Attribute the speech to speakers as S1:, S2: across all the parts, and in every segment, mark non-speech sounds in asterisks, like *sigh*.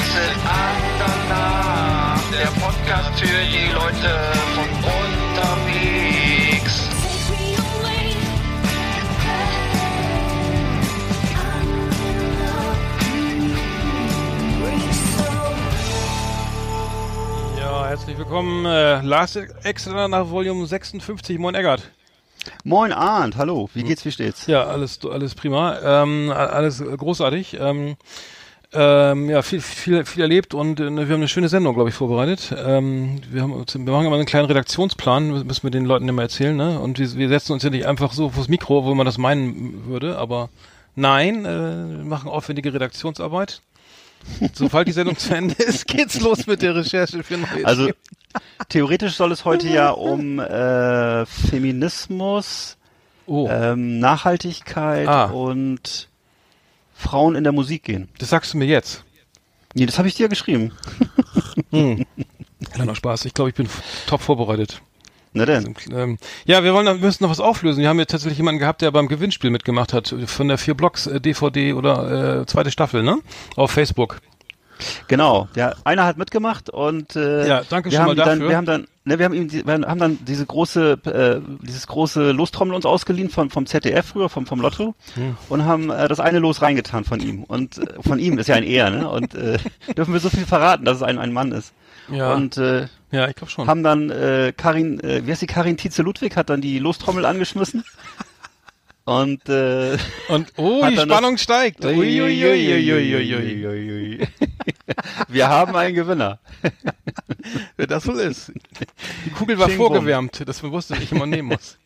S1: Last Exit Andernach. Der Podcast für die Leute von unterwegs.
S2: Ja, herzlich willkommen. Äh, Last Extra nach Volume 56. Moin Eggert.
S3: Moin Arndt, hallo, wie geht's, wie steht's?
S2: Ja, alles, alles prima. Ähm, alles großartig. Ähm, ähm, ja, viel, viel, viel erlebt und äh, wir haben eine schöne Sendung, glaube ich, vorbereitet. Ähm, wir, haben, wir machen immer einen kleinen Redaktionsplan, müssen wir den Leuten immer erzählen, ne? Und wir, wir setzen uns ja nicht einfach so vors Mikro, wo man das meinen würde, aber nein, äh, wir machen aufwendige Redaktionsarbeit. Sobald die Sendung zu Ende ist, geht's los mit der Recherche für neue
S3: Also
S2: Themen.
S3: theoretisch soll es heute ja um äh, Feminismus,
S2: Oh,
S3: ähm, Nachhaltigkeit
S2: Ah.
S3: und Frauen in der Musik gehen.
S2: das sagst du mir jetzt.
S3: Nee, das habe ich dir geschrieben. *laughs* *laughs*
S2: Kleiner Spaß. Ich glaube, ich bin top vorbereitet.
S3: Na denn.
S2: Ähm, ja, wir wollen, wir müssen noch was auflösen. Wir haben jetzt tatsächlich jemanden gehabt, der beim Gewinnspiel mitgemacht hat von der vier Blocks äh, DVD oder äh, zweite Staffel, ne? Auf Facebook.
S3: Genau. Der einer hat mitgemacht und äh,
S2: Ja, danke
S3: wir
S2: schon
S3: haben
S2: mal
S3: dann,
S2: dafür.
S3: Wir haben dann, ne, wir haben ihm, die, wir haben dann diese große, äh, dieses große Lostrommel uns ausgeliehen vom vom ZDF früher, vom vom Lotto
S2: Hm.
S3: und haben äh, das eine Los reingetan von ihm und äh, von ihm ist ja ein Er, ne? Und äh, *laughs* dürfen wir so viel verraten, dass es ein ein Mann ist.
S2: Ja,
S3: Und äh,
S2: ja, ich glaube schon.
S3: haben dann äh, Karin, äh, wie heißt die Karin Tietze Ludwig, hat dann die Lostrommel angeschmissen. Und äh,
S2: Und oh, *laughs* die
S3: dann das-
S2: Spannung steigt. Ui, ui, ui.
S3: Wir haben einen Gewinner. *laughs*
S2: Wer das wohl ist. *laughs* Die Kugel war
S3: Ching Bum.
S2: vorgewärmt, dass man wusste, dass ich immer nehmen muss.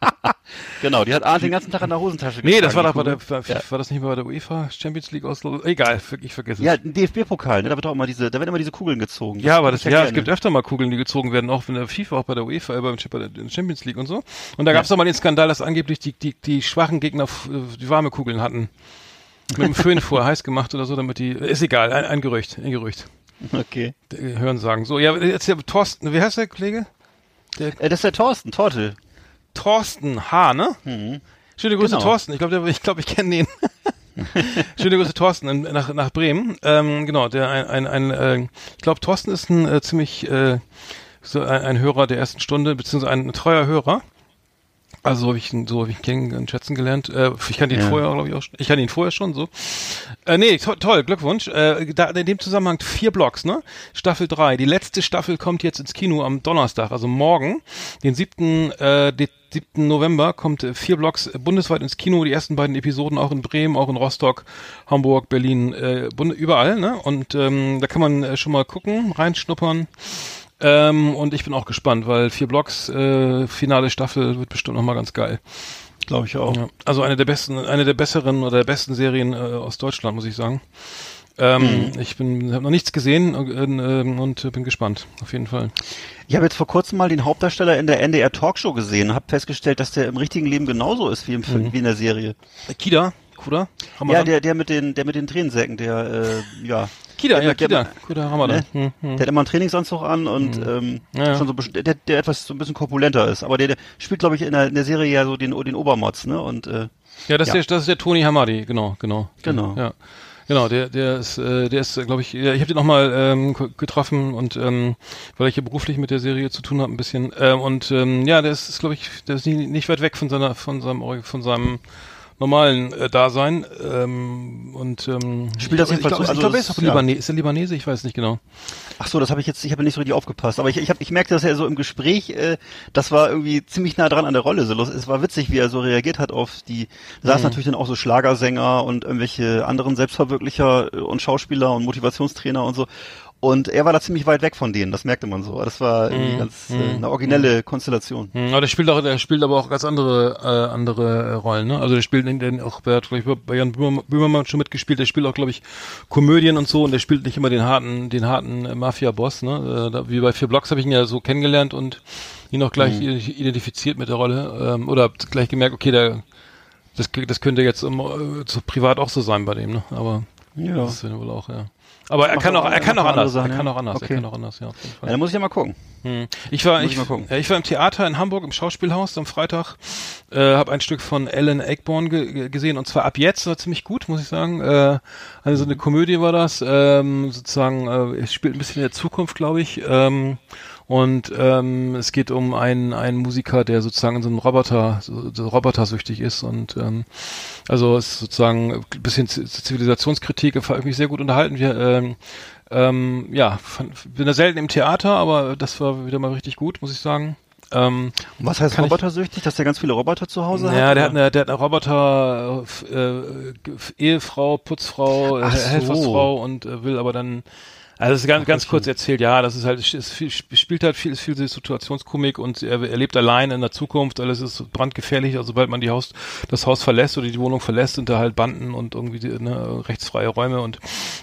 S2: *laughs*
S3: Genau, die hat Arndt den ganzen Tag in der Hosentasche
S2: Nee, das war doch bei der,
S3: Kugel.
S2: war, das nicht bei der UEFA Champions League Oslo? Egal, ich vergesse es.
S3: Ja, ein DFB-Pokal, ne? Da wird auch immer diese, da werden immer diese Kugeln gezogen.
S2: Ja, aber das, ja, es gibt öfter mal Kugeln, die gezogen werden, auch in der FIFA, auch bei der UEFA, äh, beim bei der Champions League und so. Und da gab es doch mal den Skandal, dass angeblich die, die, die schwachen Gegner die warme Kugeln hatten. Mit dem Föhn vorher heiß gemacht oder so, damit die, ist egal, ein, ein Gerücht, ein Gerücht.
S3: Okay.
S2: Hören sagen. So, ja, jetzt der Thorsten, wie heißt der Kollege?
S3: Äh, das ist der Thorsten, Tortel.
S2: Thorsten H., ne? Schöne Grüße,
S3: Genau.
S2: Thorsten. Ich glaube, ich, glaub, ich kenne den. *laughs* Schöne Grüße, Thorsten, in, nach, nach Bremen. Ähm, genau, der ein, ein, ein äh, ich glaube, Thorsten ist ein äh, ziemlich äh, so ein, ein Hörer der ersten Stunde, beziehungsweise ein treuer Hörer. Also so habe ich ihn, so hab ich ihn kennen und schätzen gelernt. Äh, ich kannte ihn
S3: Ja.
S2: vorher, glaube ich, auch schon. Ich kannte ihn vorher schon so. Äh, nee, to toll, Glückwunsch. Äh, da, in dem Zusammenhang vier Blocks, ne? Staffel drei. Die letzte Staffel kommt jetzt ins Kino am Donnerstag, also morgen, den siebten, äh, den 7. November kommt äh, vier Blocks äh, bundesweit ins Kino. Die ersten beiden Episoden auch in Bremen, auch in Rostock, Hamburg, Berlin, äh, überall, ne? Und ähm, da kann man äh, schon mal gucken, reinschnuppern. Ähm, und ich bin auch gespannt, weil vier Blocks, äh, finale Staffel wird bestimmt nochmal ganz geil.
S3: Glaube ich auch.
S2: Ja, also eine der besten, eine der besseren oder der besten Serien äh, aus Deutschland, muss ich sagen. Ähm, Ich bin, habe noch nichts gesehen äh, äh, und bin gespannt, auf jeden Fall.
S3: Ich habe jetzt vor kurzem mal den Hauptdarsteller in der NDR Talkshow gesehen und habe festgestellt, dass der im richtigen Leben genauso ist wie, im Film, wie in der Serie.
S2: Kida, Kuda,
S3: Ja, der, der mit den, der mit den Tränensäcken, der, äh, ja.
S2: Kida, ja,
S3: der,
S2: Kida, Kuda Ramadan.
S3: Ne?
S2: Hm, hm.
S3: Der hat immer einen Trainingsanzug an und ähm,
S2: Ja,
S3: schon so der, der etwas so ein bisschen korpulenter ist. Aber der, der spielt, glaube ich, in der, in der Serie ja so den, den Obermotz, ne? Und äh,
S2: Ja, das,
S3: Ja.
S2: Ist der, das ist der Tony Hamadi, genau, genau.
S3: Genau.
S2: Ja. Genau, der, der ist, äh, der ist, glaube ich, ja, ich habe den auch mal ähm, getroffen und ähm, weil ich ja beruflich mit der Serie zu tun habe ein bisschen ähm, und ähm, ja, der ist, ist glaube ich, der ist nie, nicht weit weg von seiner, von seinem, von seinem normalen äh, Dasein ähm, und ähm,
S3: Spielt das
S2: ich,
S3: jedenfalls
S2: ich,
S3: so-
S2: ich
S3: also
S2: glaube, er
S3: das-
S2: ist
S3: ja.
S2: Libanese, ist er Libanese, ich weiß nicht genau.
S3: ach so, das habe ich jetzt, ich habe nicht so richtig aufgepasst. Aber ich, ich, hab, ich merkte das ja so im Gespräch, äh, das war irgendwie ziemlich nah dran an der Rolle. So, los- es war witzig, wie er so reagiert hat auf die. Da
S2: Mhm.
S3: saß natürlich dann auch so Schlagersänger und irgendwelche anderen Selbstverwirklicher äh, und Schauspieler und Motivationstrainer und so. Und er war da ziemlich weit weg von denen, das merkte man so. Das war irgendwie ganz äh, eine originelle Konstellation.
S2: Hm, Aber der spielt auch, der spielt aber auch ganz andere, äh, andere äh, Rollen, ne? Also der spielt in den auch, der hat, glaub ich, bei Jan Böhmermann, schon mitgespielt, der spielt auch, glaube ich, Komödien und so und der spielt nicht immer den harten, den harten äh, Mafia-Boss, ne? Äh, da, wie bei vier Blocks habe ich ihn ja so kennengelernt und ihn auch gleich ident- identifiziert mit der Rolle, ähm, oder hab gleich gemerkt, okay, der, das, das könnte jetzt immer, äh, so privat auch so sein bei dem, ne? Aber
S3: Ja.
S2: das ist ja wohl auch, ja. Aber er kann
S3: auch-
S2: er kann auch anders, er kann
S3: ja.
S2: auch anders,
S3: Okay.
S2: er kann auch anders, ja.
S3: Ja, da muss ich ja mal gucken.
S2: Hm. Ich war, ich,
S3: ich mal gucken.
S2: äh, ich war im Theater in Hamburg im Schauspielhaus am Freitag, äh, habe ein Stück von Alan Ayckbourn ge ge- gesehen und zwar ab jetzt war ziemlich gut, muss ich sagen. Äh, also eine Komödie war das, ähm, sozusagen, äh, es spielt ein bisschen in der Zukunft, glaube ich. Ähm, und ähm, es geht um einen, einen Musiker, der sozusagen in so einem Roboter, so, so robotersüchtig ist und ähm, also ist sozusagen ein bisschen Zivilisationskritik, war irgendwie sehr gut unterhalten. Wir ähm, ähm, ja, fand, bin da selten im Theater, aber das war wieder mal richtig gut, muss ich sagen. Ähm,
S3: Und was heißt robotersüchtig? Dass der ganz viele Roboter zu Hause hat?
S2: ja, der hat eine, der hat eine Roboter äh, Ehefrau, Putzfrau,
S3: Ach so.
S2: Helfersfrau und äh, will aber dann also es ist ganz, ganz kurz erzählt, ja, das ist halt, es spielt halt viel, ist viel Situationskomik und er, er lebt allein in der Zukunft, alles ist brandgefährlich, also sobald man die Haus, das Haus verlässt oder die Wohnung verlässt, sind da halt Banden und irgendwie ne, rechtsfreie Räume und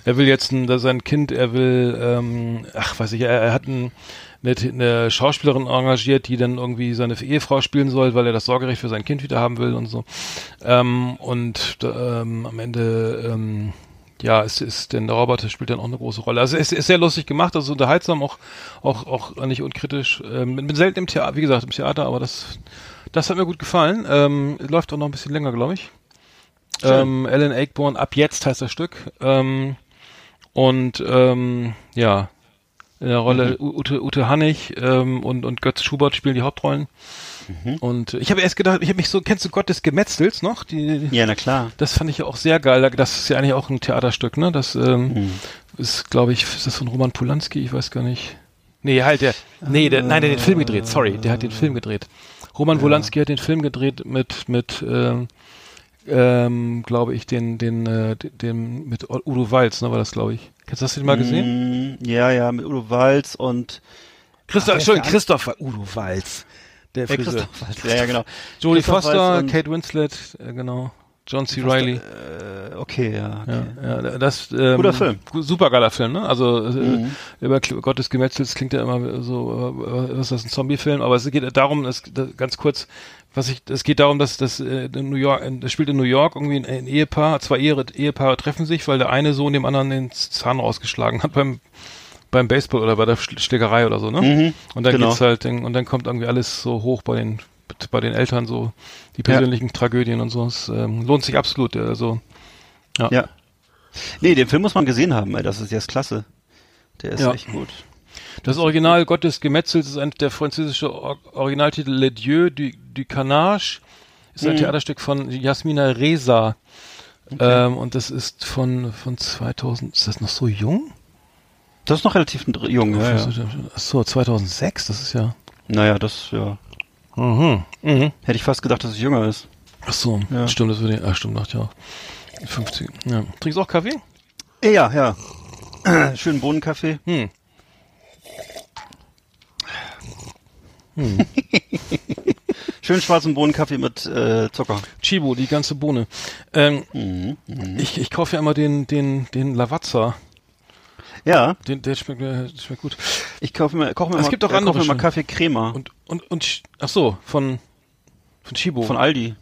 S2: er will jetzt ein, sein Kind, er will, ähm, ach weiß ich, er, er hat ein, eine, eine Schauspielerin engagiert, die dann irgendwie seine Ehefrau spielen soll, weil er das Sorgerecht für sein Kind wieder haben will und so. Ähm, und ähm, am Ende ähm, ja, es ist denn der Roboter spielt dann auch eine große Rolle. Also es ist sehr lustig gemacht, also unterhaltsam, auch auch auch nicht unkritisch. Ähm, bin selten im Theater, wie gesagt, im Theater, aber das das hat mir gut gefallen. Ähm, läuft auch noch ein bisschen länger, glaube ich. Ähm, Alan Ayckbourn, ab jetzt heißt das Stück. Ähm, und ähm, ja, in der Rolle
S3: Mhm.
S2: Ute, Ute Hannig ähm, und, und Götz Schubert spielen die Hauptrollen.
S3: Mhm.
S2: Und ich habe erst gedacht, ich habe mich so, kennst du Gott des Gemetzels noch? Die,
S3: Ja, na klar.
S2: das fand ich ja auch sehr geil. Das ist ja eigentlich auch ein Theaterstück, ne? Das ähm,
S3: Mhm.
S2: ist, glaube ich, ist das von Roman Polanski? Ich weiß gar nicht. Nee, halt der. Nee, der, nein, der hat den Film gedreht. Sorry, der hat den Film gedreht. Roman Polanski hat den Film gedreht mit mit ähm, ähm, glaube ich, den den äh, den mit Udo Walz, ne? War das, glaube ich. Hast du das den mal gesehen?
S3: Mm, Ja, ja, mit Udo Walz und
S2: Christoph,
S3: ist
S2: Entschuldigung, Christoph Udo Walz. Der
S3: äh,
S2: Friseur. *laughs*
S3: Ja, ja, genau.
S2: Jodie Foster,
S3: und-
S2: Kate Winslet, äh, genau. John C. Reilly.
S3: Äh, okay, ja. Okay.
S2: Ja, ja, das ähm,
S3: Guter Film.
S2: Super geiler Film, ne? Also äh,
S3: Mhm.
S2: über Gottes Gemetzels klingt ja immer so, äh, was ist das ein Zombie-Film? Aber es geht darum, es, da, ganz kurz, was ich, es geht darum, dass das äh, in New York, das spielt in New York irgendwie ein, ein Ehepaar, zwei Ehe, Ehepaare treffen sich, weil der eine Sohn dem anderen den Zahn rausgeschlagen hat beim beim Baseball oder bei der Schl- Schlägerei oder so, ne?
S3: Mhm,
S2: Und dann
S3: genau.
S2: geht's halt, und dann kommt irgendwie alles so hoch bei den bei den Eltern so die persönlichen Tragödien und so. Es ähm, lohnt sich absolut. Also ja.
S3: Ja. Nee, den Film muss man gesehen haben, ey. Das ist, ist klasse. Der ist
S2: Ja.
S3: echt gut.
S2: Das Original Gott des Gemetzels ist ein, der französische Or Originaltitel Le Dieu du, du Carnage. Ist ein
S3: Mhm.
S2: Theaterstück von Jasmina Reza. Ähm, und das ist von, von 2000, ist das noch so jung?
S3: Das ist noch relativ jung, ja, ja.
S2: Ach so, 2006, das ist ja.
S3: Naja, das, ja.
S2: Mhm. Mhm.
S3: Hätte ich fast gedacht, dass es jünger ist.
S2: Ach so,
S3: Ja.
S2: stimmt, das würde ich, ach stimmt, dachte ich auch. 50. Ja. Trinkst du auch Kaffee?
S3: Ja, ja. *clears throat* Schönen Bohnenkaffee. *laughs*
S2: Hm.
S3: Schönen schwarzen Bohnenkaffee mit äh, Zucker.
S2: Chibo, die ganze Bohne. Ähm,
S3: Mhm.
S2: ich, ich kaufe ja immer den, den, den Lavazza.
S3: Ja,
S2: Den, der schmeckt, mir- schmeckt gut.
S3: ich kaufe mir, koche mir
S2: Es
S3: mal,
S2: gibt auch
S3: äh,
S2: andere
S3: kaufe mir mal. Kaffee Crema
S2: Und, und, und, ach so, von, von Chibo.
S3: von Aldi.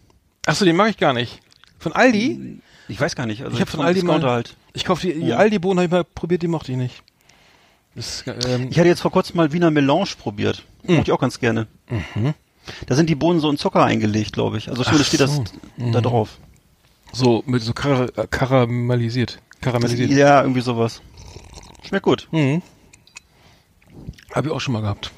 S2: ach so, den mag ich gar nicht. Von Aldi?
S3: Ich weiß gar nicht. Also
S2: Ich hab von Aldi mal-
S3: halt.
S2: Ich kaufe die, die
S3: Ja.
S2: Aldi-Bohnen, habe ich mal probiert, die mochte ich nicht. Das, ähm,
S3: Ich hatte jetzt vor kurzem mal Wiener Melange probiert.
S2: Hm.
S3: Mochte ich auch ganz gerne. Da sind die Bohnen so in Zucker eingelegt, glaube ich. Also zumindest steht das
S2: so. Mhm.
S3: da drauf.
S2: so, mit so kara äh, karamellisiert. Karamellisiert.
S3: Ja, irgendwie sowas. Schmeckt gut.
S2: Mhm. Habe ich auch schon mal gehabt.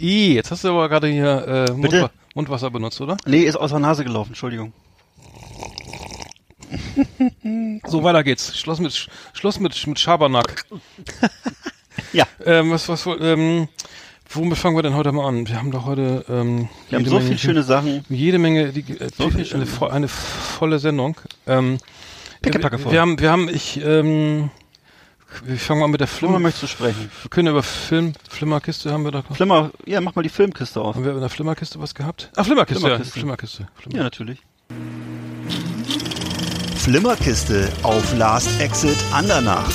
S2: I, jetzt hast du aber gerade hier äh? Mundwa Mundwasser benutzt, oder?
S3: Nee, ist aus der Nase gelaufen, Entschuldigung. *laughs*
S2: So, weiter geht's. Schluss mit Sch- Schluss mit, mit Schabernack.
S3: Ja, *laughs*
S2: Ähm, was, was, ähm, womit fangen wir denn heute mal an? Wir haben doch heute ähm,
S3: wir haben so
S2: Menge-
S3: viele schöne Sachen.
S2: jede Menge, die, äh,
S3: So
S2: eine, eine volle Sendung. Ähm,
S3: Pickepacke voll.
S2: Wir haben, wir haben, ich, ähm, wir fangen mal mit der
S3: Flimmer
S2: Flimmer.
S3: möchtest du sprechen?
S2: Wir können über Film, Flimmerkiste haben wir da.
S3: Flimmer, ja, mach mal die Filmkiste auf.
S2: Haben wir in der Flimmerkiste was gehabt? Ah, Flimmerkiste,
S3: Flimmerkiste.
S2: ja. Flimmerkiste. Flimmer.
S3: Ja, natürlich.
S4: Flimmerkiste auf Last Exit Andernach.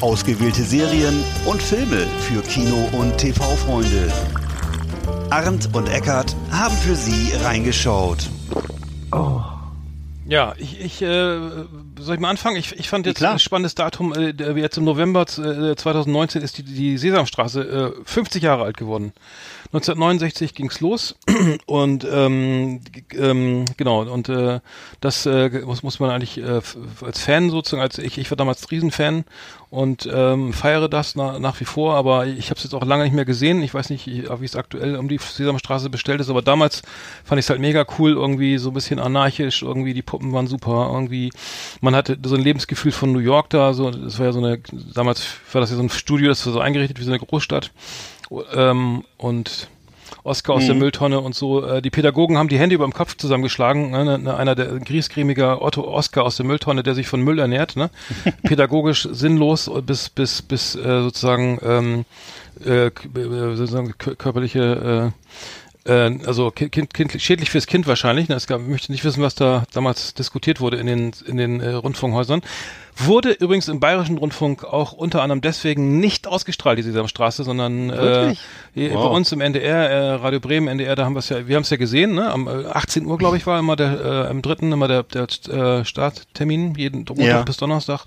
S4: Ausgewählte Serien und Filme für Kino- und TV-Freunde. Arndt und Eckart haben für Sie reingeschaut.
S2: Ja, ich, ich äh, soll ich mal anfangen? Ich, ich fand jetzt
S3: klar.
S2: ein spannendes Datum. Äh, jetzt im November äh, 2019 ist die, die Sesamstraße äh, 50 Jahre alt geworden. 1969 ging's los *clears throat* und ähm, ähm, genau und äh, das äh, muss, muss man eigentlich äh, als Fan sozusagen als ich ich war damals Riesenfan und ähm, feiere das na, nach wie vor, aber ich habe es jetzt auch lange nicht mehr gesehen. Ich weiß nicht, wie es aktuell um die Sesamstraße bestellt ist, aber damals fand ich es halt mega cool, irgendwie so ein bisschen anarchisch, irgendwie die Puppen waren super, irgendwie man hatte so ein Lebensgefühl von New York da, so das war ja so eine damals war das ja so ein Studio, das war so eingerichtet wie so eine Großstadt ähm, und Oscar aus der Mülltonne und so. Äh, die Pädagogen haben die Hände über dem Kopf zusammengeschlagen. Ne? Ne, einer der ein griesgrämiger Otto Oscar aus der Mülltonne, der sich von Müll ernährt. Ne? *laughs* Pädagogisch sinnlos bis bis bis äh, sozusagen ähm, äh, äh, sozusagen kö- körperliche äh, also kind, kind, schädlich fürs Kind wahrscheinlich. Ne? Es gab, ich möchte nicht wissen, was da damals diskutiert wurde in den in den äh, Rundfunkhäusern. Wurde übrigens im Bayerischen Rundfunk auch unter anderem deswegen nicht ausgestrahlt, die Sesamstraße, sondern äh,
S3: Wirklich?
S2: äh, bei
S3: Wow.
S2: uns im NDR, äh, Radio Bremen, NDR, da haben wir es ja, wir haben es ja gesehen, ne? Am äh, 18 Uhr, glaube ich, war immer der, äh, am dritten immer der, der äh, Starttermin, jeden Montag
S3: Ja.
S2: bis Donnerstag.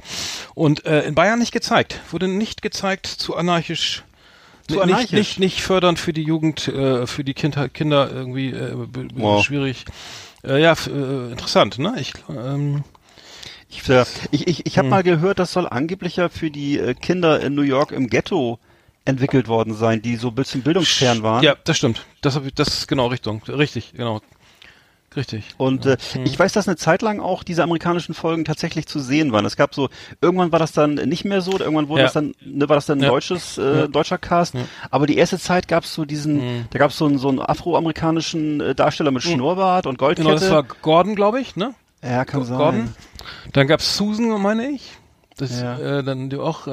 S2: Und äh, in Bayern nicht gezeigt. Wurde nicht gezeigt, zu anarchisch. Nicht,
S3: anarchisch?
S2: Nicht, nicht fördernd für die Jugend, äh, für die Kinder, Kinder irgendwie äh,
S3: Wow.
S2: schwierig. Äh, ja, äh, interessant, ne? Ich, ähm,
S3: Ich, ich, ich,
S2: Hm.
S3: ich habe mal gehört, das soll angeblich ja für die äh, Kinder in New York im Ghetto entwickelt worden sein, die so ein bisschen bildungsfern waren.
S2: ja, das stimmt. Das, hab ich, das ist genau Richtung. Richtig, genau. Richtig.
S3: Und äh,
S2: Hm.
S3: ich weiß, dass eine Zeit lang auch diese amerikanischen Folgen tatsächlich zu sehen waren. Es gab so, irgendwann war das dann nicht mehr so, irgendwann wurde
S2: Ja.
S3: das dann, ne, war das dann ein
S2: Ja.
S3: deutsches, äh, deutscher Cast. Aber die erste Zeit gab es so diesen,
S2: Hm.
S3: da gab es so einen, so einen afroamerikanischen äh, Darsteller mit Schnurrbart und Goldkette.
S2: Genau, das war Gordon, glaube ich, ne?
S3: ja, kann sein.
S2: Gordon. Dann gab's Susan, meine ich. Das,
S3: Ja.
S2: äh, dann die auch, äh,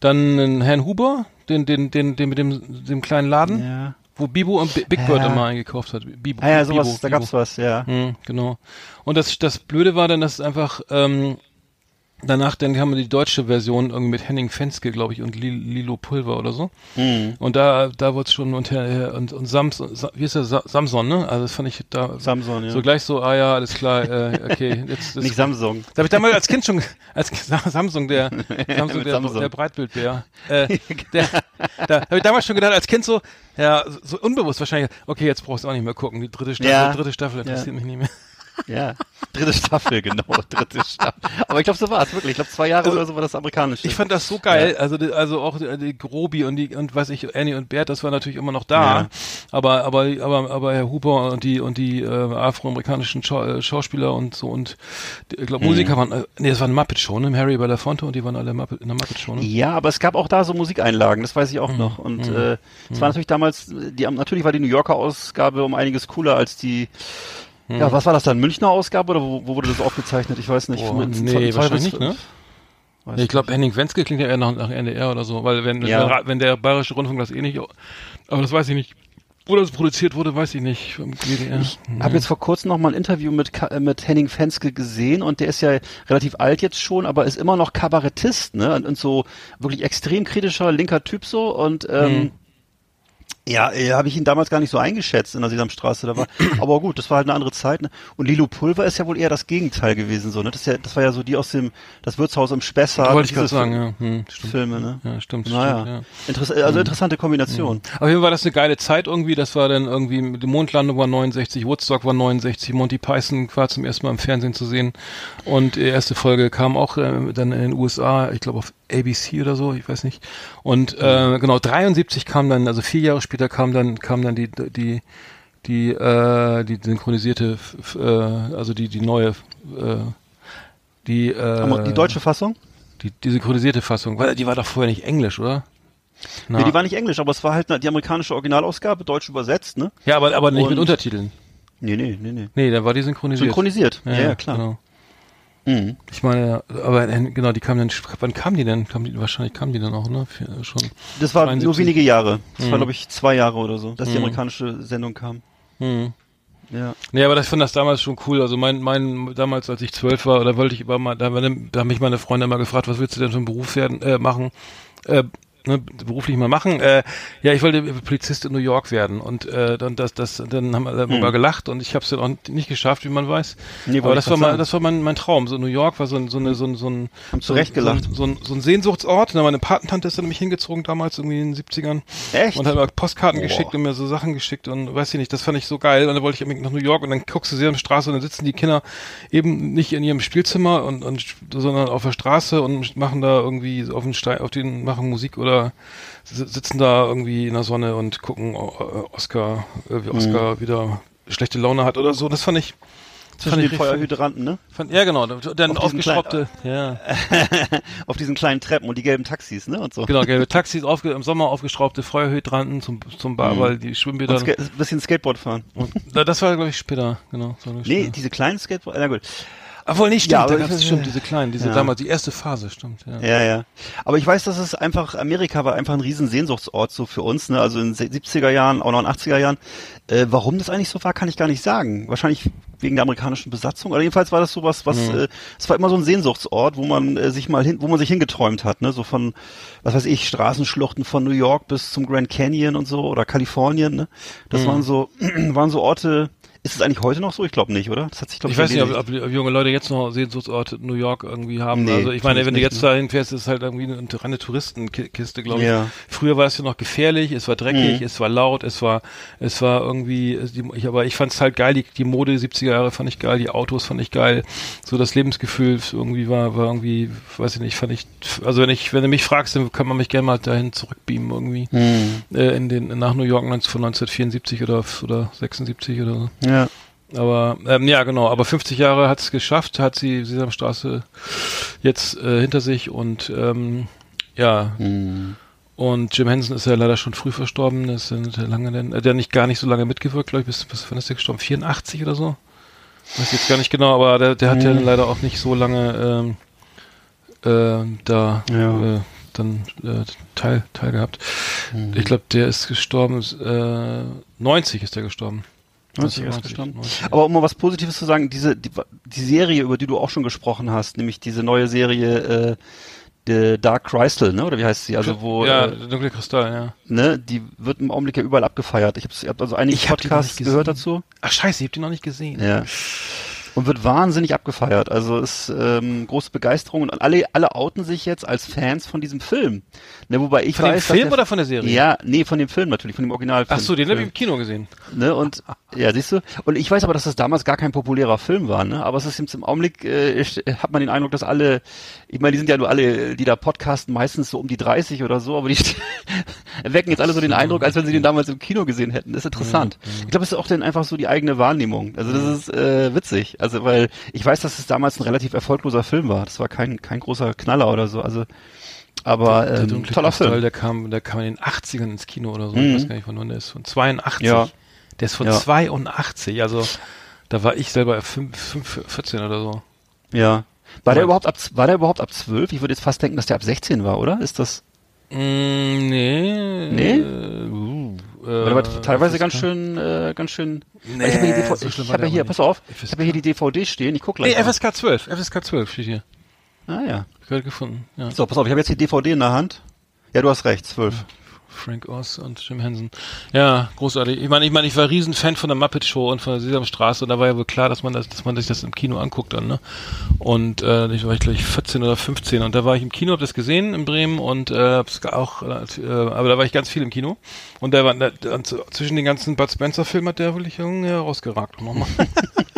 S2: dann einen Herrn Huber, den, den, den, den mit dem, dem kleinen Laden,
S3: Ja.
S2: Wo Bibo und Bi- Big Bird
S3: Ja.
S2: immer eingekauft hat. Bibo,
S3: Ah ja, sowas,
S2: Bibo,
S3: da
S2: Bibo.
S3: gab's was, ja.
S2: Hm, genau. Und das, das Blöde war dann, dass einfach, ähm, danach, dann haben wir die deutsche Version irgendwie mit Henning Fenske, glaube ich, und Li- Lilo Pulver oder so.
S3: Mhm.
S2: Und da, da wurde es schon und, und, und Samson, Sa- wie ist der, Sa Samson, ne? Also das fand ich da
S3: Samson, ja.
S2: so gleich so, ah ja, alles klar, äh, okay, *laughs* jetzt,
S3: Nicht Samsung.
S2: da habe ich damals als Kind schon, als Samsung, der, *laughs* Samsung, der,
S3: Samsung.
S2: der Breitbildbär, *laughs* äh, der, da habe ich damals schon gedacht, als Kind so, ja, so unbewusst wahrscheinlich, okay, jetzt brauchst du auch nicht mehr gucken, die dritte Staffel,
S3: Ja.
S2: dritte Staffel interessiert mich nicht mehr.
S3: Ja. *laughs* Dritte Staffel, genau. Dritte Staffel. Aber ich glaube, so war es wirklich. Ich glaube, zwei Jahre oder so war das amerikanische.
S2: Also Ich fand das so geil, also die, also auch die, die Grobi und die und weiß ich Annie und Bert, das war natürlich immer noch da,
S3: Ja.
S2: aber aber aber aber Herr Huber und die und die äh, afroamerikanischen Schau äh, Schauspieler und so und ich
S3: Mhm.
S2: glaube Musiker waren äh, nee, das war eine Muppet Show, ne? Harry Belafonte und die waren alle Muppet, in der Muppet Show, ne?
S3: Ja, aber es gab auch da so Musikeinlagen, das weiß ich
S2: Mhm.
S3: auch noch. Und äh, es war natürlich damals, die natürlich war die New Yorker Ausgabe um einiges cooler als die. Ja, was war das dann? Münchner Ausgabe oder wo, wo wurde das aufgezeichnet? Ich weiß nicht. Von-
S2: nee, wahrscheinlich
S3: bis
S2: nicht, ne? Nee, ich glaube, Henning Wenske klingt ja eher nach, nach NDR oder so, weil wenn,
S3: Ja.
S2: wenn, der Bayerische Rundfunk das eh nicht, aber das weiß ich nicht. Wo das produziert wurde, weiß ich nicht. WDR.
S3: Ich habe jetzt vor kurzem noch mal ein Interview mit, äh, mit Henning Fenske gesehen und der ist ja relativ alt jetzt schon, aber ist immer noch Kabarettist, ne? Und, und so wirklich extrem kritischer linker Typ so und ähm,
S2: Mhm.
S3: Ja, äh, habe ich ihn damals gar nicht so eingeschätzt in der Sesamstraße. Da war, *clears throat* aber gut, das war halt eine andere Zeit. Ne? Und Lilo Pulver ist ja wohl eher das Gegenteil gewesen, so ne? Das, ist ja, das war ja so die aus dem das Wirtshaus im Spessart.
S2: Wollte ich gerade sagen, ja. Hm, stimmt.
S3: Filme, ne?
S2: Ja, stimmt.
S3: Naja,
S2: stimmt ja.
S3: Interess also interessante Kombination.
S2: Auf jeden Fall war das eine geile Zeit irgendwie. Das war dann irgendwie, die Mondlandung war 69, Woodstock war 69, Monty Python war zum ersten Mal im Fernsehen zu sehen. Und die erste Folge kam auch äh, dann in den USA, ich glaube auf ABC oder so, ich weiß nicht. Und äh, genau, 73 kam dann, also vier Jahre später kam dann, kam dann die, die, die, äh, die synchronisierte, äh, also die, die neue, äh, die, äh,
S3: die deutsche Fassung?
S2: die, die synchronisierte Fassung, weil die war doch vorher nicht Englisch, oder? Na.
S3: Nee, die war nicht englisch, aber es war halt die amerikanische Originalausgabe, deutsch übersetzt, ne?
S2: Ja, aber, aber nicht mit
S3: Und-
S2: Untertiteln.
S3: Nee, nee, nee, nee.
S2: Nee, da war die synchronisiert.
S3: Synchronisiert. Ja, ja, klar.
S2: Genau.
S3: Mhm.
S2: Ich meine, aber äh, genau, die kamen dann, wann kamen die denn? Kamen die, wahrscheinlich kamen die dann auch, ne? Für, schon.
S3: Das war
S2: 72.
S3: nur wenige Jahre. Das war,
S2: Mhm.
S3: glaube ich, zwei Jahre oder so, dass die
S2: Mhm.
S3: amerikanische Sendung kam.
S2: Hm.
S3: Ja.
S2: Nee, aber das fand das damals schon cool. Also mein, mein, damals, als ich zwölf war, da wollte ich immer mal, da, da haben mich meine Freunde immer gefragt, was willst du denn für einen Beruf werden, äh, machen, äh, ne, beruflich mal machen. Äh, ja, ich wollte Polizist in New York werden und äh, dann das, das, dann haben wir dann
S3: Hm.
S2: gelacht und ich habe es dann auch nicht geschafft, wie man weiß.
S3: Nee,
S2: aber das war mal, das war mein, mein Traum. So New York war so ein, so eine, so ein, so ein,
S3: Haben
S2: so,
S3: Recht gelacht.
S2: So, ein- so, ein, so ein Sehnsuchtsort. Na, meine Patentante ist dann nämlich hingezogen damals irgendwie in den 70ern.
S3: Echt?
S2: Und hat mir Postkarten
S3: Boah.
S2: geschickt und mir so Sachen geschickt und weiß ich nicht, das fand ich so geil. Und dann wollte ich unbedingt nach New York und dann guckst du sie auf der Straße und dann sitzen die Kinder eben nicht in ihrem Spielzimmer und, und sondern auf der Straße und machen da irgendwie auf den Stein, auf den, machen Musik oder si- sitzen da irgendwie in der Sonne und gucken äh, Oscar, äh,
S3: Mhm.
S2: wie Oscar wieder schlechte Laune hat oder so. Das fand ich, das
S3: Zwischen den Feuerhydranten, ne?
S2: Fand, ja, genau. Dann
S3: Auf diesen
S2: aufgeschraubte, ja. *laughs*
S3: Auf diesen kleinen Treppen und die gelben Taxis, ne? Und so.
S2: Genau, gelbe *laughs* Taxis, aufge, im Sommer aufgeschraubte Feuerhydranten zum, zum Bar, weil die Schwimmbäder.
S3: Und ein bisschen Skateboard fahren.
S2: Und, das war, glaube ich, später, genau. Das ich,
S3: Nee,
S2: später.
S3: diese kleinen Skateboard, na gut.
S2: Obwohl, nee, stimmt,
S3: Ja, aber
S2: da gab's stimmt, diese kleinen, diese
S3: Ja.
S2: damals, die erste Phase, stimmt, ja.
S3: Ja, ja. Aber ich weiß, dass es einfach, Amerika war einfach ein riesen Sehnsuchtsort so für uns, ne? Also in den 70er Jahren, auch noch in den 80er Jahren. Äh, warum das eigentlich so war, kann ich gar nicht sagen. Wahrscheinlich wegen der amerikanischen Besatzung. Oder jedenfalls war das sowas, was,
S2: Mhm.
S3: äh, es war immer so ein Sehnsuchtsort, wo man äh, sich mal hin, wo man sich hingeträumt hat, ne? So von, was weiß ich, Straßenschluchten von New York bis zum Grand Canyon und so oder Kalifornien, ne? Das
S2: Mhm.
S3: waren so, *clears throat* waren so Orte, ist es eigentlich heute noch so? Ich glaube nicht, oder? Das hat sich, glaube
S2: Ich weiß nicht, ob, ob, junge Leute jetzt noch Sehnsuchtsorte in New York irgendwie haben.
S3: Nee,
S2: also ich meine, wenn du jetzt
S3: ne?
S2: dahin fährst, ist es halt irgendwie eine reine Touristenkiste, glaube ich.
S3: Ja.
S2: Früher war es ja noch gefährlich, es war dreckig,
S3: Mhm.
S2: es war laut, es war, es war irgendwie, ich, aber ich fand es halt geil, die, die Mode 70er Jahre fand ich geil, die Autos fand ich geil, so das Lebensgefühl irgendwie war, war irgendwie, weiß ich nicht, fand ich, also wenn ich, wenn du mich fragst, dann kann man mich gerne mal dahin zurückbeamen irgendwie,
S3: Mhm.
S2: äh, in den, nach New York 19 von 1974 oder, oder 76 oder so.
S3: Ja.
S2: Aber ähm, ja, genau. Aber 50 Jahre hat es geschafft, hat sie Sesamstraße jetzt äh, hinter sich und ähm, ja.
S3: Mhm.
S2: Und Jim Henson ist ja leider schon früh verstorben. Das ja lange, denn, äh, der hat nicht gar nicht so lange mitgewirkt, glaube ich. Bis, bis wann ist der gestorben? 84 oder so? Weiß jetzt gar nicht genau, aber der, der hat ja
S3: Mhm.
S2: leider auch nicht so lange ähm, äh, da
S3: Ja.
S2: äh, dann äh, teil, teil gehabt.
S3: Mhm.
S2: Ich glaube, der ist gestorben, äh, 90 ist der gestorben.
S3: 90 ist gestorben.
S2: 90.
S3: Aber um mal was Positives zu sagen, diese die, die Serie, über die du auch schon gesprochen hast, nämlich diese neue Serie äh, The Dark Crystal, ne? Oder wie heißt sie? Also wo
S2: ja,
S3: äh,
S2: dunkle Kristall, ja.
S3: ne, die wird im Augenblick ja überall abgefeiert. Ich habe hab also einige
S2: Ich
S3: Podcasts gehört dazu.
S2: Ach scheiße, ich hab die noch nicht gesehen.
S3: Ja. Und wird wahnsinnig abgefeiert. Also ist ähm, große Begeisterung und alle alle outen sich jetzt als Fans von diesem Film. Ne, wobei ich
S2: Von dem
S3: weiß, dass
S2: Film
S3: der-
S2: oder von der Serie?
S3: Ja, nee, von dem Film natürlich, von dem Originalfilm.
S2: Ach so, den habe ich im Kino gesehen.
S3: Ne, und ja, siehst du? Und ich weiß aber, dass das damals gar kein populärer Film war, ne? Aber es ist jetzt im Augenblick, äh, hat man den Eindruck, dass alle, ich meine, die sind ja nur alle, die da podcasten, meistens so um die 30 oder so, aber die *laughs* wecken jetzt alle so den Eindruck, als wenn sie den damals im Kino gesehen hätten. Das ist interessant. Ich glaube, es ist auch dann einfach so die eigene Wahrnehmung. Also das ist äh, witzig. Also weil ich weiß, dass es damals ein relativ erfolgloser Film war. Das war kein kein großer Knaller oder so. Also aber
S2: der
S3: ähm,
S2: dunkle
S3: toller
S2: Kristall,
S3: Film.
S2: der kam, der kam in den 80ern ins Kino oder so.
S3: Mhm.
S2: Ich weiß gar nicht, von wann der ist. Von 82.
S3: Ja.
S2: Der ist von
S3: Ja.
S2: 82. Also, da war ich selber 5, 5, 14 oder so.
S3: Ja. War der überhaupt ab war der überhaupt ab 12? Ich würde jetzt fast denken, dass der ab 16 war, oder? Ist das
S2: Mm, nee.
S3: Nee?
S2: Uh,
S3: Weil der war
S2: äh,
S3: teilweise
S2: das
S3: ganz schön, äh, ganz schön.
S2: Nee,
S3: ich habe hier, die
S2: so
S3: ich hab ja hier,
S2: aber
S3: pass auf,
S2: FSK.
S3: ich habe hier die DVD stehen. Ich guck gleich.
S2: Nee,
S3: mal.
S2: FSK 12. FSK 12 steht hier.
S3: Ah ja.
S2: Hab ich gerade gefunden. Ja.
S3: So, pass auf, ich habe jetzt die DVD in der Hand. Ja, du hast recht, 12.
S2: Frank Oz und Jim Henson. Ja, großartig. Ich meine, ich meine, ich war riesen Fan von der Muppet Show und von der Sesamstraße und da war ja wohl klar, dass man das, dass man sich das im Kino anguckt dann, ne? Und äh, ich war ich glaube ich 14 oder 15 und da war ich im Kino, hab das gesehen in Bremen und äh, hab's auch, äh, aber da war ich ganz viel im Kino und der war der, zwischen den ganzen Bud Spencer Filmen hat der wirklich irgendwie herausgeragt nochmal. *laughs*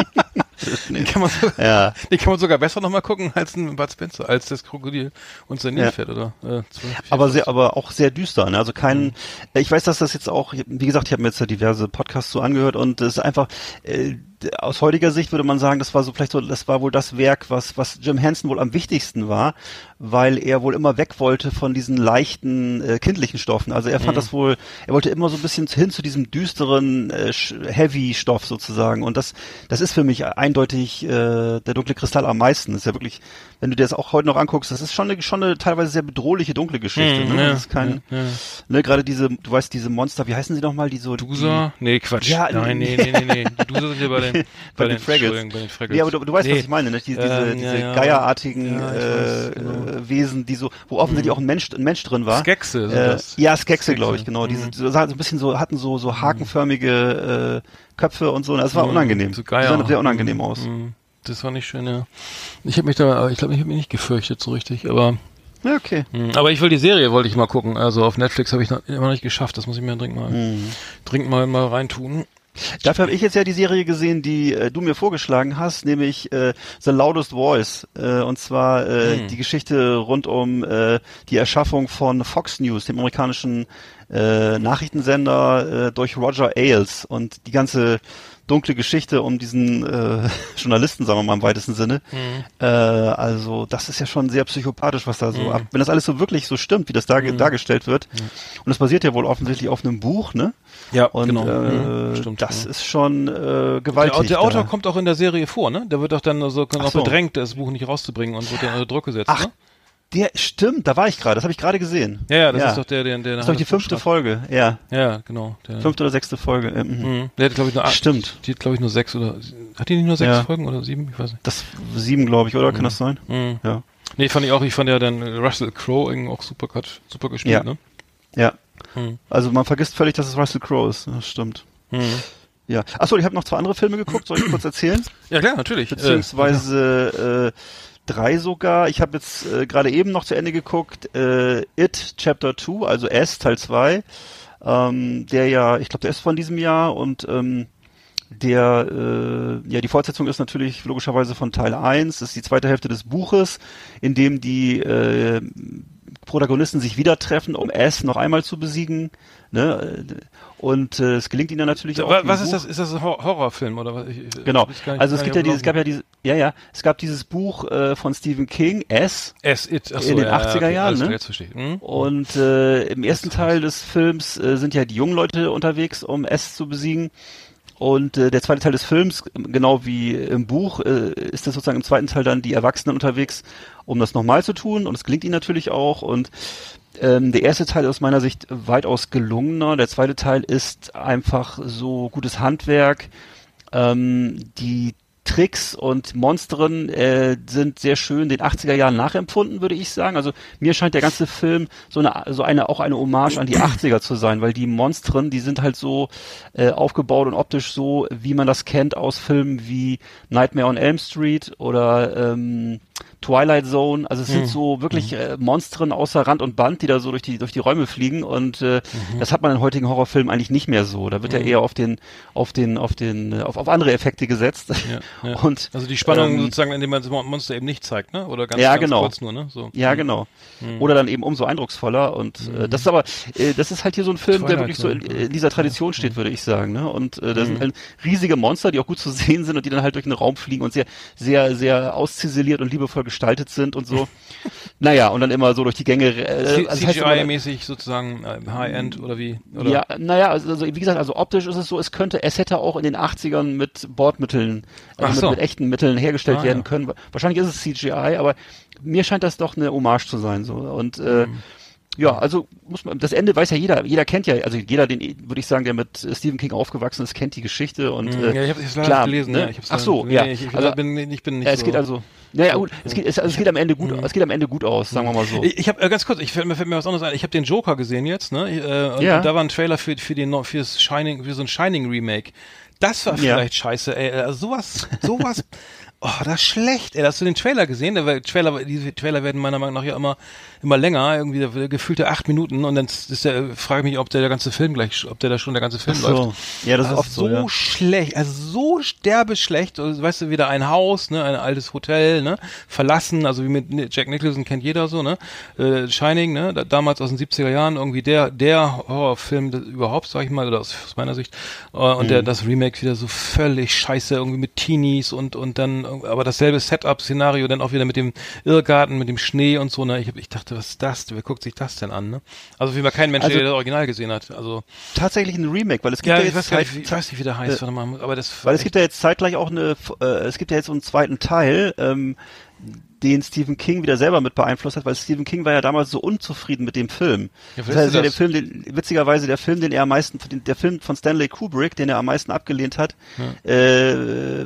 S2: *laughs* den kann man so,
S3: Ja.
S2: den kann man sogar besser nochmal gucken als ein Bud Spencer, als das Krokodil und sein
S3: Ja.
S2: Nilpferd oder äh, 12,
S3: Aber sehr, aber auch sehr düster, ne? Also kein, äh, ich weiß, dass das jetzt auch, wie gesagt, ich habe mir jetzt ja diverse Podcasts so angehört und es ist einfach, äh, aus heutiger Sicht würde man sagen, das war so vielleicht so, das war wohl das Werk, was, was Jim Henson wohl am wichtigsten war, weil er wohl immer weg wollte von diesen leichten, äh, kindlichen Stoffen. Also er fand das wohl, er wollte immer so ein bisschen hin zu diesem düsteren, äh, sch- heavy Stoff sozusagen. Und das, das ist für mich eindeutig, äh, der dunkle Kristall am meisten. Das ist ja wirklich, wenn du dir das auch heute noch anguckst, das ist schon eine, schon eine teilweise sehr bedrohliche dunkle Geschichte.
S2: Mhm,
S3: ne? Das ist kein,
S2: ja, ja.
S3: ne, gerade diese, du weißt, diese Monster, wie heißen sie nochmal, die so,
S2: Dusa? Nee, Quatsch.
S3: Ja,
S2: Nein, nee, nee, nee, nee. *laughs* Die Dusa sind ja bei den, *laughs*
S3: bei den Fraggles.
S2: Bei den Fraggles.
S3: Ja, aber du, du weißt,
S2: Nee.
S3: was ich meine, ne? Die, diese,
S2: Ähm,
S3: diese
S2: ja,
S3: geierartigen
S2: Ja,
S3: äh,
S2: weiß, genau. Mhm.
S3: äh, Wesen, die so, wo offensichtlich auch ein Mensch, ein Mensch drin war.
S2: Skexe sind
S3: Äh,
S2: das.
S3: ja, Skexe, glaube ich, genau. Diese,
S2: Mhm.
S3: so, so ein bisschen so, hatten so, so hakenförmige äh, Köpfe und so. Das war unangenehm.
S2: So Geier.
S3: sahen sehr unangenehm aus.
S2: Mhm. Das war nicht schön, ja. Ich habe mich da, ich glaube, ich habe mich nicht gefürchtet so richtig, aber
S3: Ja, okay.
S2: Mhm. Aber ich will die Serie, wollte ich mal gucken. Also auf Netflix habe ich noch, immer noch nicht geschafft. Das muss ich mir dringend mal,
S3: Mhm.
S2: dringend mal, mal reintun.
S3: Dafür habe ich jetzt ja die Serie gesehen, die äh, du mir vorgeschlagen hast, nämlich äh, The Loudest Voice. Äh, und zwar äh,
S2: Hm.
S3: die Geschichte rund um äh, die Erschaffung von Fox News, dem amerikanischen äh, Nachrichtensender, äh, durch Roger Ailes. Und die ganze dunkle Geschichte um diesen äh, *laughs* Journalisten, sagen wir mal im weitesten Sinne. Äh, also das ist ja schon sehr psychopathisch, was da so ab. Wenn das alles so wirklich so stimmt, wie das darge dargestellt wird. Und das basiert ja wohl offensichtlich auf einem Buch, ne?
S2: Ja,
S3: Und
S2: genau.
S3: äh,
S2: Mhm, stimmt,
S3: das
S2: ja.
S3: ist schon äh,
S2: Der,
S3: gewaltig.
S2: der Autor
S3: da.
S2: kommt auch in der Serie vor, ne? Der wird doch dann so,
S3: Ach
S2: noch
S3: so.
S2: bedrängt, das Buch nicht rauszubringen und wird dann unter Druck gesetzt,
S3: Ach,
S2: ne?
S3: Der stimmt, da war ich gerade, das habe ich gerade gesehen.
S2: Ja, ja, das ist doch der, der, der
S3: Das ist doch die fünfte Folge, ja.
S2: Ja, genau. Der,
S3: Fünfte oder sechste Folge. äh, mhm.
S2: Mhm. Der hat, glaube ich, nur acht-
S3: Stimmt.
S2: Die hat, glaube ich, nur sechs oder, hat die nicht nur sechs
S3: Ja.
S2: Folgen oder sieben? Ich weiß nicht.
S3: Das sieben, glaube ich, oder? Kann das sein?
S2: Mhm.
S3: Ja.
S2: Nee, fand ich auch, ich fand ja dann Russell Crowe auch super, super gespielt,
S3: Ja.
S2: ne?
S3: Ja.
S2: Mhm.
S3: Also man vergisst völlig, dass es Russell Crowe ist. Das stimmt.
S2: Mhm.
S3: Ja. Achso, ich habe noch zwei andere Filme geguckt, soll ich kurz erzählen?
S2: Ja, klar, natürlich.
S3: Beziehungsweise äh, drei sogar. Ich habe jetzt äh, gerade eben noch zu Ende geguckt, äh, It Chapter 2, also S Teil 2, ähm, der ja, ich glaube, der ist von diesem Jahr und ähm, der, äh, ja, die Fortsetzung ist natürlich logischerweise von Teil 1, das ist die zweite Hälfte des Buches, in dem die äh, Protagonisten sich wieder treffen, um S noch einmal zu besiegen. Ne? Und äh, es gelingt ihnen dann natürlich
S2: Ja,
S3: auch.
S2: was ist
S3: Buch-
S2: das? Ist das ein Hor- Horrorfilm oder was? Ich-
S3: Genau.
S2: nicht-
S3: Also es gibt ja dieses, es gab ja dieses, ja, ja, es gab dieses Buch äh, von Stephen King, S.
S2: S, It, achso,
S3: in den
S2: ja,
S3: 80er
S2: okay,
S3: Jahren, ne?
S2: Jetzt verstehe. Hm?
S3: Und äh, im ersten Teil des Films äh, sind ja die jungen Leute unterwegs, um S zu besiegen. Und äh, der zweite Teil des Films, genau wie im Buch, äh, ist das sozusagen im zweiten Teil dann die Erwachsenen unterwegs, um das nochmal zu tun. Und es gelingt ihnen natürlich auch. Und ähm, der erste Teil ist aus meiner Sicht weitaus gelungener. Der zweite Teil ist einfach so gutes Handwerk. Ähm, die Tricks und Monsteren äh, sind sehr schön den 80er Jahren nachempfunden, würde ich sagen. Also mir scheint der ganze Film so eine, so eine auch eine Hommage an die 80er zu sein, weil die Monstren, die sind halt so äh, aufgebaut und optisch so, wie man das kennt aus Filmen wie Nightmare on Elm Street oder ähm, Twilight Zone. Also es sind so wirklich äh, Monstren außer Rand und Band, die da so durch die durch die Räume fliegen und äh, das hat man in heutigen Horrorfilmen eigentlich nicht mehr so. Da wird ja eher auf den auf den auf den äh, auf, auf andere Effekte gesetzt.
S2: Ja, ja. *laughs*
S3: Und
S2: also die Spannung
S3: ähm,
S2: sozusagen, indem man das Mon- Monster eben nicht zeigt, ne? Oder ganz,
S3: Ja,
S2: ganz
S3: genau.
S2: kurz nur, ne? So.
S3: Ja, genau. Oder dann eben umso eindrucksvoller. Und äh, das ist aber, äh, das ist halt hier so ein Film, der
S2: Twilight
S3: wirklich so in,
S2: Zone,
S3: in dieser Tradition steht, würde ich sagen. Ne? Und äh, da sind halt riesige Monster, die auch gut zu sehen sind und die dann halt durch den Raum fliegen und sehr, sehr, sehr ausziseliert und liebevoll gestaltet sind und so. *laughs* naja, und dann immer so durch die Gänge. Äh, also das heißt immer-
S2: CGI-mäßig sozusagen äh, High-End oder wie? Oder?
S3: ja, naja, also, also wie gesagt, also optisch ist es so, es könnte, es hätte auch in den 80ern mit Bordmitteln, also
S2: so.
S3: mit, mit echten Mitteln hergestellt
S2: Ah,
S3: werden
S2: ja.
S3: können. Wahrscheinlich ist es CGI, aber mir scheint das doch eine Hommage zu sein. So. Und äh,
S2: Mhm.
S3: Ja, also muss man, das Ende weiß ja jeder, jeder kennt ja, also jeder, den würde ich sagen, der mit Stephen King aufgewachsen ist, kennt die Geschichte und
S2: Mhm.
S3: äh,
S2: ja, ich habe es leider gelesen.
S3: ne?
S2: Ja, ich hab's
S3: Ach so,
S2: nee,
S3: ja.
S2: Ich, ich,
S3: Also-
S2: bin, ich bin nicht
S3: ja, es
S2: so.
S3: geht also, naja, gut, es geht, es, also es geht am Ende gut, es geht am Ende gut aus, sagen wir mal so.
S2: Ich, ich habe äh, ganz kurz, ich fällt mir, fällt mir was anderes ein. Ich habe den Joker gesehen jetzt, ne? Äh, und,
S3: Ja.
S2: und da war ein Trailer für für den fürs Shining, für so ein Shining Remake. Das war
S3: Ja.
S2: vielleicht scheiße, ey. Also sowas, sowas. *laughs* Oh, das ist schlecht, ey. Hast du den Trailer gesehen? Der Trailer, diese Trailer werden meiner Meinung nach ja immer, immer länger, irgendwie der- gefühlte acht Minuten und dann ist der, frage ich mich, ob der, der ganze Film gleich, ob der da schon der ganze Film
S3: Ach so.
S2: läuft.
S3: Ja, das ist
S2: also
S3: oft so, ja.
S2: schlecht, also so sterbeschlecht. Also, weißt du, wieder ein Haus, ne, ein altes Hotel, ne, verlassen, also wie mit Jack Nicholson kennt jeder so, ne, äh, Shining, ne, da, damals aus den 70er Jahren irgendwie der, der Horrorfilm überhaupt, sag ich mal, oder aus, aus meiner Sicht. Äh, und
S3: Mhm.
S2: der, das Remake Remake wieder so völlig scheiße, irgendwie mit Teenies und, und dann, aber dasselbe Setup-Szenario dann auch wieder mit dem Irrgarten, mit dem Schnee und so, ne? Ich, ich dachte, was ist das? Wer guckt sich das denn an, ne? Also wie man kein Mensch,
S3: Also-
S2: der das Original gesehen hat. Also,
S3: Tatsächlich ein Remake, weil es gibt
S2: ja,
S3: ja, jetzt
S2: weiß, nicht, wie, ich weiß nicht, wie der heißt,
S3: äh,
S2: warte mal, aber das
S3: Weil es gibt ja jetzt zeitgleich auch eine, äh, es gibt ja jetzt so einen zweiten Teil, ähm, den Stephen King wieder selber mit beeinflusst hat, weil Stephen King war ja damals so unzufrieden mit dem Film.
S2: Ja,
S3: das heißt, ja der
S2: das?
S3: Film, den, witzigerweise der Film, den er am meisten, der Film von Stanley Kubrick, den er am meisten abgelehnt hat, äh,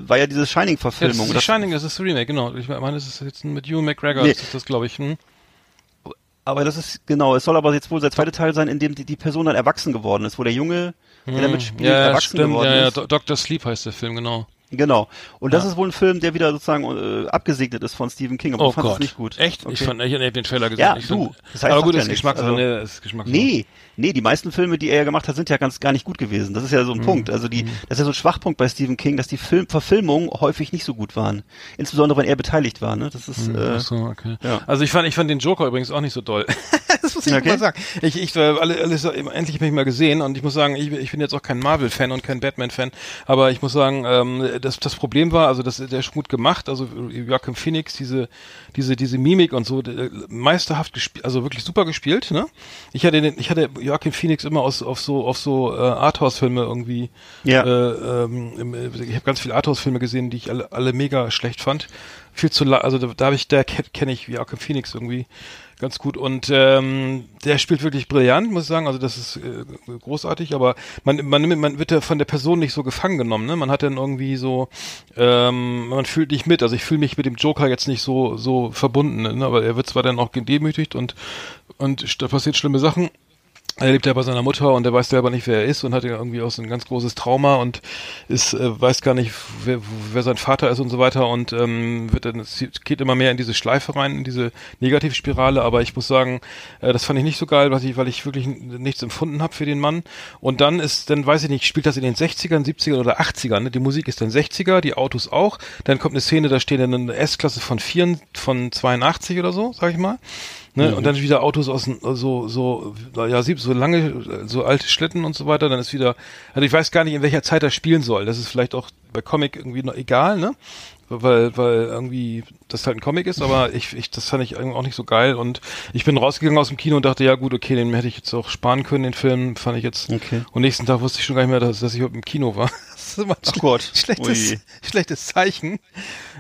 S3: war ja diese
S2: ja, das
S3: Shining-Verfilmung.
S2: ist
S3: Das-
S2: Shining, das ist das Remake, genau. Ich meine, das ist jetzt mit Ewan McGregor,
S3: Nee.
S2: das ist das, glaube ich. Hm?
S3: aber das ist, genau, es soll aber jetzt wohl der zweite Teil sein, in dem die, die Person dann erwachsen geworden ist, wo der Junge, der damit spielt,
S2: Hm. Ja, ja,
S3: erwachsen
S2: stimmt,
S3: geworden
S2: ja, ja,
S3: ist.
S2: Do- Dr. Sleep heißt der Film, genau.
S3: Genau. Und das
S2: Ja.
S3: ist wohl ein Film, der wieder sozusagen äh, abgesegnet ist von Stephen King. Aber
S2: Oh
S3: du fandest
S2: Gott.
S3: es nicht gut.
S2: Echt? Ich
S3: Okay.
S2: fand, ich habe den Trailer gesehen.
S3: Ja,
S2: ich
S3: du.
S2: Fand,
S3: Das heißt,
S2: aber gut,
S3: ja
S2: ist. Geschmackssache,
S3: Also-
S2: ne, ist Geschmackssache.
S3: Nee, nee, die meisten Filme, die er gemacht hat, sind ja ganz gar nicht gut gewesen. Das ist ja so
S2: Mhm.
S3: ein Punkt. Also die, das ist ja so ein Schwachpunkt bei Stephen King, dass die Film Verfilmungen häufig nicht so gut waren. Insbesondere wenn er beteiligt war. Ne? Das ist. Äh,
S2: Ach so, okay.
S3: ja.
S2: Also ich fand, ich fand den Joker übrigens auch nicht so doll. *laughs* muss ich
S3: Okay.
S2: mal sagen. Ich, ich, äh, alle, alles, endlich habe ich mal gesehen und ich muss sagen, ich, ich bin jetzt auch kein Marvel-Fan und kein Batman-Fan, aber ich muss sagen, ähm, das, das Problem war, also das, der gut gemacht, also Joachim Phoenix, diese, diese, diese Mimik und so, äh, meisterhaft gespielt, also wirklich super gespielt, ne? Ich hatte den, ich hatte Joachim Phoenix immer aus, auf so, auf so äh, Arthouse-Filme irgendwie
S3: Ja.
S2: äh, ähm, ich habe ganz viele Arthouse-Filme gesehen, die ich alle, alle mega schlecht fand. Viel zu la also da, da habe ich, da kenne kenn ich Joachim Phoenix irgendwie ganz gut und ähm, der spielt wirklich brillant, muss ich sagen. Also das ist äh, großartig, aber man, man, man wird ja von der Person nicht so gefangen genommen. Ne? Man hat dann irgendwie so, ähm, man fühlt nicht mit. Also ich fühle mich mit dem Joker jetzt nicht so so verbunden, ne? aber er wird zwar dann auch gedemütigt und und da passiert schlimme Sachen. Er lebt ja bei seiner Mutter und er weiß selber nicht, wer er ist und hat ja irgendwie auch so ein ganz großes Trauma und ist, äh, weiß gar nicht, wer, wer sein Vater ist und so weiter und ähm, wird dann, geht immer mehr in diese Schleife rein, in diese Negativspirale, aber ich muss sagen, äh, das fand ich nicht so geil, weil ich, weil ich wirklich nichts empfunden habe für den Mann. Und dann ist, dann weiß ich nicht, spielt das in den 60ern, 70ern oder 80ern, ne? Die Musik ist dann 60er, die Autos auch. Dann kommt eine Szene, da steht eine S-Klasse von 4, von 82 oder so, sag ich mal. Ne? Und dann wieder Autos aus so so ja sieb- so lange so alte Schlitten und so weiter, dann ist wieder also ich weiß gar nicht in welcher Zeit das spielen soll. Das ist vielleicht auch bei Comic irgendwie noch egal, ne? Weil weil irgendwie das halt ein Comic ist, aber ich ich das fand ich irgendwie auch nicht so geil und ich bin rausgegangen aus dem Kino und dachte, ja gut, okay, den hätte ich jetzt auch sparen können, den Film fand ich jetzt
S3: Okay.
S2: und nächsten Tag wusste ich schon gar nicht mehr, dass, dass ich überhaupt im Kino war. *laughs* Das ist immer ein
S3: Ach Gott.
S2: schlechtes,
S3: Ui.
S2: schlechtes Zeichen.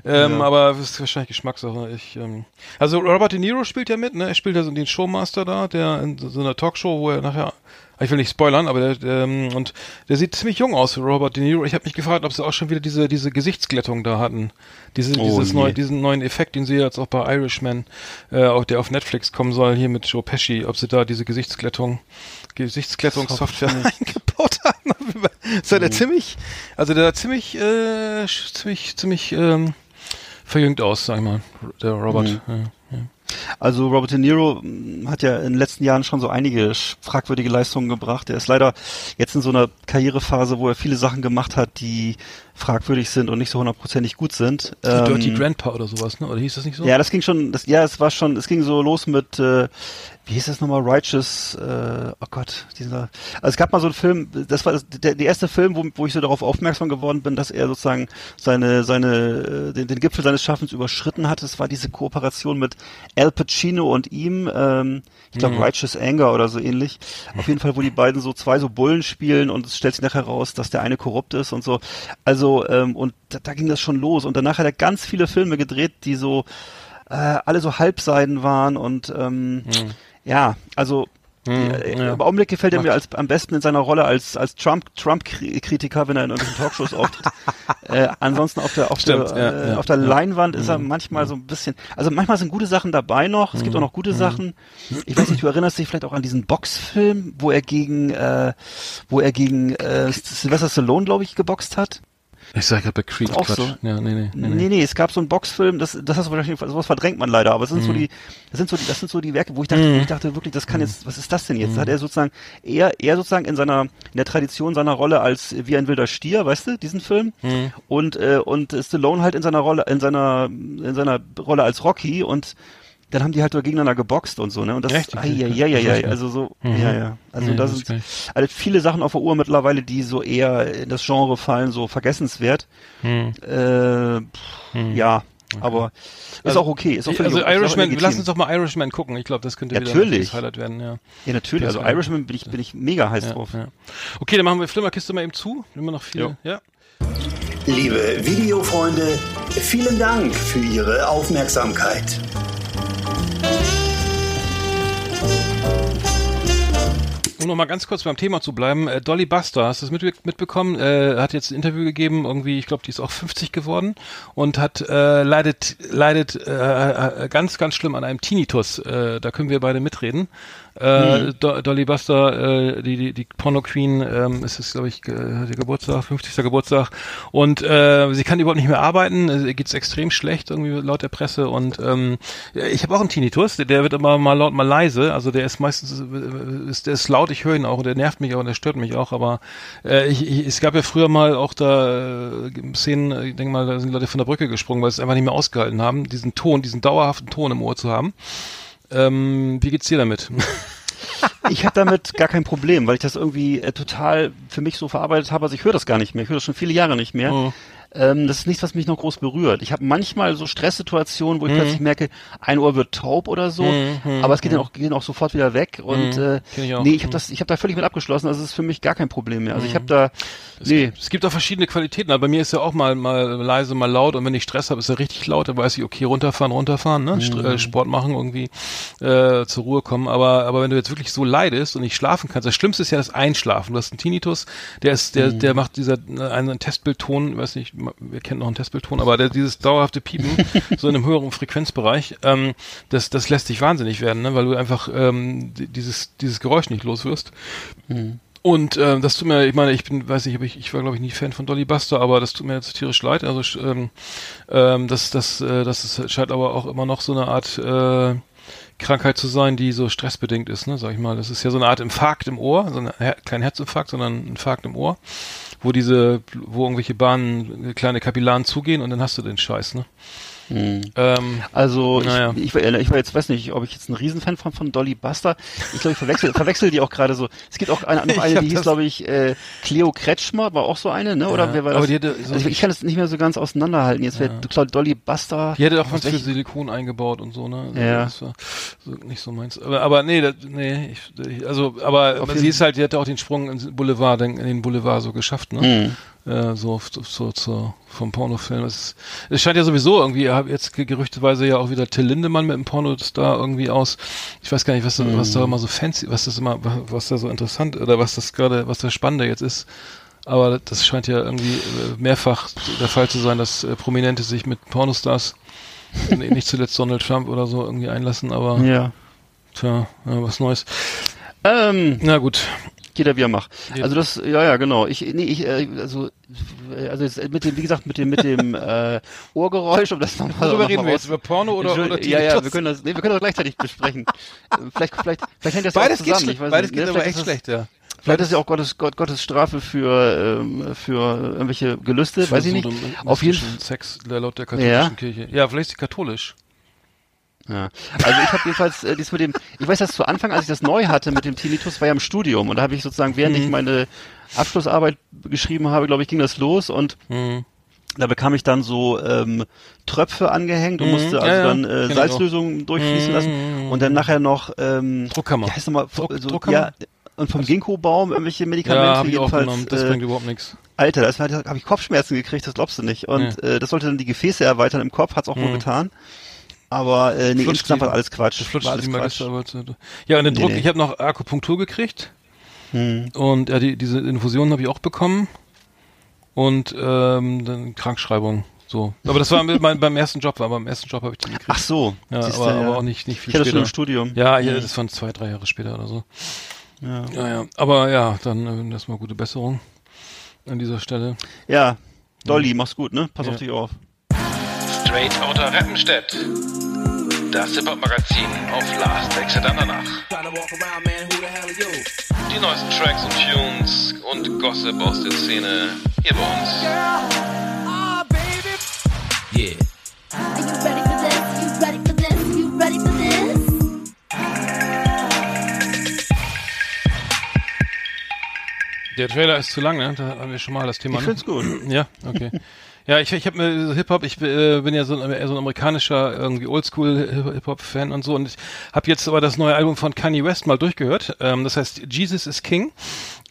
S2: Ähm,
S3: Ja.
S2: Aber das ist wahrscheinlich Geschmackssache. Ich, ähm, also Robert De Niro spielt ja mit, ne? Er spielt ja so den Showmaster da, der in so einer Talkshow, wo er nachher ich will nicht spoilern, aber der, ähm, und der sieht ziemlich jung aus, Robert De Niro. Ich habe mich gefragt, ob sie auch schon wieder diese diese Gesichtsglättung da hatten, diese,
S3: Oh,
S2: dieses
S3: nee.
S2: neu, diesen neuen Effekt, den sie jetzt auch bei Irishman, äh, auch der auf Netflix kommen soll, hier mit Joe Pesci, ob sie da diese Gesichtsglättung, Gesichtsglättungssoftware eingebaut haben. *laughs* ist ja der ziemlich, also der sah ziemlich, äh, ziemlich, ziemlich ähm, verjüngt aus, sag ich mal, der Robert.
S3: Mhm.
S2: Ja, ja.
S3: Also Robert De Niro mh, hat ja in den letzten Jahren schon so einige fragwürdige Leistungen gebracht. Er ist leider jetzt in so einer Karrierephase, wo er viele Sachen gemacht hat, die fragwürdig sind und nicht so hundertprozentig gut sind.
S2: Die Dirty
S3: Ähm,
S2: Grandpa oder sowas, ne? Oder hieß das nicht so?
S3: Ja, das ging schon, das, ja, es war schon, es ging so los mit, äh, wie hieß das nochmal, Righteous, äh, oh Gott, dieser, also es gab mal so einen Film, das war das, der, der erste Film, wo, wo ich so darauf aufmerksam geworden bin, dass er sozusagen seine, seine, äh, den, den Gipfel seines Schaffens überschritten hat. Das war diese Kooperation mit Al Pacino und ihm, ähm, ich glaube Righteous Anger oder so ähnlich. Auf jeden Fall, wo die beiden so zwei so Bullen spielen und es stellt sich nachher raus, dass der eine korrupt ist und so. Also, ähm, und da, da ging das schon los. Und danach hat er ganz viele Filme gedreht, die so äh, alle so Halbseiden waren und ähm, ja, also äh,
S2: ja.
S3: im Augenblick gefällt er mir als am besten in seiner Rolle als als Trump Trump Kritiker, wenn er in irgendwelchen Talkshows *laughs* auftritt. äh, ansonsten auf der auf
S2: Stimmt,
S3: der
S2: ja,
S3: äh,
S2: ja,
S3: auf der. Leinwand ist er manchmal so ein bisschen, also manchmal sind gute Sachen dabei noch. Es gibt auch noch gute Sachen. Ich weiß nicht, du erinnerst dich vielleicht auch an diesen Boxfilm, wo er gegen äh, wo er gegen äh, Sylvester Stallone, glaube ich, geboxt hat.
S2: Ich sag gerade bei Creed
S3: Auch
S2: Quatsch.
S3: so.
S2: Ja, nee, nee, nee.
S3: Nee, nee, es gab so einen Boxfilm, das, das hast du wahrscheinlich, sowas verdrängt man leider, aber es sind
S2: Mhm.
S3: so die, das sind so die, das sind so die Werke, wo ich dachte, wo ich dachte wirklich, das kann jetzt, was ist das denn jetzt? Da hat er sozusagen, er, er sozusagen in seiner, in der Tradition seiner Rolle als wie ein wilder Stier, weißt du, diesen Film?
S2: Mhm.
S3: Und, äh, und Stallone halt in seiner Rolle, in seiner, in seiner Rolle als Rocky und dann haben die halt so gegeneinander geboxt und so, ne? Und das
S2: Echt?
S3: ah, ja, ja, ja, ja, also so, ja, ja. Also
S2: Mhm,
S3: das
S2: das
S3: sind also viele Sachen auf der Uhr mittlerweile, die so eher in das Genre fallen, so vergessenswert.
S2: Hm.
S3: Äh, pff, ja, aber ist
S2: Also,
S3: auch okay, ist auch
S2: also Irishman, lass uns doch mal Irishman gucken. Ich glaube, das könnte wieder
S3: Natürlich.
S2: ein gutes Highlight werden, ja.
S3: Ja, natürlich, also Irishman bin ich bin ich mega heiß
S2: Ja,
S3: drauf.
S2: ja. Okay, dann machen wir Flimmerkiste mal eben zu. Immer noch viel.
S3: Jo.
S2: Ja.
S5: Liebe Videofreunde, vielen Dank für Ihre Aufmerksamkeit.
S2: Um noch mal ganz kurz beim Thema zu bleiben, äh, Dolly Buster, hast du das mit, mitbekommen? Äh, hat jetzt ein Interview gegeben, irgendwie, ich glaube, die ist auch 50 geworden und hat äh, leidet leidet äh, äh, ganz ganz schlimm an einem Tinnitus. Äh, da können wir beide mitreden. Äh, Do Dolly Buster, äh, die, die, die Porno Queen, ähm, ist es, glaube ich, ge hat ihr Geburtstag, 50. Geburtstag. Und äh, sie kann überhaupt nicht mehr arbeiten, äh, geht's extrem schlecht, irgendwie laut der Presse. Und ähm, ich habe auch einen Tinnitus, der, der wird immer mal laut, mal leise. Also der ist meistens, äh, ist, der ist laut, ich höre ihn auch, und der nervt mich auch und der stört mich auch. Aber äh, ich, ich, es gab ja früher mal auch da äh, Szenen, äh, ich denke mal, da sind Leute von der Brücke gesprungen, weil sie es einfach nicht mehr ausgehalten haben, diesen Ton, diesen dauerhaften Ton im Ohr zu haben. Ähm, wie geht's dir damit? *laughs*
S3: Ich habe damit gar kein Problem, weil ich das irgendwie äh, total für mich so verarbeitet habe. Also ich höre das gar nicht mehr. Ich höre das schon viele Jahre nicht mehr.
S2: Mhm.
S3: Ähm, das ist nichts, was mich noch groß berührt. Ich habe manchmal so Stresssituationen, wo ich plötzlich merke, ein Ohr wird taub oder so, aber es geht dann auch, geht auch sofort wieder weg. Und äh,
S2: Kenn ich
S3: nee, ich habe das, ich habe da völlig mit abgeschlossen. Also es ist für mich gar kein Problem mehr. Also ich habe da, nee,
S2: Es gibt auch verschiedene Qualitäten, aber bei mir ist ja auch mal, mal leise, mal laut und wenn ich Stress habe, ist er richtig laut, dann weiß ich, okay, runterfahren, runterfahren, ne? St äh, Sport machen, irgendwie äh, zur Ruhe kommen. Aber, aber wenn du jetzt wirklich so leidest und nicht schlafen kannst, das Schlimmste ist ja das Einschlafen. Du hast einen Tinnitus, der ist, der, der macht dieser äh, einen Testbildton, weiß nicht, wir kennen noch einen Testbildton, aber der, dieses dauerhafte Piepen, *laughs* so in einem höheren Frequenzbereich, ähm, das, das lässt dich wahnsinnig werden, ne? weil du einfach ähm, di- dieses, dieses Geräusch nicht los wirst. Und ähm, das tut mir, ich meine, ich bin, weiß nicht, ich, ich war glaube ich nie Fan von Dolly Buster, aber das tut mir jetzt tierisch leid. Also ähm, ähm, das, das, äh, das ist, scheint aber auch immer noch so eine Art äh, Krankheit zu sein, die so stressbedingt ist, ne, sag ich mal. Das ist ja so eine Art Infarkt im Ohr, so ein Her kein Herzinfarkt, sondern ein Infarkt im Ohr, wo diese, wo irgendwelche Bahnen, kleine Kapillaren zugehen und dann hast du den Scheiß, ne? Ähm,
S3: Also
S2: Naja.
S3: ich, ich, war, ich war jetzt, weiß nicht, ob ich jetzt ein Riesenfan von, von Dolly Buster. Ich glaube, ich verwechsel, verwechsel die auch gerade so. Es gibt auch eine, noch *laughs* eine, die hieß, glaube ich, äh, Cleo Kretschmer, war auch so eine, ne? Oder
S2: Ja,
S3: wer war das?
S2: aber die hatte so-
S3: also ich, ich kann das nicht mehr so ganz auseinanderhalten. Jetzt wäre Claude Dolly Buster.
S2: Die hätte auch was für Silikon eingebaut und so, ne? Also
S3: Ja.
S2: Das war so nicht so meins. Aber, aber nee, das, nee, ich, also, aber
S3: Auf
S2: sie ist halt, die hat auch den Sprung ins Boulevard, in den Boulevard so geschafft, ne?
S3: Hm.
S2: Äh, so, so, so, so vom Pornofilm. Es, es scheint ja sowieso irgendwie, jetzt ge- gerüchteweise ja auch wieder Till Lindemann mit dem Pornostar irgendwie aus. Ich weiß gar nicht, was da, was da immer so fancy, was das immer, was da so interessant oder was das gerade, was das Spannende jetzt ist. Aber das scheint ja irgendwie äh, mehrfach der Fall zu sein, dass äh, Prominente sich mit Pornostars, nee, nicht zuletzt Donald Trump oder so irgendwie einlassen, aber
S3: Ja.
S2: tja, ja, was Neues.
S3: Ähm,
S2: Na gut.
S3: Jeder wie er macht.
S2: Jeder.
S3: Also das, ja, ja, genau. Ich, nee, ich, äh, also, also jetzt mit dem, wie gesagt, mit dem, mit dem *laughs* äh, Ohrgeräusch, um das nochmal.
S2: Worüber
S3: noch
S2: reden wir jetzt? Über Porno oder, oder
S3: Ja, ja, wir können das, nee, wir können das gleichzeitig *laughs* besprechen. Äh, vielleicht, vielleicht, vielleicht hängt das ja
S2: Beides
S3: auch
S2: geht
S3: zusammen. ich weiß
S2: beides
S3: nicht,
S2: geht
S3: ne?
S2: aber echt schlecht, ja.
S3: Vielleicht ist ja auch Gottes, Gott, Gottes Strafe für, ähm, für irgendwelche Gelüste, weiß ich nicht. Auf jeden Fall.
S2: Sex laut der katholischen
S3: Ja.
S2: Kirche. Ja, vielleicht ist sie katholisch.
S3: Ja. Also ich habe jedenfalls äh, dies mit dem, ich weiß, dass zu Anfang, als ich das neu hatte mit dem Tinnitus, war ja im Studium und da habe ich sozusagen, während
S2: Mhm.
S3: ich meine Abschlussarbeit geschrieben habe, glaube ich, ging das los und
S2: Mhm.
S3: da bekam ich dann so ähm, Tröpfe angehängt und
S2: Mhm.
S3: musste also
S2: Ja, ja.
S3: dann äh,
S2: Kenn ich
S3: Salzlösung durchfließen
S2: Mhm.
S3: lassen und dann nachher noch ähm,
S2: Druckkammer.
S3: wie heißt nochmal,
S2: Druck-
S3: so,
S2: Druckkammer?
S3: ja, und vom Ginkgo-Baum irgendwelche Medikamente
S2: Ja, ich auch
S3: jedenfalls.
S2: genommen. Das
S3: äh,
S2: bringt überhaupt nichts.
S3: Alter, da habe ich Kopfschmerzen gekriegt, das glaubst du nicht. Und äh, das sollte dann die Gefäße erweitern im Kopf, hat's auch wohl
S2: Mhm.
S3: getan. Aber äh, nee,
S2: Flutscht
S3: insgesamt war alles Quatsch.
S2: Flutscht
S3: War alles Quatsch.
S2: Ja, und den
S3: Nee,
S2: Druck,
S3: nee.
S2: ich habe noch Akupunktur gekriegt
S3: Hm.
S2: und ja, die, diese Infusion habe ich auch bekommen und ähm, dann Krankschreibung. So. Aber das war *laughs* mein, beim ersten Job, war beim ersten Job habe ich den gekriegt.
S3: Ach so.
S2: ja, aber,
S3: ja.
S2: aber auch nicht, nicht viel
S3: Ich hatte das schon
S2: später.
S3: im Studium.
S2: Ja, ja, das waren zwei, drei Jahre später oder so.
S3: Ja.
S2: Ja, ja. Aber ja, dann äh, erstmal gute Besserung an dieser Stelle.
S3: ja. Dolly, mach's gut, ne? Pass auf dich auf.
S1: Straight Outta Reppenstedt. Das Hip-Hop-Magazin auf Last Exit danach. Die neuesten Tracks und Tunes und Gossip aus der Szene hier bei uns. Yeah.
S6: Are you ready for this? You ready for this? You ready for this?
S2: Der Trailer ist zu lang, ne? Da haben wir schon mal das Thema.
S3: Ich
S2: ne?
S3: find's gut.
S2: Ja, okay. Ja, ich, ich habe mir so Hip-Hop, ich äh, bin ja so ein, so ein amerikanischer, irgendwie Oldschool-Hip-Hop-Fan und so und ich habe jetzt aber das neue Album von Kanye West mal durchgehört. Ähm, das heißt Jesus is King.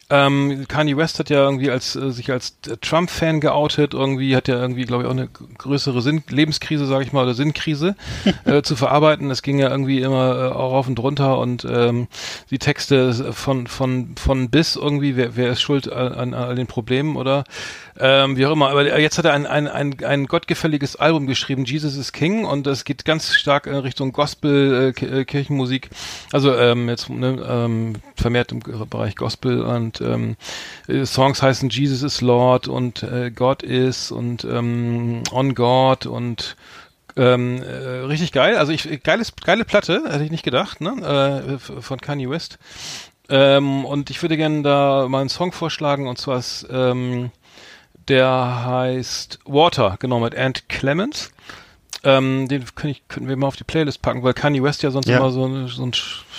S2: Ähm, Kanye West hat ja irgendwie als äh, sich als äh, Trump-Fan geoutet, irgendwie hat ja irgendwie, glaube ich, auch eine größere Sinn Lebenskrise, sage ich mal, oder Sinnkrise *laughs* äh, zu verarbeiten. Es ging ja irgendwie immer äh, auch rauf und runter und ähm, die Texte von von von bis irgendwie, wer, wer ist schuld an, an all den Problemen oder ähm, wie auch immer. Aber jetzt hat er ein, ein, ein, ein gottgefälliges Album geschrieben, Jesus is King, und das geht ganz stark in Richtung Gospel, äh, äh, Kirchenmusik. Also ähm, jetzt ne, ähm, vermehrt im Bereich Gospel und ähm, äh, Songs heißen Jesus is Lord und äh, God is und ähm, On God und ähm, äh, richtig geil. Also ich geiles, geile Platte, hätte ich nicht gedacht, ne? Äh, von Kanye West. Ähm, und ich würde gerne da mal einen Song vorschlagen und zwar ist ähm, der heißt Water, genau, mit Ant Clemens. Ähm, den können, ich, können wir mal auf die Playlist packen, weil Kanye West ja sonst
S3: Ja.
S2: immer so, ein- so ein,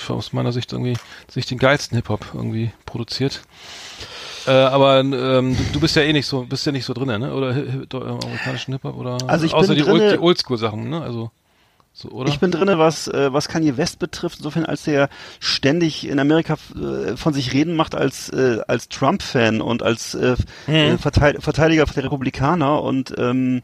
S2: aus meiner Sicht irgendwie, sich den geilsten Hip-Hop irgendwie produziert. Äh, aber ähm, du, du bist ja eh nicht so, bist ja nicht so drin, ne? Oder hi- hi- äh, amerikanischen Hip-Hop oder
S3: Also ich
S2: außer
S3: bin
S2: die, Old, die Oldschool-Sachen, ne? Also so, oder?
S3: Ich bin drinne, was äh, was Kanye West betrifft, insofern als der ständig in Amerika äh, von sich reden macht als äh, als Trump-Fan und als äh, äh, Verteid Verteidiger der Republikaner und ähm,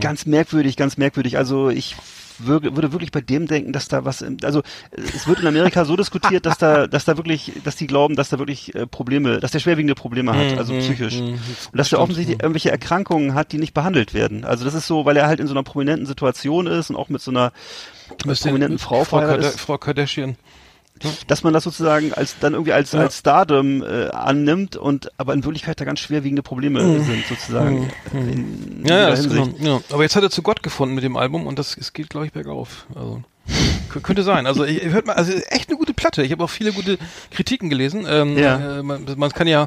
S3: ganz merkwürdig, ganz merkwürdig. Also ich würde, wirklich bei dem denken, dass da was, also es wird in Amerika so diskutiert, dass da, dass da wirklich, dass die glauben, dass da wirklich äh, Probleme, dass der schwerwiegende Probleme hat, also psychisch. Und dass der offensichtlich irgendwelche Erkrankungen hat, die nicht behandelt werden. Also das ist so, weil er halt in so einer prominenten Situation ist und auch mit so einer prominenten Frau
S2: Frau,
S3: verheiratet
S2: Kada
S3: ist,
S2: Frau Kardashian.
S3: Dass man das sozusagen als dann irgendwie als,
S2: Ja.
S3: als Stardom äh, annimmt und aber in Wirklichkeit da ganz schwerwiegende Probleme sind sozusagen. In, in
S2: Mhm. Ja, ja,
S3: Hinsicht.
S2: genau, ja. Aber jetzt hat er zu Gott gefunden mit dem Album und das es geht, glaube ich, bergauf. Also könnte sein. Also ich, hört mal, also echt eine gute Platte. Ich habe auch viele gute Kritiken gelesen. Ähm,
S3: Ja.
S2: äh, man, man kann ja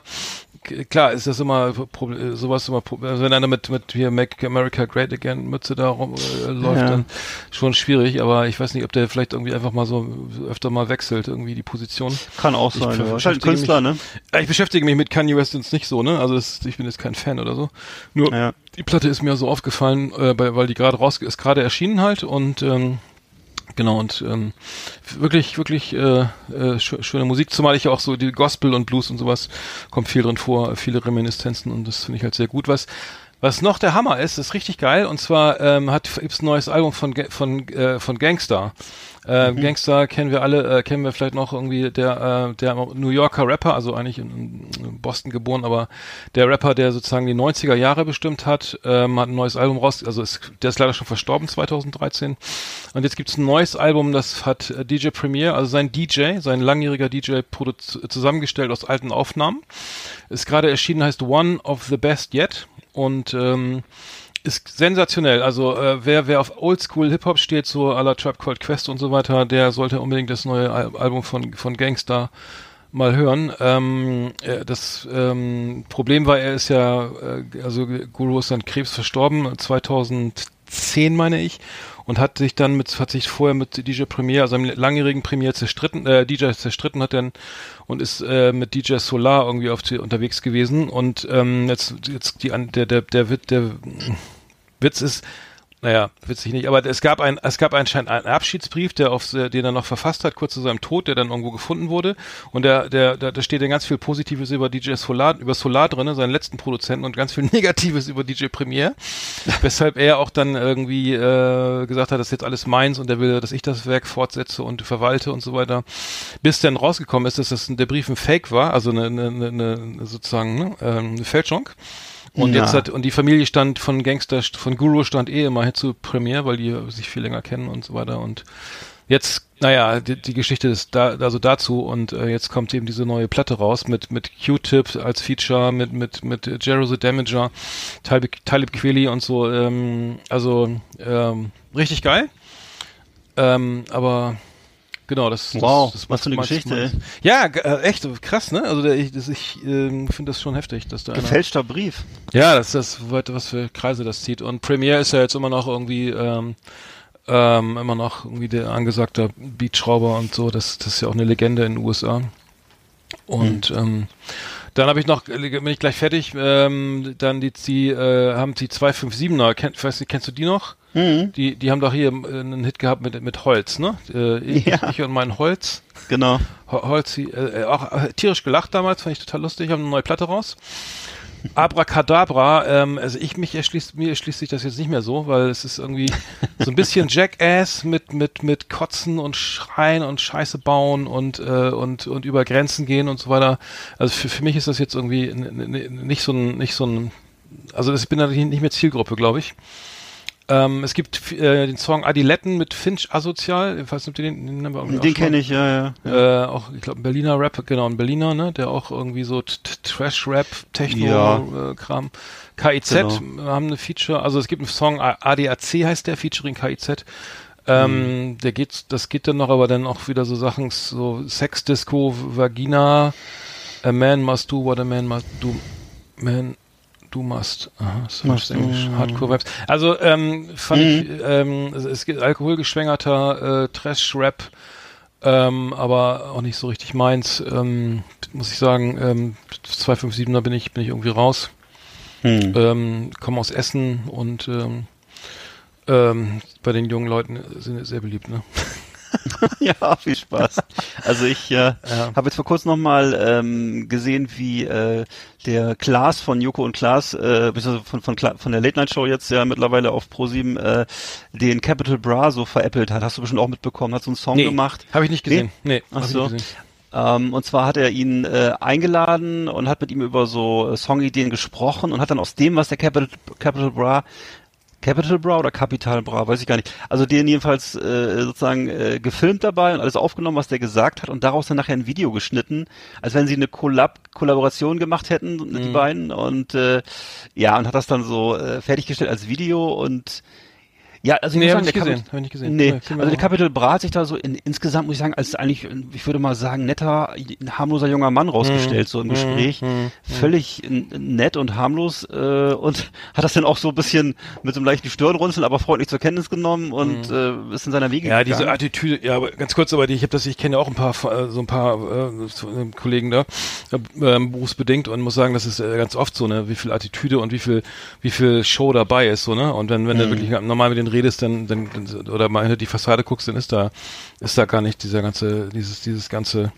S2: Klar, ist das immer äh, sowas immer, also wenn einer mit mit hier Make America Great Again Mütze da rum äh, läuft,
S3: Ja.
S2: dann schon schwierig. Aber ich weiß nicht, ob der vielleicht irgendwie einfach mal so öfter mal wechselt irgendwie die Position.
S3: Kann auch
S2: Ich
S3: sein.
S2: ver-
S3: Ja. Ist halt ein Künstler,
S2: mich-
S3: ne?
S2: Ja, Ich beschäftige mich mit Kanye West jetzt nicht so, ne? Also das, ich bin jetzt kein Fan oder so. Nur
S3: Ja.
S2: die Platte ist mir so aufgefallen, äh, bei, weil die gerade raus ist, gerade erschienen halt und ähm, genau und ähm, wirklich wirklich äh, äh, schö- schöne Musik, zumal ich auch so die Gospel und Blues und sowas kommt viel drin vor, viele Reminiszenzen und das finde ich halt sehr gut. Was was noch der Hammer ist, ist richtig geil und zwar ähm, hat gibt's ein neues Album von von äh, von Gangstar. Äh, Gangster kennen wir alle, äh, kennen wir vielleicht noch irgendwie der, äh, der New Yorker Rapper, also eigentlich in, in Boston geboren, aber der Rapper, der sozusagen die 90er Jahre bestimmt hat, ähm, hat ein neues Album raus, also ist, der ist leider schon verstorben 2013. Und jetzt gibt's ein neues Album, das hat äh, DJ Premier, also sein DJ, sein langjähriger DJ zusammengestellt aus alten Aufnahmen. Ist gerade erschienen, heißt One of the Best Yet und ähm, ist sensationell. Also äh, wer wer auf Oldschool Hip Hop steht, so à la Trap Called Quest und so weiter, der sollte unbedingt das neue Al Album von von Gangster mal hören. Ähm, äh, das ähm, Problem war, er ist ja, äh, also Guru ist an Krebs verstorben, 2010 meine ich, und hat sich dann mit, hat sich vorher mit DJ Premier, also einem langjährigen Premier zerstritten, äh, DJ zerstritten hat dann und ist äh, mit DJ Solar irgendwie auf die, unterwegs gewesen. Und ähm, jetzt jetzt die der der der Witz der Witz ist naja, witzig nicht, aber es gab ein, es gab anscheinend einen Abschiedsbrief, der auf, den er noch verfasst hat, kurz zu seinem Tod, der dann irgendwo gefunden wurde. Und der, der, da steht dann ganz viel Positives über DJ Solar, über Solar drinne, seinen letzten Produzenten, und ganz viel *laughs* Negatives über DJ Premier. *laughs* weshalb er auch dann irgendwie äh, gesagt hat, das ist jetzt alles meins und er will, dass ich das Werk fortsetze und verwalte und so weiter. Bis dann rausgekommen ist, dass das der Brief ein Fake war, also eine, eine, eine, eine sozusagen ne, ähm, eine Fälschung. Und
S3: Ja.
S2: jetzt hat und die Familie stand von Gangster von Guru stand eh immer zu Premiere, weil die sich viel länger kennen und so weiter. Und jetzt naja die, die Geschichte ist da also dazu. Und äh, jetzt kommt eben diese neue Platte raus mit mit Q-Tip als Feature mit mit mit Jero the Damager Talib, Talib Kweli und so. Ähm, also ähm, richtig geil. ähm, aber Genau, das,
S3: Wow,
S2: das, das
S3: was für eine Geschichte,
S2: meins- Ja, äh, echt krass, ne? Also der, ich, das, ich ähm, finde das schon heftig, dass da einer-
S3: Gefälschter Brief.
S2: ja, das ist das, was für Kreise das zieht. Und Premiere ist ja jetzt immer noch irgendwie, ähm, ähm, immer noch irgendwie der angesagte Beatschrauber und so. Das, das ist ja auch eine Legende in den USA. Und ähm, Dann habe ich noch, äh, bin ich gleich fertig, ähm, dann die, die äh, haben die 257er, kenn, weiß nicht, kennst du die noch?
S3: Mhm.
S2: Die, die haben doch hier äh, einen Hit gehabt mit, mit Holz, ne? Äh, ich,
S3: Ja.
S2: ich und mein Holz.
S3: Genau.
S2: Ho- Holz, äh, äh, auch tierisch gelacht damals, fand ich total lustig, haben eine neue Platte raus. Abracadabra, ähm, also ich mich erschließt, mir erschließt sich das jetzt nicht mehr so, weil es ist irgendwie so ein bisschen *laughs* Jackass mit, mit, mit Kotzen und Schreien und Scheiße bauen und, äh, und, und über Grenzen gehen und so weiter. Also für, für mich ist das jetzt irgendwie nicht so ein, nicht so ein, also ich bin da nicht mehr Zielgruppe, glaube ich. Ähm, es gibt äh, den Song Adiletten mit Finch Asozial, ich weiß nicht, den, den, haben wir
S3: Den
S2: mal-
S3: kenne ich, ja, ja.
S2: äh, auch, ich glaube, ein Berliner Rap, genau, ein Berliner, ne, der auch irgendwie so Trash-Rap,
S3: Ja.
S2: Techno-Kram. KIZ
S3: Genau.
S2: haben eine Feature, also es gibt einen Song, ADAC heißt der, featuring KIZ. Ähm,
S3: Mhm.
S2: der geht, das geht dann noch, aber dann auch wieder so Sachen, so Sex, Disco, Vagina, A Man Must Do What a Man Must Do, Man, Du must. Aha,
S3: Must
S2: Englisch. Hardcore Vibes. Also ähm, fand
S3: Mhm.
S2: ich, ähm, es, es gibt alkoholgeschwängerter äh, Trash-Rap, ähm, aber auch nicht so richtig meins. Ähm, muss ich sagen, ähm, 257er bin ich bin ich irgendwie raus.
S3: Hm.
S2: Ähm, komme aus Essen und ähm, ähm, bei den jungen Leuten sind es sehr beliebt. Ne? *laughs* *laughs*
S3: Ja, viel Spaß. Also ich äh,
S2: Ja.
S3: habe jetzt vor kurzem nochmal ähm, gesehen, wie äh, der Klaas von Joko und Klaas, äh, von, von, von der Late Night Show jetzt ja mittlerweile auf Pro7 äh, den Capital Bra so veräppelt hat. Hast du bestimmt auch mitbekommen, hat so einen Song gemacht.
S2: habe ich nicht gesehen. Nee,
S3: Ach
S2: hab ich
S3: so.
S2: nicht gesehen.
S3: Ähm, und zwar hat er ihn äh, eingeladen und hat mit ihm über so äh, Songideen gesprochen und hat dann aus dem, was der Capital, Capital Bra Capital Bra oder Capital Bra, weiß ich gar nicht. Also den jedenfalls äh, sozusagen äh, gefilmt dabei und alles aufgenommen, was der gesagt hat und daraus dann nachher ein Video geschnitten, als wenn sie eine Collab Kollaboration gemacht hätten,
S2: Mhm.
S3: die beiden und äh, ja und hat das dann so äh, fertiggestellt als Video und ja, also ich
S2: Nee,
S3: muss sagen,
S2: ich
S3: der
S2: nicht gesehen,
S3: Capi-
S2: hab ich gesehen.
S3: Nee,
S2: Nee,
S3: also der. Capital Bra hat sich da so in, insgesamt, muss ich sagen, als eigentlich, ich würde mal sagen, netter, harmloser junger Mann rausgestellt, so im Gespräch. Völlig n- nett und harmlos äh, und hat das dann auch so ein bisschen mit so einem leichten Stirnrunzeln, aber freundlich zur Kenntnis genommen und äh, ist in seiner Wege
S2: Ja,
S3: gegangen.
S2: diese Attitüde, ja, aber ganz kurz, aber die, ich habe das, ich kenne ja auch ein paar, äh, so ein paar äh, äh, Kollegen da, äh, ähm, berufsbedingt und muss sagen, das ist äh, ganz oft so, ne, wie viel Attitüde und wie viel, wie viel Show dabei ist, so, ne, und wenn, wenn du wirklich normal mit denen redest, dann, dann, dann oder mal hinter die Fassade guckst, dann ist da, ist da gar nicht dieser ganze, dieses, dieses ganze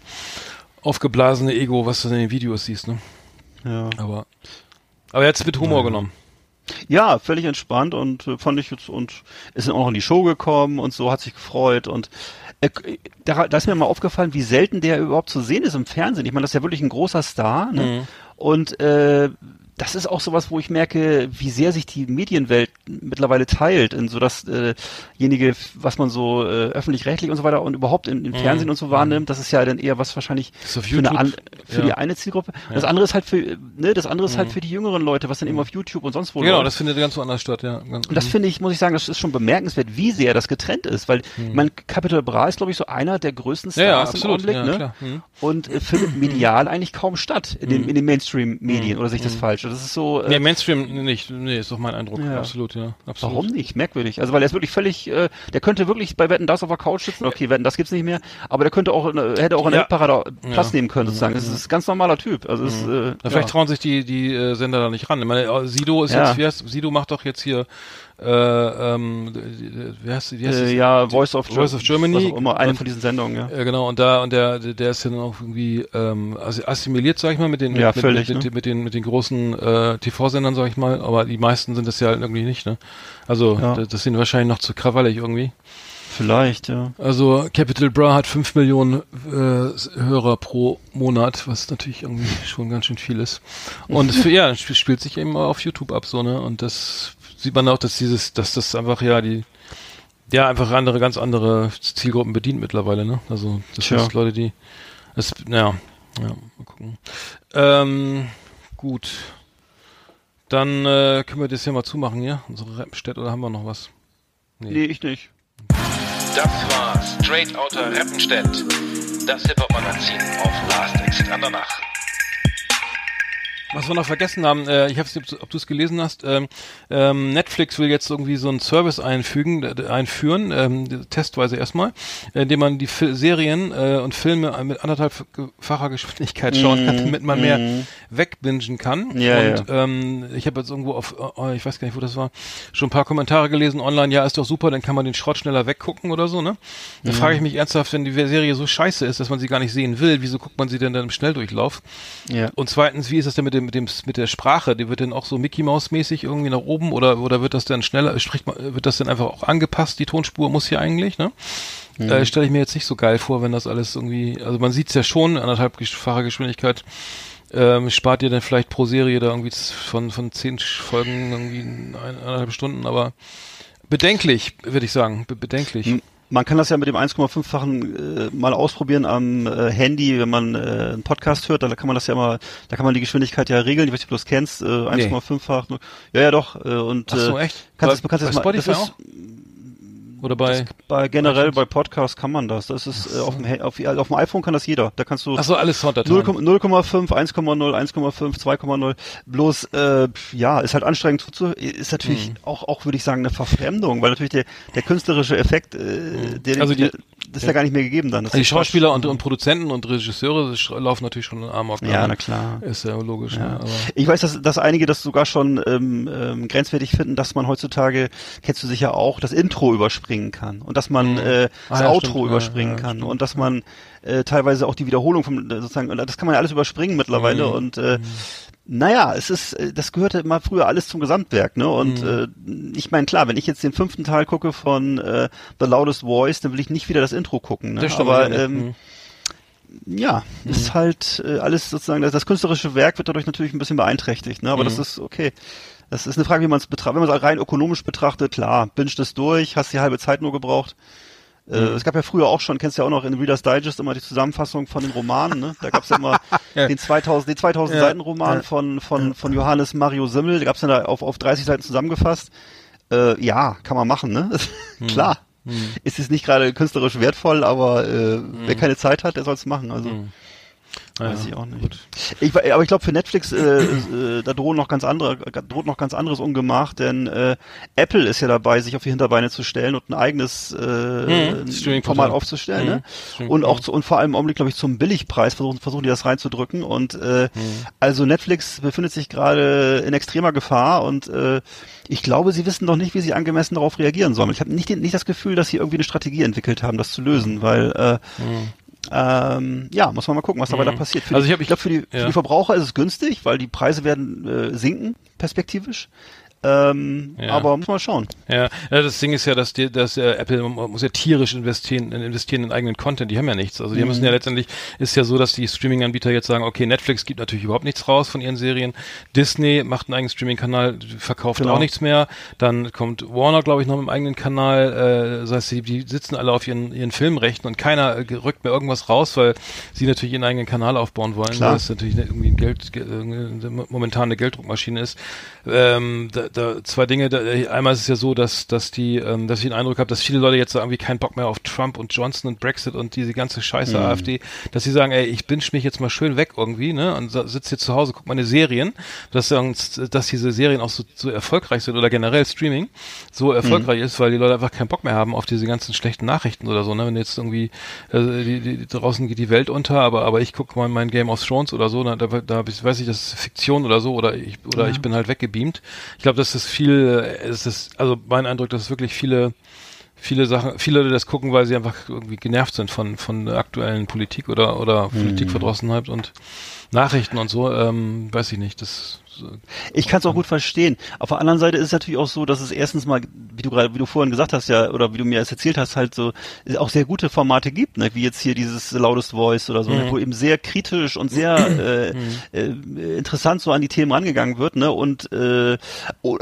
S2: aufgeblasene Ego, was du in den Videos siehst, ne,
S3: ja.
S2: aber, aber jetzt mit Humor genommen.
S3: Ja, völlig entspannt und äh, fand ich jetzt und ist dann auch noch in die Show gekommen und so hat sich gefreut und äh, da, da ist mir mal aufgefallen, wie selten der überhaupt zu sehen ist im Fernsehen. Ich meine, das ist ja wirklich ein großer Star ne? und äh, das ist auch sowas, wo ich merke, wie sehr sich die Medienwelt mittlerweile teilt in so dasjenige, was man so äh, öffentlich-rechtlich und so weiter und überhaupt im, im Fernsehen und so wahrnimmt. Das ist ja dann eher was wahrscheinlich für, eine an, für
S2: ja.
S3: die eine Zielgruppe. Das andere ist halt für, ne, das andere ist halt für die jüngeren Leute, was dann eben auf YouTube und sonst wo
S2: Genau,
S3: läuft.
S2: das findet ganz woanders statt, ja. Ganz,
S3: Und das finde ich, muss ich sagen, das ist schon bemerkenswert, wie sehr das getrennt ist, weil mein Capital Bra ist, glaube ich, so einer der größten
S2: Hm. Ja, ja,
S3: Stars
S2: absolut,
S3: im Augenblick,
S2: ja,
S3: ne?
S2: Mhm.
S3: Und äh, findet *clears throat* medial eigentlich kaum statt in, den, in den Mainstream-Medien, oder sehe ich das falsch? Das ist so. Äh,
S2: Nee, Mainstream nicht, nee, ist doch mein Eindruck.
S3: Ja.
S2: Absolut, ja. Absolut.
S3: Warum nicht? Merkwürdig. Also weil er ist wirklich völlig, äh, der könnte wirklich bei Wetten das auf der Couch sitzen. Okay, Wetten das gibt's nicht mehr, aber der könnte auch, äh, hätte auch in der
S2: Ja.
S3: Platz nehmen können sozusagen. Das ist ein ganz normaler Typ. Also ist, äh,
S2: Ja, vielleicht trauen sich die, die äh, Sender da nicht ran. Ich meine, äh, Sido ist jetzt, wie heißt, Sido macht doch jetzt hier, äh, ähm, wie heißt, wie heißt
S3: äh, ja, Voice of,
S2: Voice of Germany.
S3: Immer, eine
S2: Und-
S3: von diesen Sendungen, ja.
S2: Ja, genau, und da, und der, der ist ja dann auch irgendwie ähm, assi- assimiliert, sag ich mal, mit den,
S3: Ja,
S2: mit,
S3: völlig,
S2: mit,
S3: ne?
S2: mit den, mit den großen äh, TV-Sendern, sag ich mal, aber die meisten sind das ja irgendwie nicht, ne? Also,
S3: Ja.
S2: das, das sind wahrscheinlich noch zu krawallig irgendwie.
S3: Vielleicht, ja.
S2: Also Capital Bra hat 5 Millionen äh, Hörer pro Monat, was natürlich irgendwie schon ganz schön viel ist. Und es, ja, spielt sich eben auf YouTube ab, so, ne? Und das sieht man auch, dass dieses, dass das einfach ja die ja einfach andere, ganz andere Zielgruppen bedient mittlerweile, ne? Also das
S3: Tja.
S2: sind Leute, die es, ja, ja, mal gucken. Ähm, gut. Dann äh, können wir das hier mal zumachen, ja? Unsere Rappenstädt oder haben wir noch was?
S3: Nee, ich nicht.
S1: Das war Straight Outta Rappenstedt, das Hip-Hop-Magazin auf Last Exit Andernach.
S2: Was wir noch vergessen haben, äh, ich weiß nicht, ob du es gelesen hast, ähm, ähm, Netflix will jetzt irgendwie so einen Service einfügen, äh, einführen, ähm, testweise erstmal, äh, indem man die Fil Serien äh, und Filme mit anderthalbfacher Geschwindigkeit schauen kann, damit man mehr wegbingen kann.
S3: Mhm. Ja,
S2: und ähm, ich habe jetzt irgendwo auf, oh, ich weiß gar nicht, wo das war, schon ein paar Kommentare gelesen online, ja, ist doch super, dann kann man den Schrott schneller weggucken oder so, ne? Da frage ich mich ernsthaft, wenn die Serie so scheiße ist, dass man sie gar nicht sehen will, wieso guckt man sie denn dann im Schnelldurchlauf?
S3: Ja.
S2: Und zweitens, wie ist das denn mit dem, mit dem, mit der Sprache? Die wird denn auch so Mickey Maus mäßig irgendwie nach oben oder, oder wird das dann schneller, spricht man, wird das dann einfach auch angepasst? Die Tonspur muss hier eigentlich, ne? Äh, Stelle ich mir jetzt nicht so geil vor, wenn das alles irgendwie, also man sieht's ja schon, anderthalbfache Geschwindigkeit, ähm, spart ihr dann vielleicht pro Serie da irgendwie von, von zehn Folgen irgendwie ein- eineinhalb Stunden, aber bedenklich, würde ich sagen, be bedenklich.
S3: M- Man kann das ja mit dem 1,5-fachen äh, mal ausprobieren am äh, Handy, wenn man äh, einen Podcast hört, da kann man das ja mal, da kann man die Geschwindigkeit ja regeln. Ich weiß nicht, ob du das kennst, äh, 1,5-fach. Ja, ja, doch. Äh, und
S2: Ach so,
S3: äh,
S2: echt?
S3: Kannst
S2: Bei-
S3: du, kannst
S2: bei
S3: das mal, das
S2: Spotify
S3: ist,
S2: auch? Oder bei,
S3: bei generell bei Podcasts kann man das. Das ist äh, auf, dem, auf, auf dem iPhone kann das jeder. Da kannst du
S2: ach so, alles Sounddateien.
S3: 0,5, 1,0, 1,5, 2,0. Bloß, äh, ja, ist halt anstrengend zuzu, ist natürlich
S2: Hm.
S3: auch, auch würde ich sagen, eine Verfremdung, weil natürlich der, der künstlerische Effekt, äh, der,
S2: Also die-
S3: der, das ist ja gar nicht mehr gegeben dann. Das
S2: die Schauspieler und, und Produzenten und Regisseure laufen natürlich schon in Amok.
S3: Ja,
S2: ne?
S3: na klar.
S2: Ist ja logisch,
S3: Ja.
S2: ne?
S3: Ich weiß, dass, dass einige das sogar schon ähm, ähm, grenzwertig finden, dass man heutzutage, kennst du sicher auch, das Intro überspringen kann und dass man äh, das
S2: Ah, ja,
S3: Outro
S2: stimmt.
S3: Überspringen
S2: ja,
S3: kann
S2: stimmt.
S3: und dass man äh, teilweise auch die Wiederholung vom sozusagen, das kann man ja alles überspringen mittlerweile
S2: Mhm.
S3: und äh, naja, es ist, äh, das gehörte immer früher alles zum Gesamtwerk, ne? Und
S2: Mhm.
S3: äh, ich meine, klar, wenn ich jetzt den fünften Teil gucke von äh, The Loudest Voice, dann will ich nicht wieder das Intro gucken. Ne?
S2: Das stimmt,
S3: Aber
S2: ja,
S3: ähm,
S2: mhm.
S3: ja, ist halt äh, alles sozusagen, das, das künstlerische Werk wird dadurch natürlich ein bisschen beeinträchtigt, ne? aber das ist okay. Das ist eine Frage, wie man es betrachtet. Wenn man es rein ökonomisch betrachtet, klar, binge das durch, hast die halbe Zeit nur gebraucht. Äh, Es gab ja früher auch schon, kennst du ja auch noch in Reader's Digest immer die Zusammenfassung von den Romanen, ne? Da gab's ja immer *laughs*
S2: Ja.
S3: den 2000, den 2000
S2: Ja.
S3: Seiten Roman
S2: Ja.
S3: von, von, von Johannes Mario Simmel, der gab's dann da auf, auf 30 Seiten zusammengefasst. Äh, ja, kann man machen, ne? *laughs*
S2: Hm.
S3: Klar. Ist es nicht gerade künstlerisch wertvoll, aber äh, wer keine Zeit hat, der soll's machen. Also weiß
S2: Hm. ja,
S3: ich auch nicht. Ich, we- aber ich glaube für Netflix äh, äh, da drohen noch ganz andere droht noch ganz anderes Ungemach, denn äh, Apple ist ja dabei, sich auf die Hinterbeine zu stellen und ein eigenes äh,
S2: Hm, Streaming-Portal.
S3: Format aufzustellen,
S2: Hm,
S3: ne?
S2: Streaming-
S3: Und auch zu, und vor allem im Augenblick glaube ich zum Billigpreis versuchen versuchen die das reinzudrücken und äh,
S2: Hm.
S3: also Netflix befindet sich gerade in extremer Gefahr und äh, ich glaube, sie wissen noch nicht, wie sie angemessen darauf reagieren sollen. Ich habe nicht, nicht das Gefühl, dass sie irgendwie eine Strategie entwickelt haben, das zu lösen, weil äh, ähm, ja, muss man mal gucken, was dabei da passiert. Für
S2: Also ich
S3: ich glaube, für, die, für
S2: ja.
S3: die Verbraucher ist es günstig, weil die Preise werden äh, sinken, perspektivisch. Ähm,
S2: Ja.
S3: Aber muss man schauen.
S2: Ja, das Ding ist ja, dass die, dass äh, Apple muss ja tierisch investieren, investieren in eigenen Content. Die haben ja nichts. Also die müssen ja letztendlich ist ja so, dass die Streaming-Anbieter jetzt sagen, okay, Netflix gibt natürlich überhaupt nichts raus von ihren Serien. Disney macht einen eigenen Streaming-Kanal, verkauft
S3: Genau.
S2: auch nichts mehr. Dann kommt Warner, glaube ich, noch mit einem eigenen Kanal. Äh, das heißt, die, die sitzen alle auf ihren ihren Filmrechten und keiner äh, rückt mehr irgendwas raus, weil sie natürlich ihren eigenen Kanal aufbauen wollen.
S3: Klar.
S2: Weil das natürlich irgendwie ein Geld, ge- äh, momentan eine Gelddruckmaschine ist. Ähm, da, da zwei Dinge. Da, einmal ist es ja so, dass dass die, ähm, dass ich den Eindruck habe, dass viele Leute jetzt irgendwie keinen Bock mehr auf Trump und Johnson und Brexit und diese ganze Scheiße AfD, dass sie sagen, ey, ich binge mich jetzt mal schön weg irgendwie, ne, und sitze hier zu Hause, guck meine Serien, dass dass diese Serien auch so, so erfolgreich sind oder generell Streaming so erfolgreich ist, weil die Leute einfach keinen Bock mehr haben auf diese ganzen schlechten Nachrichten oder so, ne, wenn jetzt irgendwie äh, die, die, draußen geht die Welt unter, aber aber ich gucke mal mein Game of Thrones oder so, da, da, da weiß ich, das ist Fiktion oder so oder ich oder ich bin halt weggebeamt. Ich glaube, das ist viel, äh, es ist also mein Eindruck, dass es wirklich viele viele Sachen, viele Leute das gucken, weil sie einfach irgendwie genervt sind von von der aktuellen Politik oder oder Politikverdrossenheit und Nachrichten und so. Ähm, weiß ich nicht. Das
S3: Ich kann es auch gut verstehen. Auf der anderen Seite ist es natürlich auch so, dass es erstens mal, wie du gerade, wie du vorhin gesagt hast, ja, oder wie du mir es erzählt hast, halt so auch sehr gute Formate gibt, ne? wie jetzt hier dieses Loudest Voice oder so, ne? wo eben sehr kritisch und sehr *clears throat* äh, äh, interessant so an die Themen rangegangen wird, ne? Und äh,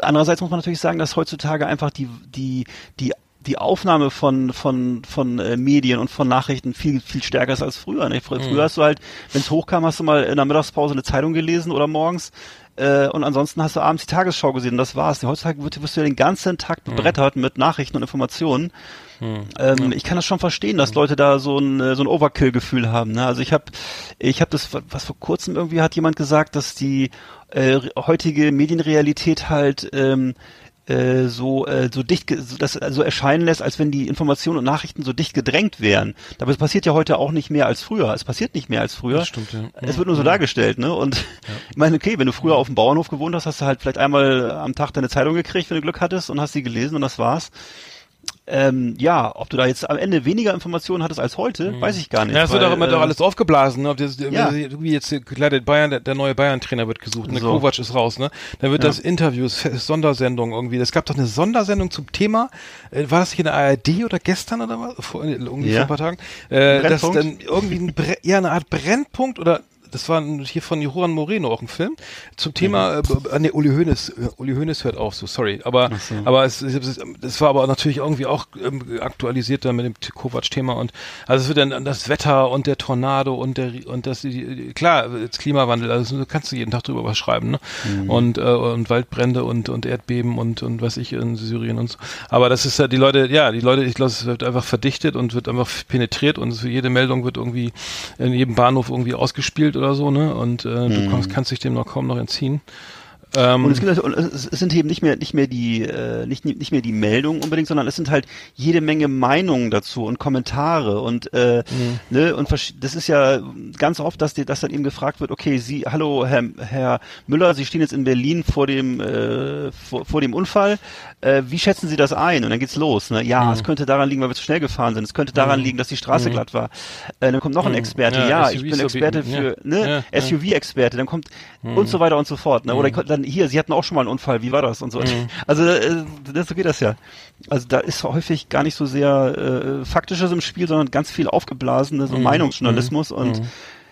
S3: andererseits muss man natürlich sagen, dass heutzutage einfach die die die die Aufnahme von von von äh, Medien und von Nachrichten viel viel stärker ist als früher. Ne? Früher, früher hast du halt, wenn es hochkam, hast du mal in der Mittagspause eine Zeitung gelesen oder morgens äh, und ansonsten hast du abends die Tagesschau gesehen und das war's. Heutzutage wirst du ja den ganzen Tag bebrettert mit Nachrichten und Informationen. Ähm, Ich kann das schon verstehen, dass Leute da so ein, äh, so ein Overkill-Gefühl haben. Ne? Also ich habe ich hab das, was vor kurzem irgendwie hat jemand gesagt, dass die äh, heutige Medienrealität halt ähm, äh, so äh, so dicht so, das so erscheinen lässt, als wenn die Informationen und Nachrichten so dicht gedrängt wären. Dabei es passiert ja heute auch nicht mehr als früher. Es passiert nicht mehr als früher.
S2: Das stimmt, ja.
S3: Es wird nur so dargestellt, ne? Und *laughs* ich meine, okay, wenn du früher auf dem Bauernhof gewohnt hast, hast du halt vielleicht einmal am Tag deine Zeitung gekriegt, wenn du Glück hattest und hast sie gelesen und das war's. Ähm, ja, ob du da jetzt am Ende weniger Informationen hattest als heute, weiß ich gar nicht.
S2: Ja, es wird auch immer
S3: äh,
S2: doch alles aufgeblasen, ne? Ob das,
S3: Ja.
S2: wie jetzt äh, klar, der Bayern, der, der neue Bayern-Trainer wird gesucht, ne?
S3: So.
S2: Kovac ist raus, ne? Dann wird
S3: Ja.
S2: das Interviews, *laughs* Sondersendung irgendwie. Es gab doch eine Sondersendung zum Thema, äh, war das hier in der ARD oder gestern oder was? Vor, äh, irgendwie
S3: Ja.
S2: vor ein paar Tagen. Äh, das
S3: Brennpunkt?
S2: dann irgendwie ein Bre ja, eine Art Brennpunkt oder das war hier von Juan Moreno auch ein Film zum Thema,
S3: Mhm.
S2: äh, nee, Uli Hoeneß, äh, Uli Hoeneß hört auf, so sorry, aber aber es, es, es war aber natürlich irgendwie auch ähm, aktualisiert dann mit dem Kovac-Thema und also es wird dann das Wetter und der Tornado und der und das die, klar jetzt Klimawandel, also kannst du jeden Tag drüber was schreiben, ne? Und äh, und Waldbrände und und Erdbeben und und was ich in Syrien und so. Aber das ist ja die Leute, ja die Leute, ich glaube, es wird einfach verdichtet und wird einfach penetriert und jede Meldung wird irgendwie in jedem Bahnhof irgendwie ausgespielt oder so, ne? Und äh, du kommst, kannst dich dem noch kaum noch entziehen. Ähm,
S3: Und es, gibt, es sind eben nicht mehr nicht mehr die äh, nicht nicht mehr die Meldungen unbedingt, sondern es sind halt jede Menge Meinungen dazu und Kommentare und äh, ne und das ist ja ganz oft, dass dir dass dann eben gefragt wird, okay, Sie, hallo Herr, Herr Müller, Sie stehen jetzt in Berlin vor dem äh, vor, vor dem Unfall, äh, wie schätzen Sie das ein? Und dann geht's los, ne? Ja, es könnte daran liegen, weil wir zu schnell gefahren sind. Es könnte daran liegen, dass die Straße glatt war. Äh, dann kommt noch ein Experte,
S2: Ja,
S3: ja, ich bin
S2: so
S3: Experte für
S2: ja.
S3: ne
S2: Ja, ja.
S3: SUV-Experte, dann kommt und so weiter und so fort. Ne? Oder dann hier, sie hatten auch schon mal einen Unfall, wie war das und so. Also äh, das, so geht das ja. Also da ist häufig gar nicht so sehr äh, Faktisches im Spiel, sondern ganz viel aufgeblasene so Meinungsjournalismus und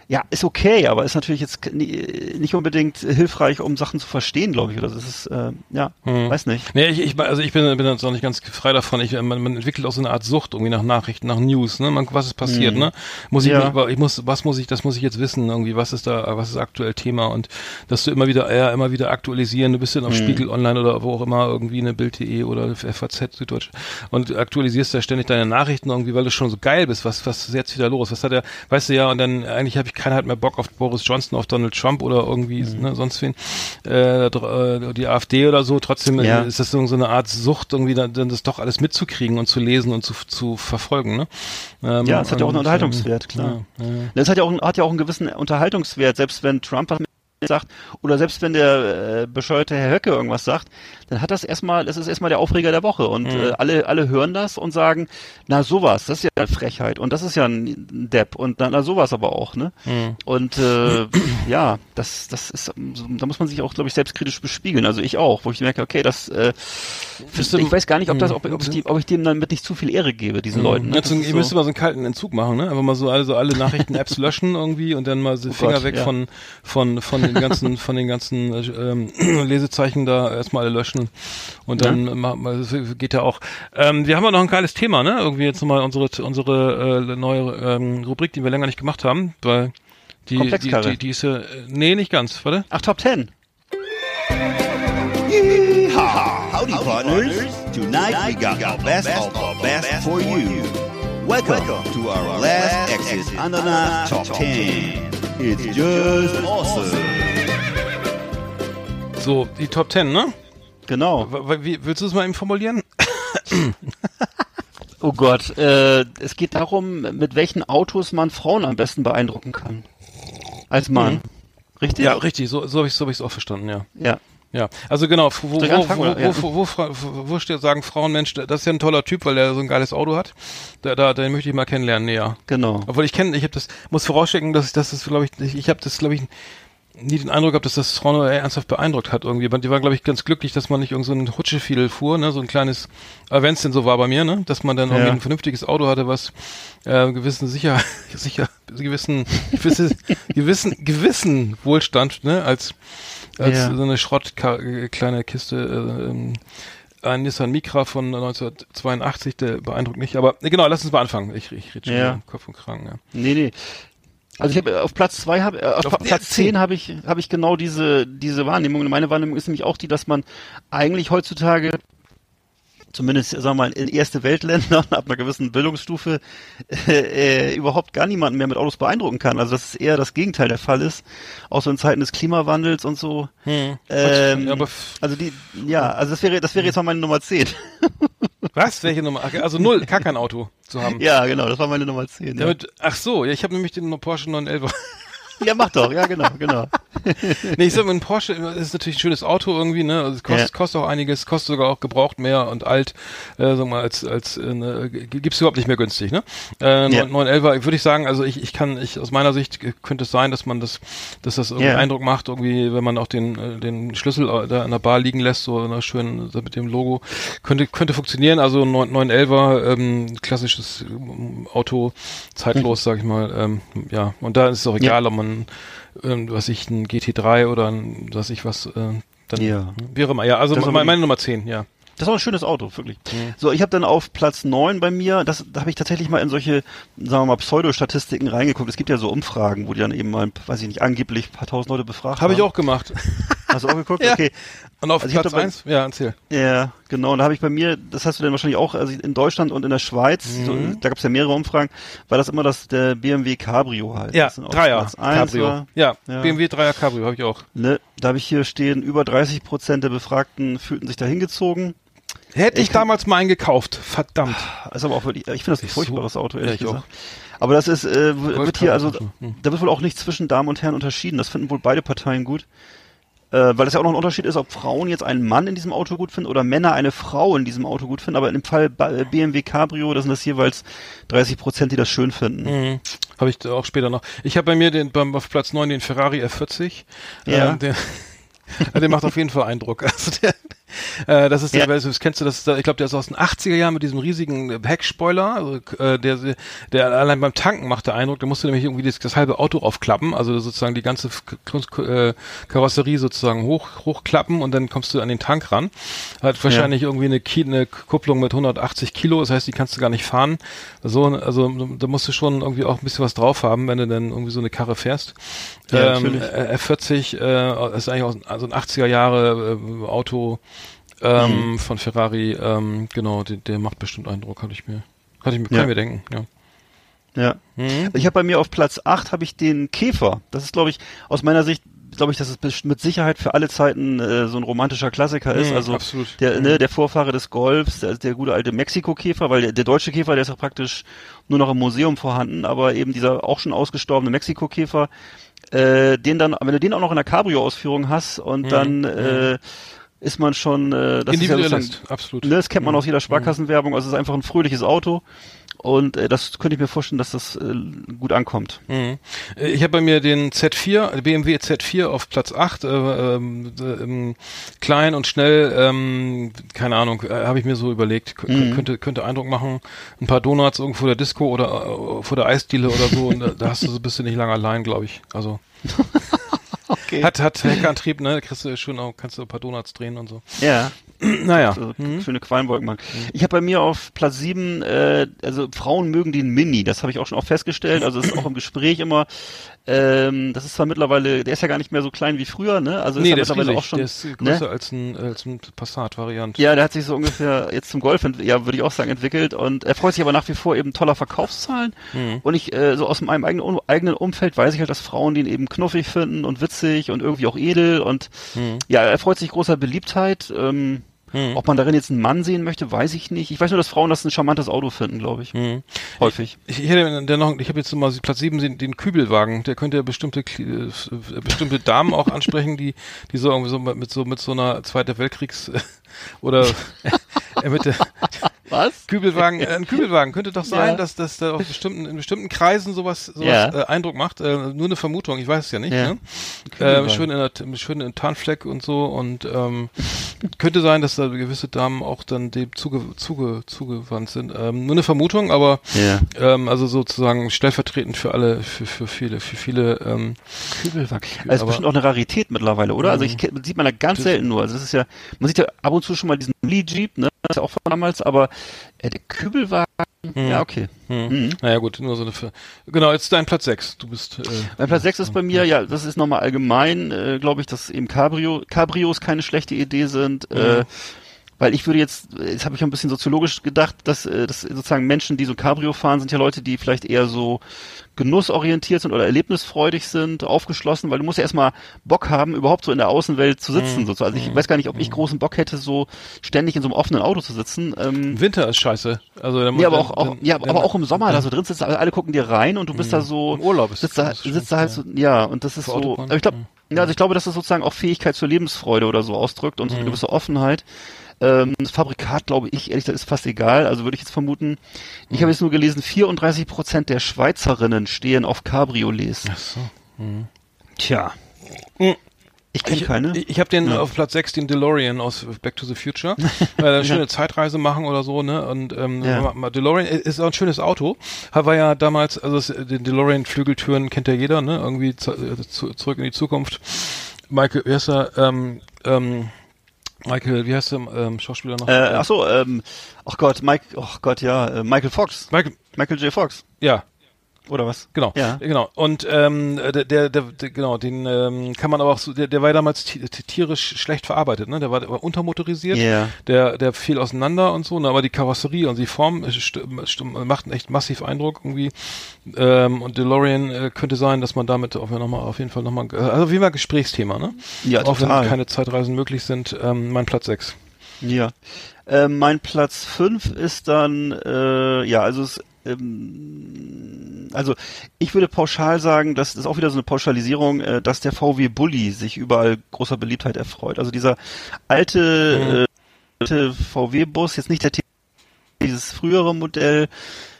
S3: ja, ist okay, aber ist natürlich jetzt nicht unbedingt hilfreich, um Sachen zu verstehen, glaube ich. Oder das ist, äh, ja, weiß nicht.
S2: Nee, ich, ich, also ich bin, bin jetzt auch nicht ganz frei davon. Ich, man, man entwickelt auch so eine Art Sucht irgendwie nach Nachrichten, nach News, ne? Man, was ist passiert, ne? Muss ich,
S3: Ja.
S2: mich- ich muss, was muss ich, das muss ich jetzt wissen, irgendwie, was ist da, was ist aktuell Thema und dass du immer wieder, ja, immer wieder aktualisieren. Du bist dann auf Spiegel Online oder wo auch immer irgendwie eine Bild.de oder FAZ Süddeutsch und aktualisierst da ständig deine Nachrichten irgendwie, weil du schon so geil bist. Was, was ist jetzt wieder los? Was hat er, weißt du ja? Und dann eigentlich habe ich keiner hat mehr Bock auf Boris Johnson, auf Donald Trump oder irgendwie, ne, sonst wen, äh, äh, die AfD oder so. Trotzdem
S3: Ja.
S2: ist das so so eine Art Sucht, irgendwie dann, dann das doch alles mitzukriegen und zu lesen und zu, zu verfolgen. Ne? Ähm,
S3: Ja, es hat ja auch einen
S2: und,
S3: Unterhaltungswert,
S2: ähm,
S3: klar.
S2: Ja, ja.
S3: Das hat ja auch, hat ja auch einen gewissen Unterhaltungswert, selbst wenn Trump was sagt oder selbst wenn der äh, bescheuerte Herr Höcke irgendwas sagt, dann hat das erstmal, das ist erstmal der Aufreger der Woche und äh, alle alle hören das und sagen, na sowas, das ist ja eine Frechheit und das ist ja ein Depp und na, na sowas aber auch, ne? Und äh, ja, das das ist, so- da muss man sich auch, glaube ich, selbstkritisch bespiegeln. Also ich auch, wo ich merke, okay, das, äh,
S2: du-
S3: ich weiß gar nicht, ob das, ob, ob, ich, die, ob ich dem dann mit nicht zu viel Ehre gebe, diesen Leuten. Ne?
S2: Ja, ihr
S3: so-
S2: müsst mal so einen kalten Entzug machen, ne? Einfach mal so alle, so alle Nachrichten-Apps *laughs* löschen irgendwie und dann mal so Finger
S3: Oh Gott,
S2: weg
S3: ja.
S2: von, von, von den ganzen, *laughs* von den ganzen ähm, *clears throat* Lesezeichen da erstmal alle löschen und dann das geht ja auch. Ähm, wir haben ja noch ein geiles Thema, ne? Irgendwie jetzt nochmal unsere, unsere äh, neue ähm, Rubrik, die wir länger nicht gemacht haben, weil die, die, die, die ist ja, äh, nee, nicht ganz, warte.
S3: Ach, Top Ten.
S6: Howdy, partners. Tonight we got our best of our best for you. Welcome to our last Exit Ananas Top 10. It's just awesome.
S2: So, die Top Ten, ne?
S3: Genau.
S2: Wie, willst du es mal eben formulieren?
S3: Oh Gott, äh, es geht darum, mit welchen Autos man Frauen am besten beeindrucken kann. Als Mann. Richtig?
S2: Ja, richtig, so, so habe ich es so hab auch verstanden, ja.
S3: Ja.
S2: Ja, also genau, wo, wo, wo, wo, wo, steht, sagen Frauen, Mensch, das ist ja ein toller Typ, weil der so ein geiles Auto hat. Da, da, den möchte ich mal kennenlernen, näher.
S3: Genau.
S2: Obwohl ich kenne, ich habe das, muss vorausschicken, dass ich das glaube ich, ich, ich habe das, glaube ich, nie den Eindruck gehabt, dass das Frauen ernsthaft beeindruckt hat irgendwie. Die waren, glaube ich, ganz glücklich, dass man nicht irgend so ein Hutschefiedel fuhr, ne, so ein kleines, äh, wenn es denn so war bei mir, ne, dass man dann irgendwie
S3: Ja.
S2: ein vernünftiges Auto hatte, was äh, gewissen sicher, *laughs* sicher, gewissen, gewisse, gewissen, gewissen Wohlstand, ne, als als
S3: Ja.
S2: so eine Schrott kleine Kiste. Äh, ähm, ein Nissan Micra von 1982, der beeindruckt nicht. Aber äh, genau, lass uns mal anfangen. Ich, ich rede schon
S3: Ja.
S2: ja. Kopf und Kragen. Ja.
S3: Nee, nee. Also ich habe auf Platz zwei habe äh, auf,
S2: Auf
S3: Platz
S2: zehn.
S3: zehn habe ich habe ich genau diese diese Wahrnehmung. Und meine Wahrnehmung ist nämlich auch die, dass man eigentlich heutzutage zumindest, sagen wir mal, in erste Weltländern ab einer gewissen Bildungsstufe äh, äh, überhaupt gar niemanden mehr mit Autos beeindrucken kann. Also dass es eher das Gegenteil der Fall ist, auch so in Zeiten des Klimawandels und so.
S2: Hm.
S3: Ähm,
S2: Ja, aber
S3: also die, ja, also das wäre, das wäre jetzt mal meine Nummer 10. *laughs*
S2: Was? Welche Nummer? Also null, gar kein Auto zu haben.
S3: ja, genau, das war meine Nummer 10. Ja,
S2: Damit, ach so, ja, ich habe nämlich den Porsche 911.
S3: ja mach doch, ja genau, genau. *laughs*
S2: nee, ich sag mal, ein Porsche ist natürlich ein schönes Auto irgendwie, ne? Also es kostet,
S3: Ja.
S2: kostet auch einiges, kostet sogar auch gebraucht mehr und alt, äh, sag mal, als, als äh, ne, gibt's überhaupt nicht mehr günstig, ne? Äh,
S3: Ja.
S2: 911 würde ich sagen, also ich, ich kann, ich aus meiner Sicht äh, könnte es sein, dass man das, dass das irgendwie
S3: Ja.
S2: Eindruck macht, irgendwie, wenn man auch den, äh, den Schlüssel äh, da an der Bar liegen lässt, so na, schön so mit dem Logo, könnte, könnte funktionieren. Also 9, 911er, ähm, klassisches ähm, Auto, zeitlos, sag ich mal, ähm, ja. Und da ist es auch egal, ob man ähm, was ich, ein GT3 oder ein, was ich was, äh, dann
S3: Ja.
S2: wäre mal, ja, also meine, meine Nummer 10, ja.
S3: Das ist auch ein schönes Auto, wirklich. So, ich habe dann auf Platz 9 bei mir, das, da habe ich tatsächlich mal in solche, sagen wir mal, Pseudo-Statistiken reingeguckt. Es gibt ja so Umfragen, wo die dann eben mal, weiß ich nicht, angeblich ein paar tausend Leute befragt
S2: Habe ich
S3: haben.
S2: auch gemacht. *laughs*
S3: Hast du auch geguckt?
S2: Ja.
S3: Okay.
S2: Und auf
S3: Also
S2: Platz
S3: dabei-
S2: 1, ja, erzähl.
S3: Ja, genau. Und da habe ich bei mir, das hast du dann wahrscheinlich auch, also in Deutschland und in der Schweiz, so,
S2: Mhm.
S3: da gab es ja mehrere Umfragen, war das immer das der BMW Cabrio halt.
S2: Ja,
S3: auf
S2: Dreier Cabrio. Ja,
S3: Ja.
S2: BMW Dreier Cabrio habe ich auch.
S3: ne, da habe ich hier stehen, über 30 Prozent der Befragten fühlten sich da hingezogen.
S2: Hätte ich
S3: Ich
S2: damals mal einen gekauft. Verdammt.
S3: Ist aber auch wirklich, ich finde das ein
S2: Ist so-
S3: furchtbares Auto, ehrlich
S2: Ja,
S3: gesagt. Aber das ist, äh, wird hier, also.
S2: Hm.
S3: da wird wohl auch nicht zwischen Damen und Herren unterschieden. Das finden wohl beide Parteien gut. Äh, weil es ja auch noch ein Unterschied ist, ob Frauen jetzt einen Mann in diesem Auto gut finden oder Männer eine Frau in diesem Auto gut finden. Aber im Fall Ba- äh, BMW Cabrio, das sind das jeweils 30 Prozent, die das schön finden.
S2: Mhm. Habe ich auch später noch. Ich habe bei mir den beim auf Platz 9 den Ferrari F40.
S3: Ja.
S2: Äh, der, *laughs* der macht auf jeden Fall Eindruck. Also der, äh, das ist der,
S3: Ja.
S2: das kennst du, das ist, ich glaube, der ist aus den 80er Jahren mit diesem riesigen Heckspoiler, also, äh, der, der allein beim Tanken macht der Eindruck, da musst du nämlich irgendwie das, das halbe Auto aufklappen, also sozusagen die ganze äh, Karosserie sozusagen hoch, hochklappen und dann kommst du an den Tank ran. Hat wahrscheinlich irgendwie eine, eine Kupplung mit 180 Kilo, das heißt, die kannst du gar nicht fahren. So, also da musst du schon irgendwie auch ein bisschen was drauf haben, wenn du dann irgendwie so eine Karre fährst.
S3: Ja,
S2: ähm,
S3: natürlich.
S2: äh, F40 äh, ist eigentlich aus, also ein 80er Jahre äh, Auto ähm,
S3: Mhm.
S2: von Ferrari, ähm, genau, der, der macht bestimmt Eindruck, hatte ich mir, hatte ich mir, kann
S3: Ja.
S2: ich mir denken, ja.
S3: Ja.
S2: Mhm.
S3: Ich habe bei mir auf Platz 8 habe ich den Käfer. Das ist, glaube ich, aus meiner Sicht, glaube ich, dass es mit Sicherheit für alle Zeiten äh, so ein romantischer Klassiker ist.
S2: Mhm,
S3: also
S2: absolut.
S3: der,
S2: Mhm.
S3: ne, der Vorfahre des Golfs, der, der gute alte Mexiko-Käfer, weil der, der deutsche Käfer, der ist ja praktisch nur noch im Museum vorhanden, aber eben dieser auch schon ausgestorbene Mexiko-Käfer, äh, den dann, wenn du den auch noch in der Cabrio-Ausführung hast und dann äh, ist man schon, äh, das ist ja
S2: Individualist,
S3: sozusagen,
S2: absolut.
S3: Ne, das kennt man aus jeder Sparkassenwerbung, also es ist einfach ein fröhliches Auto und äh, das könnte ich mir vorstellen, dass das äh, gut ankommt.
S2: Mhm. Äh, Ich habe bei mir den Z4, BMW Z4 auf Platz 8, äh, ähm, äh, ähm, klein und schnell, ähm, keine Ahnung, äh, habe ich mir so überlegt, K
S3: Mhm.
S2: könnte könnte Eindruck machen, ein paar Donuts irgendwo vor der Disco oder äh, vor der Eisdiele oder so, und da, da hast du so bist du nicht lange allein, glaube ich. Also *laughs*
S3: Okay.
S2: hat hat Heckerantrieb, ne, da kriegst du schön auch, kannst du ein paar Donuts drehen und so.
S3: Ja, *clears throat*
S2: Naja.
S3: so schöne Quallenwolken machen. Ich habe bei mir auf Platz 7, äh, also Frauen mögen den Mini, das habe ich auch schon auch festgestellt, also das ist auch im Gespräch immer, ähm, das ist zwar mittlerweile, der ist ja gar nicht mehr so klein wie früher, ne? Also
S2: Nee,
S3: ist ja
S2: der ist
S3: mittlerweile
S2: riesig,
S3: auch schon,
S2: der ist
S3: ne?
S2: größer als ein als ein Passat-Variant.
S3: Ja, der hat sich so ungefähr jetzt zum Golf, ja, würde ich auch sagen, entwickelt und er freut sich aber nach wie vor eben toller Verkaufszahlen.
S2: Mhm.
S3: Und ich, äh, so aus meinem eigenen, eigenen Umfeld weiß ich halt, dass Frauen den eben knuffig finden und witzig und irgendwie auch edel und
S2: Mhm.
S3: ja, er freut sich großer Beliebtheit. Ähm,
S2: Mhm.
S3: Ob man darin jetzt einen Mann sehen möchte, weiß ich nicht. Ich weiß nur, dass Frauen das ein charmantes Auto finden, glaube ich.
S2: Mhm.
S3: Häufig.
S2: Ich, ich hätte dann noch, ich habe jetzt mal Platz 7 den, den Kübelwagen, der könnte ja bestimmte Kli- äh, bestimmte Damen auch ansprechen, die die so irgendwie so mit so mit so einer Zweite Weltkriegs oder *laughs* äh, mit der
S3: Was?
S2: Kübelwagen, äh, ein Kübelwagen könnte doch sein,
S3: Ja.
S2: dass das da auf bestimmten in bestimmten Kreisen sowas sowas
S3: Ja.
S2: äh, Eindruck macht. Äh, nur eine Vermutung, ich weiß es ja nicht.
S3: Ja.
S2: Ne?
S3: Kübelwagen.
S2: Äh, schön in der schön in Tarnfleck und so und ähm, könnte sein, dass da gewisse Damen auch dann dem zuge, zuge, zugewandt sind. Ähm, nur eine Vermutung, aber
S3: Ja.
S2: ähm, also sozusagen stellvertretend für alle, für, für viele, für viele. Ähm,
S3: Kübelwagen. Also ist bestimmt auch eine Rarität mittlerweile, oder? Also ich kenn- sieht man da ganz selten nur. Also das ist ja, man sieht ja ab und zu schon mal diesen Lee Jeep, ne? Das ist ja auch von damals, aber äh, der Kübelwagen, ja okay.
S2: hm.
S3: Mhm.
S2: Naja gut, nur so eine. Ver genau, jetzt dein Platz 6. Du bist. Äh,
S3: Mein Platz 6 ist bei mir, ja, das ist nochmal allgemein, äh, glaube ich, dass eben Cabrio, Cabrios keine schlechte Idee sind. Äh, Weil ich würde jetzt, jetzt habe ich ein bisschen soziologisch gedacht, dass, äh, dass sozusagen Menschen, die so Cabrio fahren, sind ja Leute, die vielleicht eher so genussorientiert sind oder erlebnisfreudig sind, aufgeschlossen, weil du musst ja erstmal Bock haben, überhaupt so in der Außenwelt zu sitzen.
S2: Mhm.
S3: sozusagen. Also ich weiß gar nicht, ob ich großen Bock hätte, so ständig in so einem offenen Auto zu sitzen. Ähm,
S2: Winter ist scheiße. Also, dann-
S3: Nee, aber auch, auch ja, aber auch im Sommer, da so drin sitzt, alle gucken dir rein und du bist da so
S2: Im Urlaub ist
S3: sitzt da, sitzt da halt so, ja, und das ist
S2: Für
S3: so,
S2: Autobahn,
S3: aber ich glaube,
S2: ja.
S3: also ich glaube, dass das sozusagen auch Fähigkeit zur Lebensfreude oder so ausdrückt und so
S2: Mhm.
S3: eine gewisse Offenheit. Ähm, das Fabrikat, glaube ich, ehrlich gesagt, ist fast egal. Also würde ich jetzt vermuten. Ich
S2: Mhm.
S3: habe jetzt nur gelesen, 34 Prozent der Schweizerinnen stehen auf Cabriolets.
S2: Ach so.
S3: Tja.
S2: Mhm.
S3: Ich kenne keine.
S2: ich, ich habe den
S3: Ja.
S2: auf Platz 6, den DeLorean aus Back to the Future. *laughs* Weil er eine schöne Zeitreise machen oder so, ne? Und ähm,
S3: Ja.
S2: DeLorean ist auch ein schönes Auto. War ja damals, also es, den DeLorean Flügeltüren kennt ja jeder, ne? Irgendwie zu, äh, zu, zurück in die Zukunft. Michael, wie heißt er? Ähm, ähm, Michael, wie heißt der ähm, Schauspieler noch?
S3: äh, ach so, ähm, ach Gott, Mike, ach Gott, ja, äh, Michael Fox.
S2: Michael,
S3: Michael J. Fox.
S2: ja,
S3: Oder was?
S2: Genau,
S3: Ja.
S2: genau. Und ähm, der, der, der, der genau, den ähm, kann man aber auch so, der, der war ja damals ti- ti- tierisch schlecht verarbeitet, ne? Der war, der war untermotorisiert,
S3: Ja.
S2: der, der fiel auseinander und so, ne? aber die Karosserie und die Form st st macht einen echt massiv Eindruck irgendwie. Ähm, und DeLorean äh, könnte sein, dass man damit auf, noch mal, auf jeden Fall nochmal, also wie immer Gesprächsthema, ne?
S3: Ja,
S2: auch
S3: total.
S2: wenn keine Zeitreisen möglich sind, ähm, mein Platz 6.
S3: Ja. Äh, mein Platz fünf ist dann, äh, ja, also es, ähm, also ich würde pauschal sagen, das ist auch wieder so eine Pauschalisierung, äh, dass der VW Bulli sich überall großer Beliebtheit erfreut. Also dieser alte, äh, alte VW-Bus, jetzt nicht der T- dieses frühere Modell,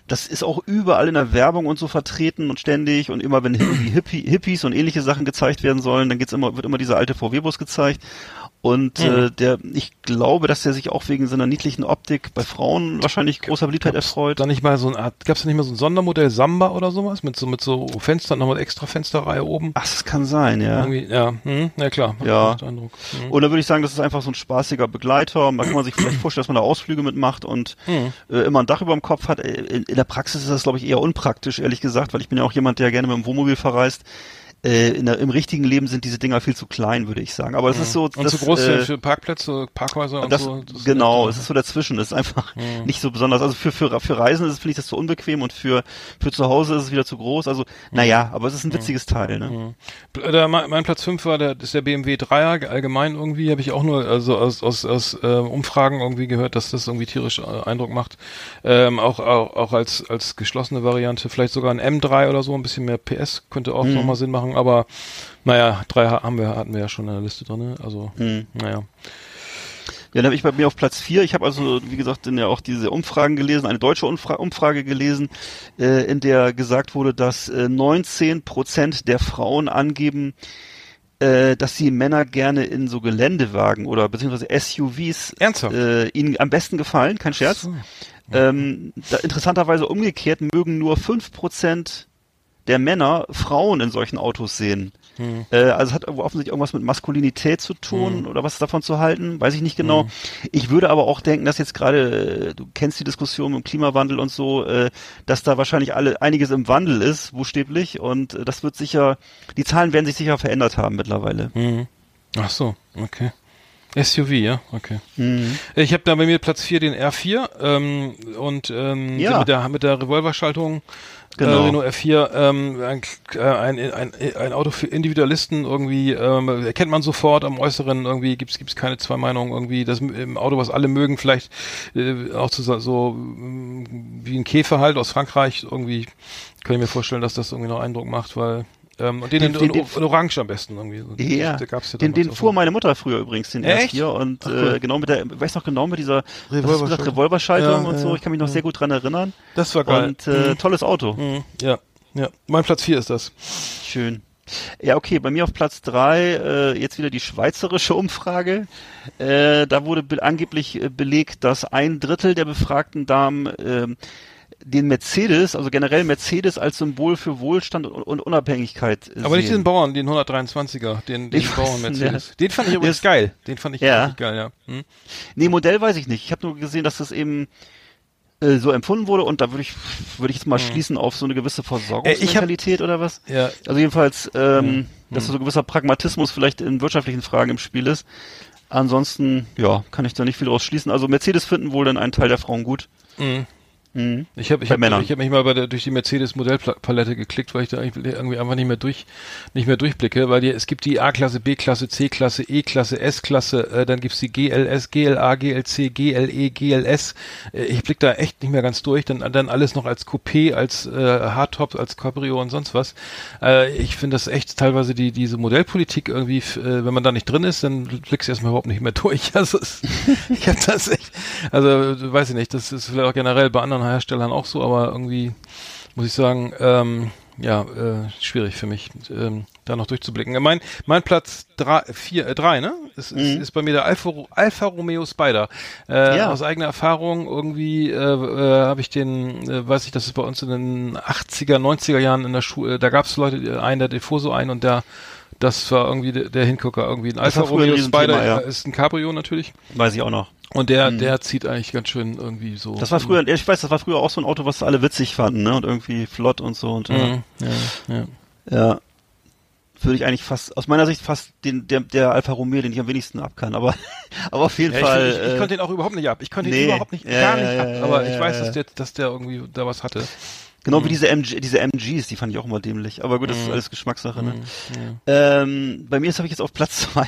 S3: das ist auch überall in der Werbung und so vertreten und ständig und immer wenn Hippie, Hippies und ähnliche Sachen gezeigt werden sollen, dann geht's immer, wird immer dieser alte VW-Bus gezeigt. Und äh, der, ich glaube, dass der sich auch wegen seiner niedlichen Optik bei Frauen wahrscheinlich großer Beliebtheit erfreut.
S2: Da nicht mal so eine Art, gab's da nicht mal so ein Sondermodell Samba oder sowas mit so mit so Fenstern, nochmal extra Fensterreihe oben?
S3: Ach, das kann sein, ja.
S2: Irgendwie, ja, hm, ja klar,
S3: Ja.
S2: Eindruck. Hm.
S3: Und da würde ich sagen, das ist einfach so ein spaßiger Begleiter. Da kann man sich vielleicht vorstellen, dass man da Ausflüge mitmacht und
S2: Hm.
S3: äh, immer ein Dach über dem Kopf hat. Äh, In, in der Praxis ist das, glaube ich, eher unpraktisch, ehrlich gesagt, weil ich bin ja auch jemand, der gerne mit dem Wohnmobil verreist. Äh, in der, Im richtigen Leben sind diese Dinger viel zu klein, würde ich sagen. Aber es ist so,
S2: Und
S3: das,
S2: zu groß
S3: äh,
S2: für, Parkplätze, Parkhäuser und
S3: das,
S2: so. Das
S3: genau,
S2: ist
S3: es ist so dazwischen. Es ist einfach nicht so besonders. Also für, für, für Reisen ist es, finde ich das zu unbequem und für, für zu Hause ist es wieder zu groß. Also, naja, aber es ist ein witziges Teil, ne?
S2: Äh, Der, mein mein Platz 5 war der, ist der BMW 3er, allgemein irgendwie, habe ich auch nur also aus, aus, aus äh, Umfragen irgendwie gehört, dass das irgendwie tierisch äh, Eindruck macht. Ähm, auch, auch, auch als, als geschlossene Variante, vielleicht sogar ein M3 oder so, ein bisschen mehr PS, könnte auch nochmal Sinn machen, aber naja, drei ha- haben wir, hatten wir ja schon in der Liste drin, also naja.
S3: Ja, dann habe ich bei mir auf Platz vier. Ich habe also, wie gesagt, in ja auch diese Umfragen gelesen, eine deutsche Umfra Umfrage gelesen, äh, in der gesagt wurde, dass äh, 19 Prozent der Frauen angeben, äh, dass sie Männer gerne in so Geländewagen oder beziehungsweise SUVs
S2: Ernsthaft?
S3: äh, ihnen am besten gefallen, kein Scherz. Ähm, da, interessanterweise umgekehrt mögen nur 5 Prozent der Männer Frauen in solchen Autos sehen. Äh, also es hat offensichtlich irgendwas mit Maskulinität zu tun oder was davon zu halten, weiß ich nicht genau. Ich würde aber auch denken, dass jetzt gerade, äh, du kennst die Diskussion um Klimawandel und so, äh, dass da wahrscheinlich alle einiges im Wandel ist, buchstäblich, und äh, das wird sicher, die Zahlen werden sich sicher verändert haben mittlerweile.
S2: Mhm. Ach so, okay. SUV, ja, okay.
S3: Mhm.
S2: Ich habe da bei mir Platz 4 den R4 ähm, und ähm,
S3: Ja.
S2: mit der mit der Revolverschaltung
S3: Genau.
S2: äh, Renault R4 ähm, ein, äh, ein, ein, ein Auto für Individualisten irgendwie ähm, erkennt man sofort am Äußeren irgendwie gibt's gibt's keine zwei Meinungen irgendwie das im Auto was alle mögen vielleicht äh, auch zu, so- wie ein Käfer halt aus Frankreich irgendwie kann ich mir vorstellen dass das irgendwie noch Eindruck macht weil ähm, und den,
S3: Den-
S2: in,
S3: den-
S2: in,
S3: den-
S2: Orange am besten irgendwie.
S3: Ja,
S2: gab's ja
S3: den, den fuhr meine Mutter früher übrigens, den
S2: Echt?
S3: R4 und
S2: Ach, cool.
S3: äh, genau mit der, weiß noch genau mit dieser
S2: Revolverschaltung.
S3: Revolverschaltung
S2: Ja,
S3: und so, ich kann mich noch sehr gut dran erinnern.
S2: das war geil
S3: Und äh,
S2: Mhm.
S3: tolles Auto.
S2: Mhm. Ja, ja. Mein Platz 4 ist das.
S3: Schön. Ja, okay, bei mir auf Platz drei äh, jetzt wieder die schweizerische Umfrage. Äh, da wurde be angeblich äh, belegt, dass ein Drittel der befragten Damen ähm, den Mercedes, also generell Mercedes als Symbol für Wohlstand und, und Unabhängigkeit
S2: Aber nicht diesen
S3: sehen.
S2: Bauern, den 123er, den, den Bauern Mercedes.
S3: ja.
S2: Den fand ich übrigens geil. Den fand ich
S3: Ja.
S2: richtig geil, ja. Hm?
S3: Nee, Modell weiß ich nicht. Ich habe nur gesehen, dass das eben äh, so empfunden wurde und da würde ich würde ich jetzt mal schließen auf so eine gewisse
S2: Äh,
S3: Versorgungsmentalität oder was?
S2: Ja.
S3: Also jedenfalls, ähm, dass so ein gewisser Pragmatismus vielleicht in wirtschaftlichen Fragen im Spiel ist. Ansonsten, ja, kann ich da nicht viel draus schließen. Also Mercedes finden wohl dann einen Teil der Frauen gut.
S2: Mhm.
S3: Mhm.
S2: Ich habe ich hab, ich hab mich mal bei der, durch die Mercedes Modellpalette geklickt, weil ich da irgendwie einfach nicht mehr durch nicht mehr durchblicke, weil die, es gibt die A-Klasse, B-Klasse, C-Klasse, E-Klasse, S-Klasse, äh, dann gibt's die GLS, GLA, GLC, GLE, GLS. Äh, ich blick da echt nicht mehr ganz durch, dann dann alles noch als Coupé, als äh, Hardtop, als Cabrio und sonst was. Äh, ich finde das echt teilweise die diese Modellpolitik irgendwie, äh, wenn man da nicht drin ist, dann blickst du erstmal überhaupt nicht mehr *laughs* durch. Also es, ich habe das echt, also weiß ich nicht, das ist vielleicht auch generell bei anderen Herstellern auch so, aber irgendwie muss ich sagen, ähm, ja, äh, schwierig für mich, ähm, da noch durchzublicken. Äh, Mein, mein Platz drei, vier, äh, drei, ne? Ist, ist, ist bei mir der Alfa, Alfa Romeo Spider. Äh,
S3: Ja.
S2: Aus eigener Erfahrung irgendwie äh, äh, habe ich den, äh, weiß ich, das ist bei uns in den 80er, 90er Jahren in der Schule, da gab es Leute, die- einen, der fuhr so ein und der das war irgendwie der, der Hingucker, irgendwie ein Alfa
S3: früher ein
S2: Romeo Spider,
S3: ja.
S2: äh, ist ein Cabrio natürlich.
S3: Weiß ich auch noch.
S2: Und der, der zieht eigentlich ganz schön irgendwie so.
S3: Das war früher, ich weiß, das war früher auch so ein Auto, was alle witzig fanden, ne? Und irgendwie flott und so und ja.
S2: Mhm, ja, ja.
S3: ja. Würde ich eigentlich fast, aus meiner Sicht fast den, der, der Alfa Romeo, den ich am wenigsten ab kann, aber, *laughs* aber auf jeden
S2: Ja, ich,
S3: Fall.
S2: ich, ich
S3: äh,
S2: konnte den auch überhaupt nicht ab. Ich konnte
S3: nee.
S2: ihn überhaupt nicht, gar nicht ab. Aber ich weiß, dass der, dass der irgendwie da was hatte.
S3: Genau wie diese, MG, diese MGs, die fand ich auch immer dämlich. Aber gut, das ist alles Geschmackssache. Ne? Ähm, bei mir ist habe ich jetzt auf Platz *laughs* zwei.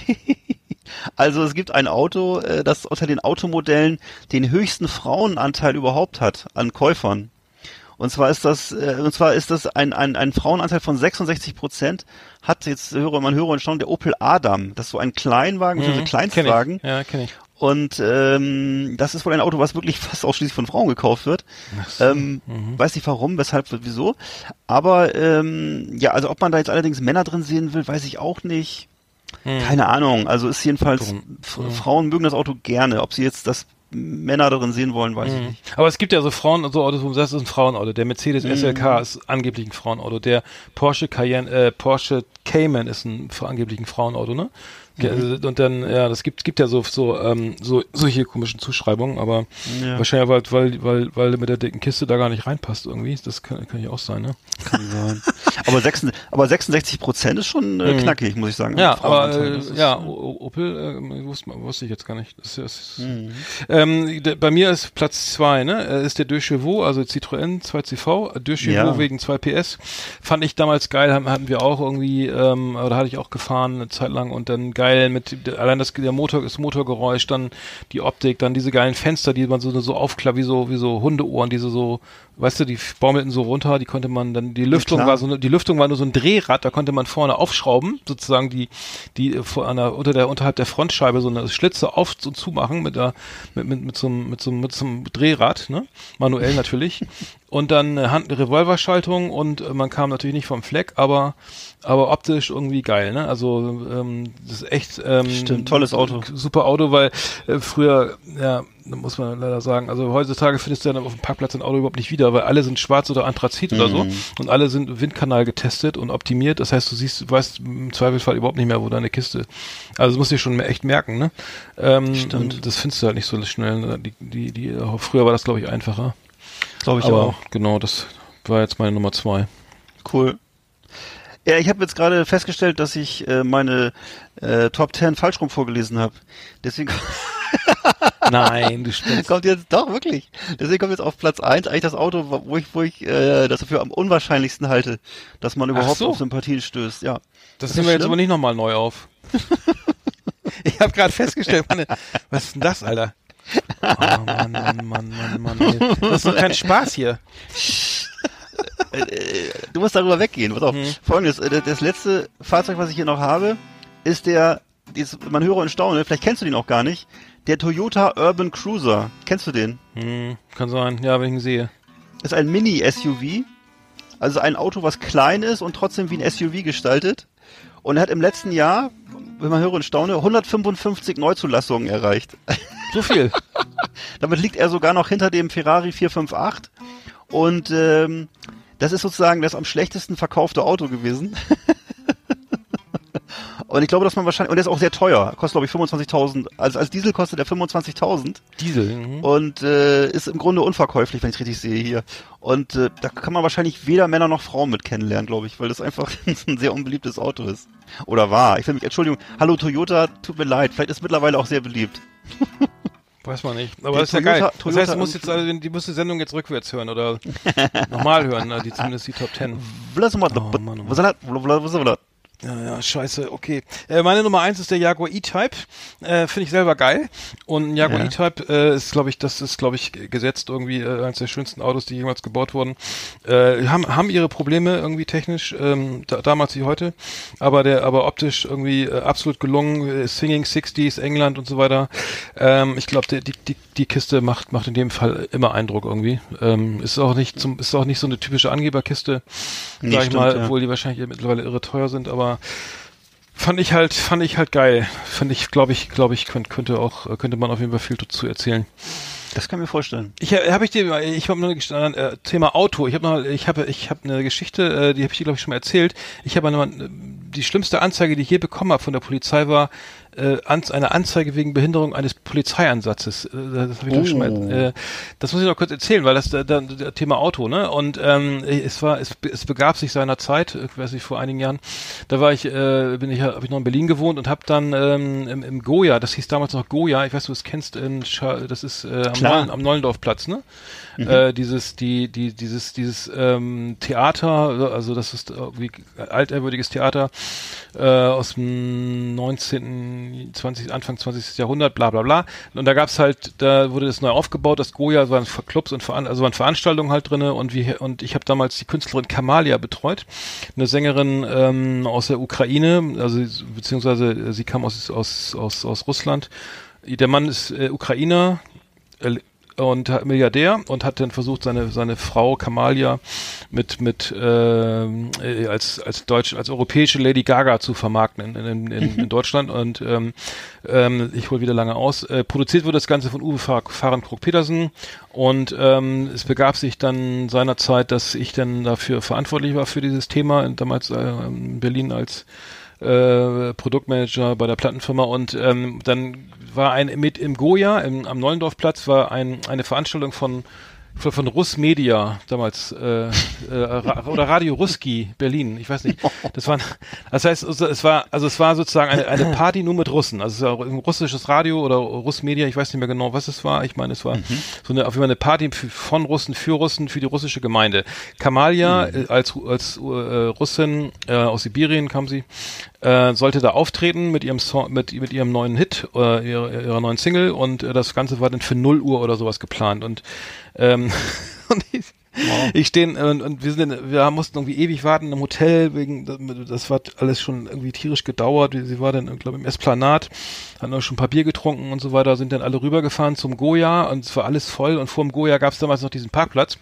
S3: Also es gibt ein Auto, äh, das unter den Automodellen den höchsten Frauenanteil überhaupt hat an Käufern. Und zwar ist das, äh, und zwar ist das ein, ein, ein Frauenanteil von 66 Prozent. Hat jetzt höre man höre und schauen der Opel Adam. Das ist so ein Kleinwagen, mhm.
S2: Kenn
S3: Kleinstwagen.
S2: ich. Ja, kenne ich.
S3: Und ähm, das ist wohl ein Auto, was wirklich fast ausschließlich von Frauen gekauft wird. Ähm, Weiß nicht warum, weshalb, wieso. Aber ähm, ja, also ob man da jetzt allerdings Männer drin sehen will, weiß ich auch nicht. Keine Ahnung. Also ist jedenfalls, F Frauen mögen das Auto gerne. Ob sie jetzt das Männer darin sehen wollen, weiß ich nicht.
S2: Aber es gibt ja so Frauen, so Autos, wo man sagt, das ist ein Frauenauto. Der Mercedes
S3: Mhm.
S2: SLK ist angeblich ein Frauenauto. Der Porsche Cayenne, äh, Porsche Cayman ist ein angeblich ein Frauenauto, ne?
S3: Mhm.
S2: Und dann, ja, das gibt, gibt ja so, so, ähm, so, solche komischen Zuschreibungen, aber
S3: Ja.
S2: wahrscheinlich, weil, weil, weil, weil du mit der dicken Kiste da gar nicht reinpasst irgendwie. Das kann, kann ja auch sein, ne?
S3: Kann sein. aber, 66, aber 66 Prozent ist schon äh, knackig, muss ich sagen.
S2: Mhm. Ja, aber äh, ja,
S3: äh,
S2: Opel äh, wusste, wusste ich jetzt gar nicht. Das, das,
S3: Mhm.
S2: ähm, de, bei mir ist Platz zwei, ne? äh, Ist der Deux also Citroën 2CV, Deux Chevaux
S3: Ja.
S2: wegen 2 PS. Fand ich damals geil, hatten wir auch irgendwie, ähm, oder hatte ich auch gefahren eine Zeit lang und dann geil mit allein das der Motor, das Motorgeräusch, dann die Optik, dann diese geilen Fenster, die man so so aufklappt, wie so wie so Hundeohren, diese so, weißt du, die baumelten so runter, die konnte man dann die Lüftung
S3: klar.
S2: war so die Lüftung war nur so ein Drehrad, da konnte man vorne aufschrauben, sozusagen die die äh, vor einer unter der unterhalb der Frontscheibe so eine Schlitze auf und zumachen mit der mit mit mit so einem mit so einem, mit so einem Drehrad, ne? Manuell natürlich. *laughs* Und dann äh, Hand Revolverschaltung und äh, man kam natürlich nicht vom Fleck, aber aber optisch irgendwie geil, ne? Also ähm, das ist echt ähm,
S3: Stimmt, tolles Auto.
S2: super Auto, weil äh, früher, ja, muss man leider sagen, also heutzutage findest du dann auf dem Parkplatz ein Auto überhaupt nicht wieder, weil alle sind schwarz oder Anthrazit oder so und alle sind Windkanal getestet und optimiert. Das heißt, du siehst, du weißt im Zweifelsfall überhaupt nicht mehr, wo deine Kiste. Also das musst du dir schon echt merken, ne? Ähm,
S3: Stimmt.
S2: und Das findest du halt nicht so schnell. Ne? Die, die, die, früher war das, glaube ich, einfacher.
S3: Glaube ich
S2: Aber
S3: auch.
S2: genau, das war jetzt meine Nummer zwei.
S3: Cool. Ja, ich habe jetzt gerade festgestellt, dass ich äh, meine äh, Top 10 falsch rum vorgelesen habe. Deswegen *laughs*
S2: Nein, du spinnst.
S3: kommt jetzt doch wirklich. Deswegen kommt jetzt auf Platz 1 eigentlich das Auto, wo ich, wo ich äh, das dafür am unwahrscheinlichsten halte, dass man überhaupt
S2: so.
S3: auf Sympathien stößt. Ja.
S2: Das
S3: Ist
S2: nehmen
S3: das
S2: wir jetzt
S3: schlimm?
S2: aber nicht nochmal neu auf. *laughs* ich habe gerade festgestellt, meine, was ist denn das, Alter? Oh Mann, Mann, Mann, Mann, Mann. Ey. Das ist doch kein Spaß hier. *laughs*
S3: Du musst darüber weggehen. Pass auf. Folgendes, äh, das letzte Fahrzeug, was ich hier noch habe, ist der, dieses, man höre und staune, vielleicht kennst du den auch gar nicht, der Toyota Urban Cruiser. Kennst du den?
S2: Hm, kann sein, ja, wenn ich ihn sehe.
S3: ist ein Mini-SUV. Also ein Auto, was klein ist und trotzdem wie ein SUV gestaltet. Und er hat im letzten Jahr, wenn man höre und staune, 155 Neuzulassungen erreicht.
S2: So viel. *laughs*
S3: Damit liegt er sogar noch hinter dem Ferrari 458. Und ähm, das ist sozusagen das am schlechtesten verkaufte Auto gewesen. *laughs* Und ich glaube, dass man wahrscheinlich, und der ist auch sehr teuer, kostet glaube ich 25.000, also als Diesel kostet er 25.000
S2: Diesel. Mhm.
S3: und äh, ist im Grunde unverkäuflich, wenn ich richtig sehe hier. Und äh, da kann man wahrscheinlich weder Männer noch Frauen mit kennenlernen, glaube ich, weil das einfach *laughs* ein sehr unbeliebtes Auto ist. Oder war. Ich will mich, Entschuldigung, hallo Toyota, tut mir leid, vielleicht ist mittlerweile auch sehr beliebt. *laughs*
S2: Weiß man nicht. Aber das ist ja
S3: Toyota-
S2: geil. Das
S3: Toyota
S2: heißt, du musst jetzt also, die musst die Sendung jetzt rückwärts hören oder *laughs* nochmal hören, ne? die zumindest die Top Ten. Oh, Mann, oh Mann. Ja, ja, scheiße, okay. Äh, meine Nummer eins ist der Jaguar E-Type. Äh, Finde ich selber geil. Und ein Jaguar
S3: Ja.
S2: E-Type äh, ist, glaube ich, das ist, glaube ich, gesetzt irgendwie äh, eines der schönsten Autos, die jemals gebaut wurden. Äh, haben, haben ihre Probleme irgendwie technisch, ähm, da, damals wie heute. Aber der, aber optisch irgendwie äh, absolut gelungen. Äh, Singing 60s, England und so weiter. Ähm, ich glaube, die, die, die Kiste macht, macht in dem Fall immer Eindruck irgendwie. Ähm, ist auch nicht zum, ist auch nicht so eine typische Angeberkiste,
S3: Nee,
S2: sag ich
S3: stimmt,
S2: mal,
S3: ja.
S2: obwohl die wahrscheinlich mittlerweile irre teuer sind, aber fand ich halt, fand ich halt geil. Fand ich, glaube ich, glaube ich, könnte, könnte auch, äh, könnte man auf jeden Fall viel dazu erzählen.
S3: Das kann ich mir vorstellen.
S2: Ich habe hab ich dir, ich habe noch Gesch- äh, Thema Auto. Ich habe noch, ich habe, ich habe eine Geschichte, äh, die habe ich dir glaube ich schon mal erzählt. Ich habe eine, die schlimmste Anzeige, die ich je bekommen habe von der Polizei war äh, an, eine Anzeige wegen Behinderung eines Polizeieinsatzes. Äh, das habe ich doch schon mal.
S3: Oh.
S2: Äh, das muss ich noch kurz erzählen, weil das da, da, das Thema Auto, ne? Und ähm, es war, es, es begab sich seiner Zeit, ich weiß nicht, vor einigen Jahren. Da war ich, äh, bin ich, habe ich noch in Berlin gewohnt und habe dann ähm, im, im Goya, das hieß damals noch Goya, ich weiß, du es kennst, in Scha das ist äh, am,
S3: Klar.
S2: Neulendorfplatz, ne? Äh, dieses, die, die, dieses, dieses ähm, Theater, also das ist irgendwie altehrwürdiges Theater äh, aus dem 19., 20., Anfang 20. Jahrhundert, bla bla bla. Und da gab's halt, da wurde das neu aufgebaut, das Goya waren Clubs und Veran also waren Veranstaltungen halt drinne und wie und ich habe damals die Künstlerin Kamalia betreut, eine Sängerin ähm, aus der Ukraine, also beziehungsweise sie kam aus aus aus, aus Russland. Der Mann ist äh, Ukrainer, äh, und Milliardär und hat dann versucht seine seine Frau Kamalia mit mit ähm, äh, als als deutsch als europäische Lady Gaga zu vermarkten in, in, in, in *laughs* Deutschland. Und ähm, ähm, ich hole wieder lange aus. Äh, produziert wurde das Ganze von Uwe Fahr Fahrenkrog Petersen und ähm, es begab sich dann seinerzeit dass ich dann dafür verantwortlich war für dieses Thema damals äh, in Berlin als äh, Produktmanager bei der Plattenfirma und ähm, dann war ein mit im Goya im, am Neulendorfplatz war ein, eine Veranstaltung von von, von Russ Media damals äh, äh, Ra oder Radio Ruski Berlin ich weiß nicht. Das war das heißt es war also es war sozusagen eine, eine Party nur mit Russen. Also es war ein russisches Radio oder Russ Media ich weiß nicht mehr genau was es war. Ich meine es war so eine auf jeden Fall eine Party von Russen für Russen für die russische Gemeinde. Kamalia äh, als als äh, Russin äh, aus Sibirien kam sie äh, sollte da auftreten mit ihrem Song, mit, mit ihrem neuen Hit, äh, ihrer, ihrer neuen Single und äh, das Ganze war dann für 0 Uhr oder sowas geplant und ähm, *laughs* und ich, ich stehen und, und wir sind in, wir mussten irgendwie ewig warten im Hotel wegen das war alles schon irgendwie tierisch gedauert. Sie war dann glaube ich im Esplanat hatten auch schon ein paar Bier getrunken und so weiter sind dann alle rübergefahren zum Goya und es war alles voll. Und vor dem Goya gab es damals noch diesen Parkplatz.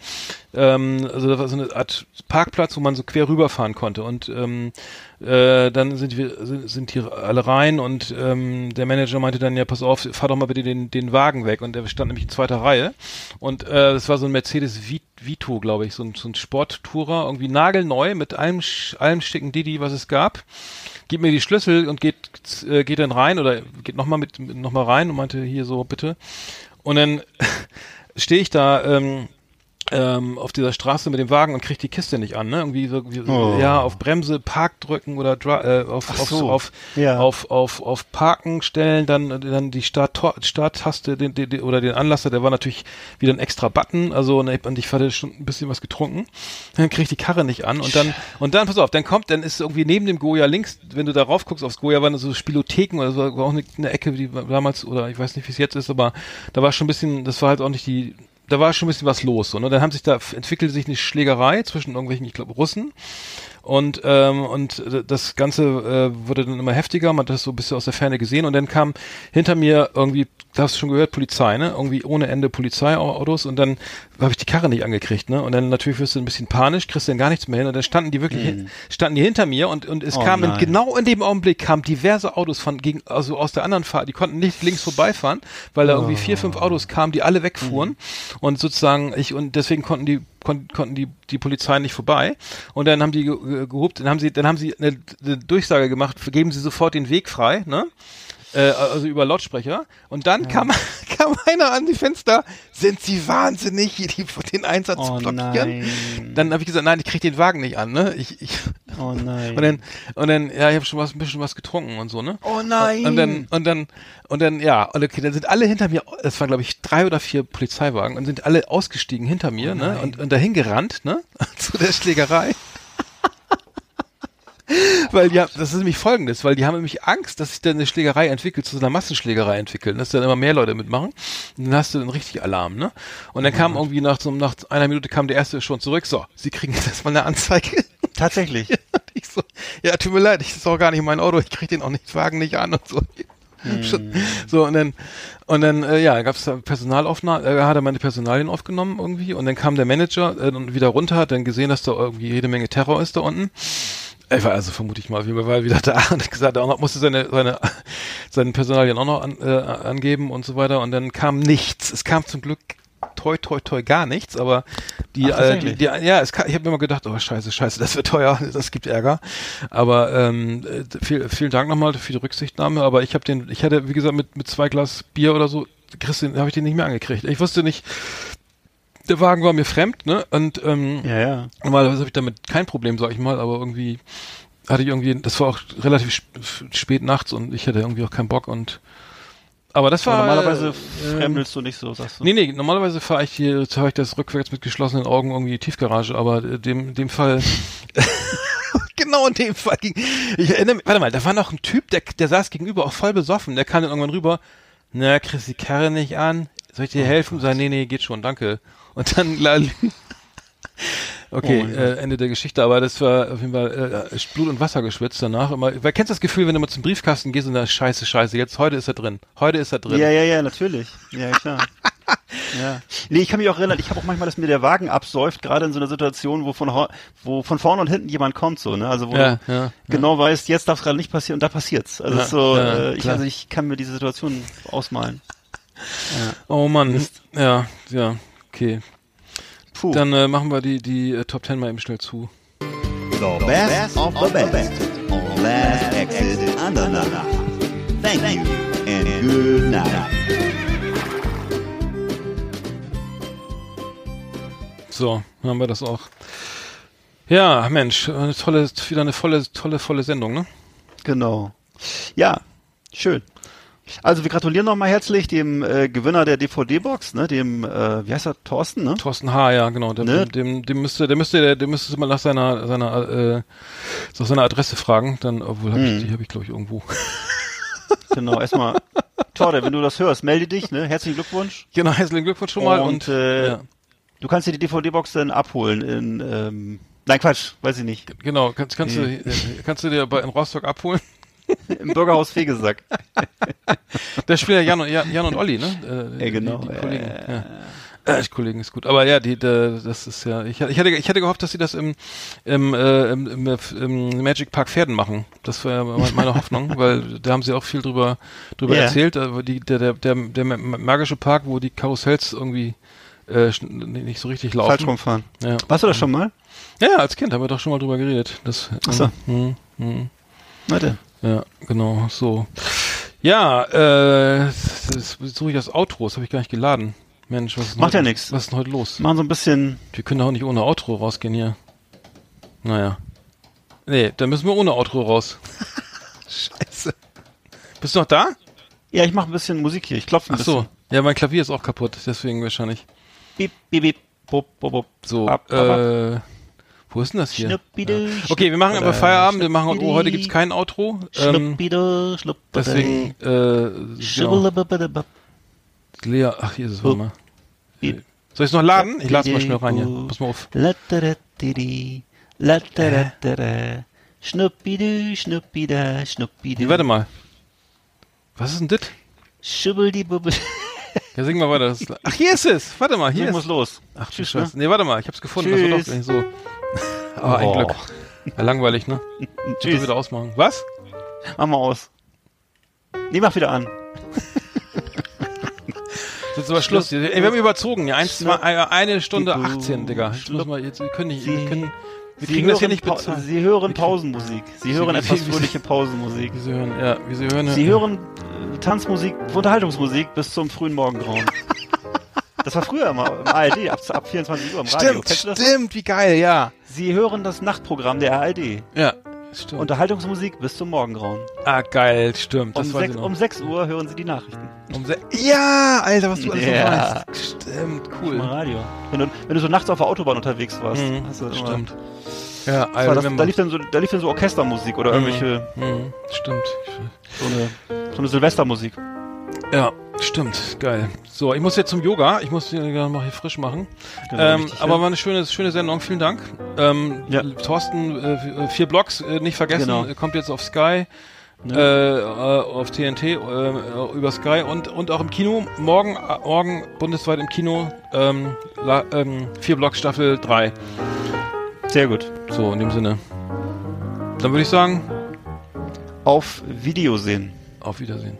S2: Ähm, also das war so eine Art Parkplatz wo man so quer rüberfahren konnte. Und ähm, äh, dann sind wir sind, sind hier alle rein und ähm, der Manager meinte dann ja pass auf fahr doch mal bitte den den Wagen weg. Und der stand nämlich in zweiter Reihe. Und äh, das war so ein Mercedes Vit Vito glaube ich so ein, so ein Sporttourer irgendwie nagelneu mit allem allem schicken Didi was es gab. Gibt mir die Schlüssel und geht äh, geht dann rein oder geht noch mal mit noch mal rein und meinte hier so bitte. Und dann *laughs* stehe ich da ähm, ähm, auf dieser Straße mit dem Wagen und krieg die Kiste nicht an, ne? Irgendwie so, wie,
S3: Oh.
S2: ja, auf Bremse, Park drücken oder äh, auf, auf,
S3: so.
S2: auf,
S3: Ja.
S2: auf, auf, auf Parken stellen, dann, dann die Start Starttaste den, den, oder den Anlasser, der war natürlich wieder ein extra Button, also und ich- und ich hatte schon ein bisschen was getrunken, dann krieg ich die Karre nicht an und dann, und dann, pass auf, dann kommt, dann ist irgendwie neben dem Goya links, wenn du da rauf guckst aufs Goya, waren so Spielotheken oder so, war auch eine, eine Ecke, die damals, oder ich weiß nicht, wie es jetzt ist, aber da war schon ein bisschen, das war halt auch nicht die, da war schon ein bisschen was los. So, ne? Dann haben sich da entwickelte sich eine Schlägerei zwischen irgendwelchen, ich glaube, Russen. Und, ähm, und das Ganze äh, wurde dann immer heftiger, man hat das so ein bisschen aus der Ferne gesehen und dann kam hinter mir irgendwie, da hast du schon gehört, Polizei, ne? Irgendwie ohne Ende Polizeiautos und dann habe ich die Karre nicht angekriegt, ne? Und dann natürlich wirst du ein bisschen panisch, kriegst dann gar nichts mehr hin und dann standen die wirklich, hin, standen die hinter mir und, und es
S3: Oh
S2: kam in,
S3: nein.
S2: genau in dem Augenblick kamen diverse Autos von gegen, also aus der anderen Fahrt, die konnten nicht links vorbeifahren, weil da irgendwie vier, fünf Autos kamen, die alle wegfuhren und sozusagen ich und deswegen konnten die kon konnten die die Polizei nicht vorbei und dann haben die ge ge- gehupt, dann haben sie dann haben sie eine, eine Durchsage gemacht, geben Sie sofort den Weg frei, ne? Äh, also über Lautsprecher und dann kam *laughs* kam einer an die Fenster, sind Sie wahnsinnig, hier die, den Einsatz zu
S3: Oh
S2: blockieren?
S3: nein.
S2: Dann habe ich gesagt, nein, ich krieg den Wagen nicht an, ne? Ich, ich
S3: Oh nein. *laughs*
S2: und dann und dann ja, ich habe schon was ein bisschen was getrunken und so, ne?
S3: oh nein.
S2: Und dann, und dann, und dann, ja, und okay, dann sind alle hinter mir, es waren glaube ich drei oder vier Polizeiwagen und sind alle ausgestiegen hinter mir, ne, und, und dahin gerannt, ne, *laughs* zu der Schlägerei. Weil ja, das ist nämlich folgendes, weil die haben nämlich Angst, dass sich dann eine Schlägerei entwickelt, zu so einer Massenschlägerei entwickelt, dass dann immer mehr Leute mitmachen. Und dann hast du dann richtig Alarm, ne? Und dann kam irgendwie nach so, nach einer Minute kam der erste schon zurück, so, sie kriegen jetzt erstmal eine Anzeige.
S3: Tatsächlich. *laughs*
S2: Und ich so, ja, tut mir leid, ich ist auch gar nicht mein Auto, ich krieg den auch nicht, Wagen nicht an und so. *laughs* Schon- So, und dann, und dann, äh, ja, gab's da Personalaufnahme, äh, hat er meine Personalien aufgenommen irgendwie und dann kam der Manager äh, wieder runter, hat dann gesehen, dass da irgendwie jede Menge Terror ist da unten. Ich war also vermute ich mal, auf jeden Fall war er wieder *laughs* da und hat gesagt, er auch noch, musste seine, seine, seinen Personalien auch noch an, äh, angeben und so weiter und dann kam nichts. Es kam zum Glück toi toi toi gar nichts, aber die,
S3: Ach,
S2: äh, die, die ja, es kann, ich habe mir immer gedacht, oh scheiße, scheiße, das wird teuer, *laughs* das gibt Ärger. Aber ähm, äh, viel, vielen Dank nochmal für die Rücksichtnahme. Aber ich habe den, ich hatte, wie gesagt, mit, mit zwei Glas Bier oder so, Christian, habe ich den nicht mehr angekriegt. Ich wusste nicht, der Wagen war mir fremd, ne? Und ähm,
S3: Ja, ja.
S2: Normalerweise habe ich damit kein Problem, sag ich mal, aber irgendwie hatte ich irgendwie, das war auch relativ sp spät nachts und ich hatte irgendwie auch keinen Bock und aber das war
S3: Aber normalerweise
S2: ähm,
S3: fremdelst du nicht so, sagst du.
S2: Nee, nee, normalerweise fahre ich hier, fahre ich das rückwärts mit geschlossenen Augen irgendwie in die Tiefgarage, aber äh, dem, dem Fall, *laughs* genau in dem Fall ging, ich erinnere mich, warte mal, da war noch ein Typ, der, der saß gegenüber, auch voll besoffen, der kam dann irgendwann rüber, na, kriegst die Karre nicht an, soll ich dir helfen? Sag, nee, nee, geht schon, danke. Und dann, la- *laughs* okay,
S3: Oh
S2: äh, Ende der Geschichte, aber das war auf jeden Fall äh, Blut und Wasser geschwitzt danach. Immer, weil kennst du das Gefühl, wenn du mal zum Briefkasten gehst und da scheiße, scheiße, jetzt heute ist er drin, heute ist er drin.
S3: Ja, ja, ja, natürlich. Ja, klar. *laughs* ja. Nee, ich kann mich auch erinnern, ich habe auch manchmal, dass mir der Wagen absäuft, gerade in so einer Situation, wo von, wo von vorne und hinten jemand kommt, so, ne? Also wo
S2: Ja,
S3: du
S2: ja,
S3: genau weißt, jetzt darf es gerade nicht passieren und da passiert's. Also
S2: Ja,
S3: es ist so,
S2: ja,
S3: äh, ich, also ich kann mir diese Situation ausmalen.
S2: Oh Mann, ja, ja, okay.
S3: Puh.
S2: Dann äh, machen wir die, die äh, Top Ten mal eben schnell zu.
S6: The best of the best on Last Exit Andernach. Thank you and good night.
S2: So, haben wir das auch. Ja, Mensch, eine tolle, wieder eine volle, tolle, volle Sendung, ne?
S3: Genau. Ja, schön. Also wir gratulieren nochmal herzlich dem äh, Gewinner der DVD-Box, ne, dem, äh, wie heißt er, Thorsten, ne?
S2: Thorsten H., ja, genau. Dem,
S3: Ne?
S2: dem, dem, müsste, der müsste, der, der müsste mal nach seiner, seiner, äh, nach seiner Adresse fragen. Dann, obwohl hab
S3: Mhm.
S2: ich, die habe ich glaube ich irgendwo. *laughs*
S3: Genau, erstmal, Torde, wenn du das hörst, melde dich, ne? Herzlichen Glückwunsch.
S2: Genau, herzlichen Glückwunsch schon mal und,
S3: Und, äh,
S2: ja,
S3: Du kannst dir die DVD-Box dann abholen in, ähm, nein, Quatsch, weiß ich nicht,
S2: genau, kannst, kannst du, äh, kannst du dir bei in Rostock abholen? *laughs*
S3: im Bürgerhaus Fegesack.
S2: Da spielt ja Jan und, Jan, Jan und Olli, ne? Äh,
S3: Ja, genau,
S2: Die, die
S3: äh,
S2: Kollegen, ja. Äh, Kollegen ist gut. Aber ja, die, die, das ist ja, ich, ich hatte, ich hatte gehofft, dass sie das im, im, äh, im, im, Magic Park Pferden machen. Das war ja me- meine *laughs* Hoffnung, weil da haben sie auch viel drüber, drüber
S3: Ja.
S2: erzählt. Aber die, der, der, der, der magische Park, wo die Karussells irgendwie äh, nicht so richtig laufen.
S3: Falsch rumfahren.
S2: Ja.
S3: Warst du das schon mal?
S2: ja, als Kind haben wir doch schon mal drüber geredet. Das,
S3: Ach so.
S2: Hm, hm.
S3: Warte.
S2: Ja, genau, so. Ja, äh, das, suche ich das Outro, das habe ich gar nicht geladen. Mensch, was ist denn
S3: Macht
S2: heute,
S3: ja nix.
S2: Was ist denn heute los?
S3: Machen so ein bisschen,
S2: Wir können doch auch nicht ohne Outro rausgehen hier. Naja. Nee, dann müssen wir ohne Outro raus. *laughs* Scheiße. Bist du noch da?
S3: ja, ich mache ein bisschen Musik hier, ich klopfe ein
S2: Ach so.
S3: bisschen.
S2: Ja, mein Klavier ist auch kaputt, deswegen wahrscheinlich.
S3: Bip, bip, bip, bop, bop, bop.
S2: So,
S3: Ab, ab, ab.
S2: äh, wo ist denn das hier?
S3: Schnuppidu,
S2: Okay, wir machen aber Feierabend, wir machen, oh, heute gibt's kein Outro. Ähm,
S3: schnuppidu.
S2: deswegen, äh, genau. Lea, ach, hier ist es, warte mal.
S3: Bip.
S2: Soll ich es noch laden? Ich lade mal schnell rein hier. Pass mal auf.
S3: Latterettere. Schnuppidu, schnuppida, schnuppidu.
S2: Nee, warte mal. Was ist denn das?
S3: Schubbeldibubbel.
S2: Ja, sing mal weiter. Das ach, hier ist es. Warte mal, hier
S3: Ich muss los.
S2: Ach, du
S3: Tschüss,
S2: Scheiße. Nee, warte mal, ich hab's gefunden. Das
S3: Tschüss.
S2: war doch nicht so. Oh, ein
S3: Oh.
S2: Glück. Ja, langweilig, ne? *laughs*
S3: Tschüss.
S2: wieder ausmachen. Was?
S3: Mach mal aus. Nee, mach wieder an. *laughs*
S2: Das ist aber Schluss. Ey, wir haben überzogen. Ja, eins, zwei, eine Stunde
S3: Schluck.
S2: 18, Digga.
S3: Schluck.
S2: mal, jetzt, wir können nicht, wir können, wir
S3: Sie
S2: kriegen das hier nicht bezahlt.
S3: Sie hören Pausenmusik. Sie hören
S2: Sie-
S3: etwas
S2: Sie-
S3: fröhliche Pausenmusik.
S2: Sie hören, ja, wie Sie hören.
S3: Sie hören äh, Tanzmusik, Unterhaltungsmusik bis zum frühen Morgengrauen. *laughs* Das war früher immer im ARD, ab, ab 24 Uhr im Radio.
S2: Stimmt,
S3: das?
S2: stimmt, wie geil, ja.
S3: Sie hören das Nachtprogramm der ARD.
S2: Ja, stimmt.
S3: Unterhaltungsmusik bis zum Morgengrauen.
S2: ah, geil, stimmt.
S3: Um,
S2: Das noch.
S3: um 6 Uhr hören Sie die Nachrichten.
S2: Um ja, Alter, was du alles
S3: Ja.
S2: noch weißt. Stimmt,
S3: Im
S2: cool.
S3: Radio. Wenn du, wenn du so nachts auf der Autobahn unterwegs warst.
S2: Mhm,
S3: hast du immer-
S2: stimmt. Ja,
S3: Das war das, da, lief dann so, da lief dann so Orchestermusik oder irgendwelche,
S2: Mhm, stimmt.
S3: so eine, so eine Silvestermusik.
S2: Ja, stimmt. Geil. So, ich muss jetzt zum Yoga. Ich muss hier mal hier frisch machen.
S3: Genau,
S2: ähm,
S3: richtig,
S2: aber
S3: ja.
S2: war eine schöne, schöne Sendung. Vielen Dank. Ähm,
S3: Ja.
S2: Thorsten, äh, vier Blogs, äh, nicht vergessen,
S3: Genau.
S2: äh, kommt jetzt auf Sky.
S3: Ja.
S2: Äh, auf TNT äh, über Sky und und auch im Kino morgen äh, morgen bundesweit im Kino ähm, la, ähm, vier Blocks Staffel 3
S3: Sehr gut.
S2: so in dem Sinne dann würde ich sagen
S3: Auf Video sehen.
S2: auf Wiedersehen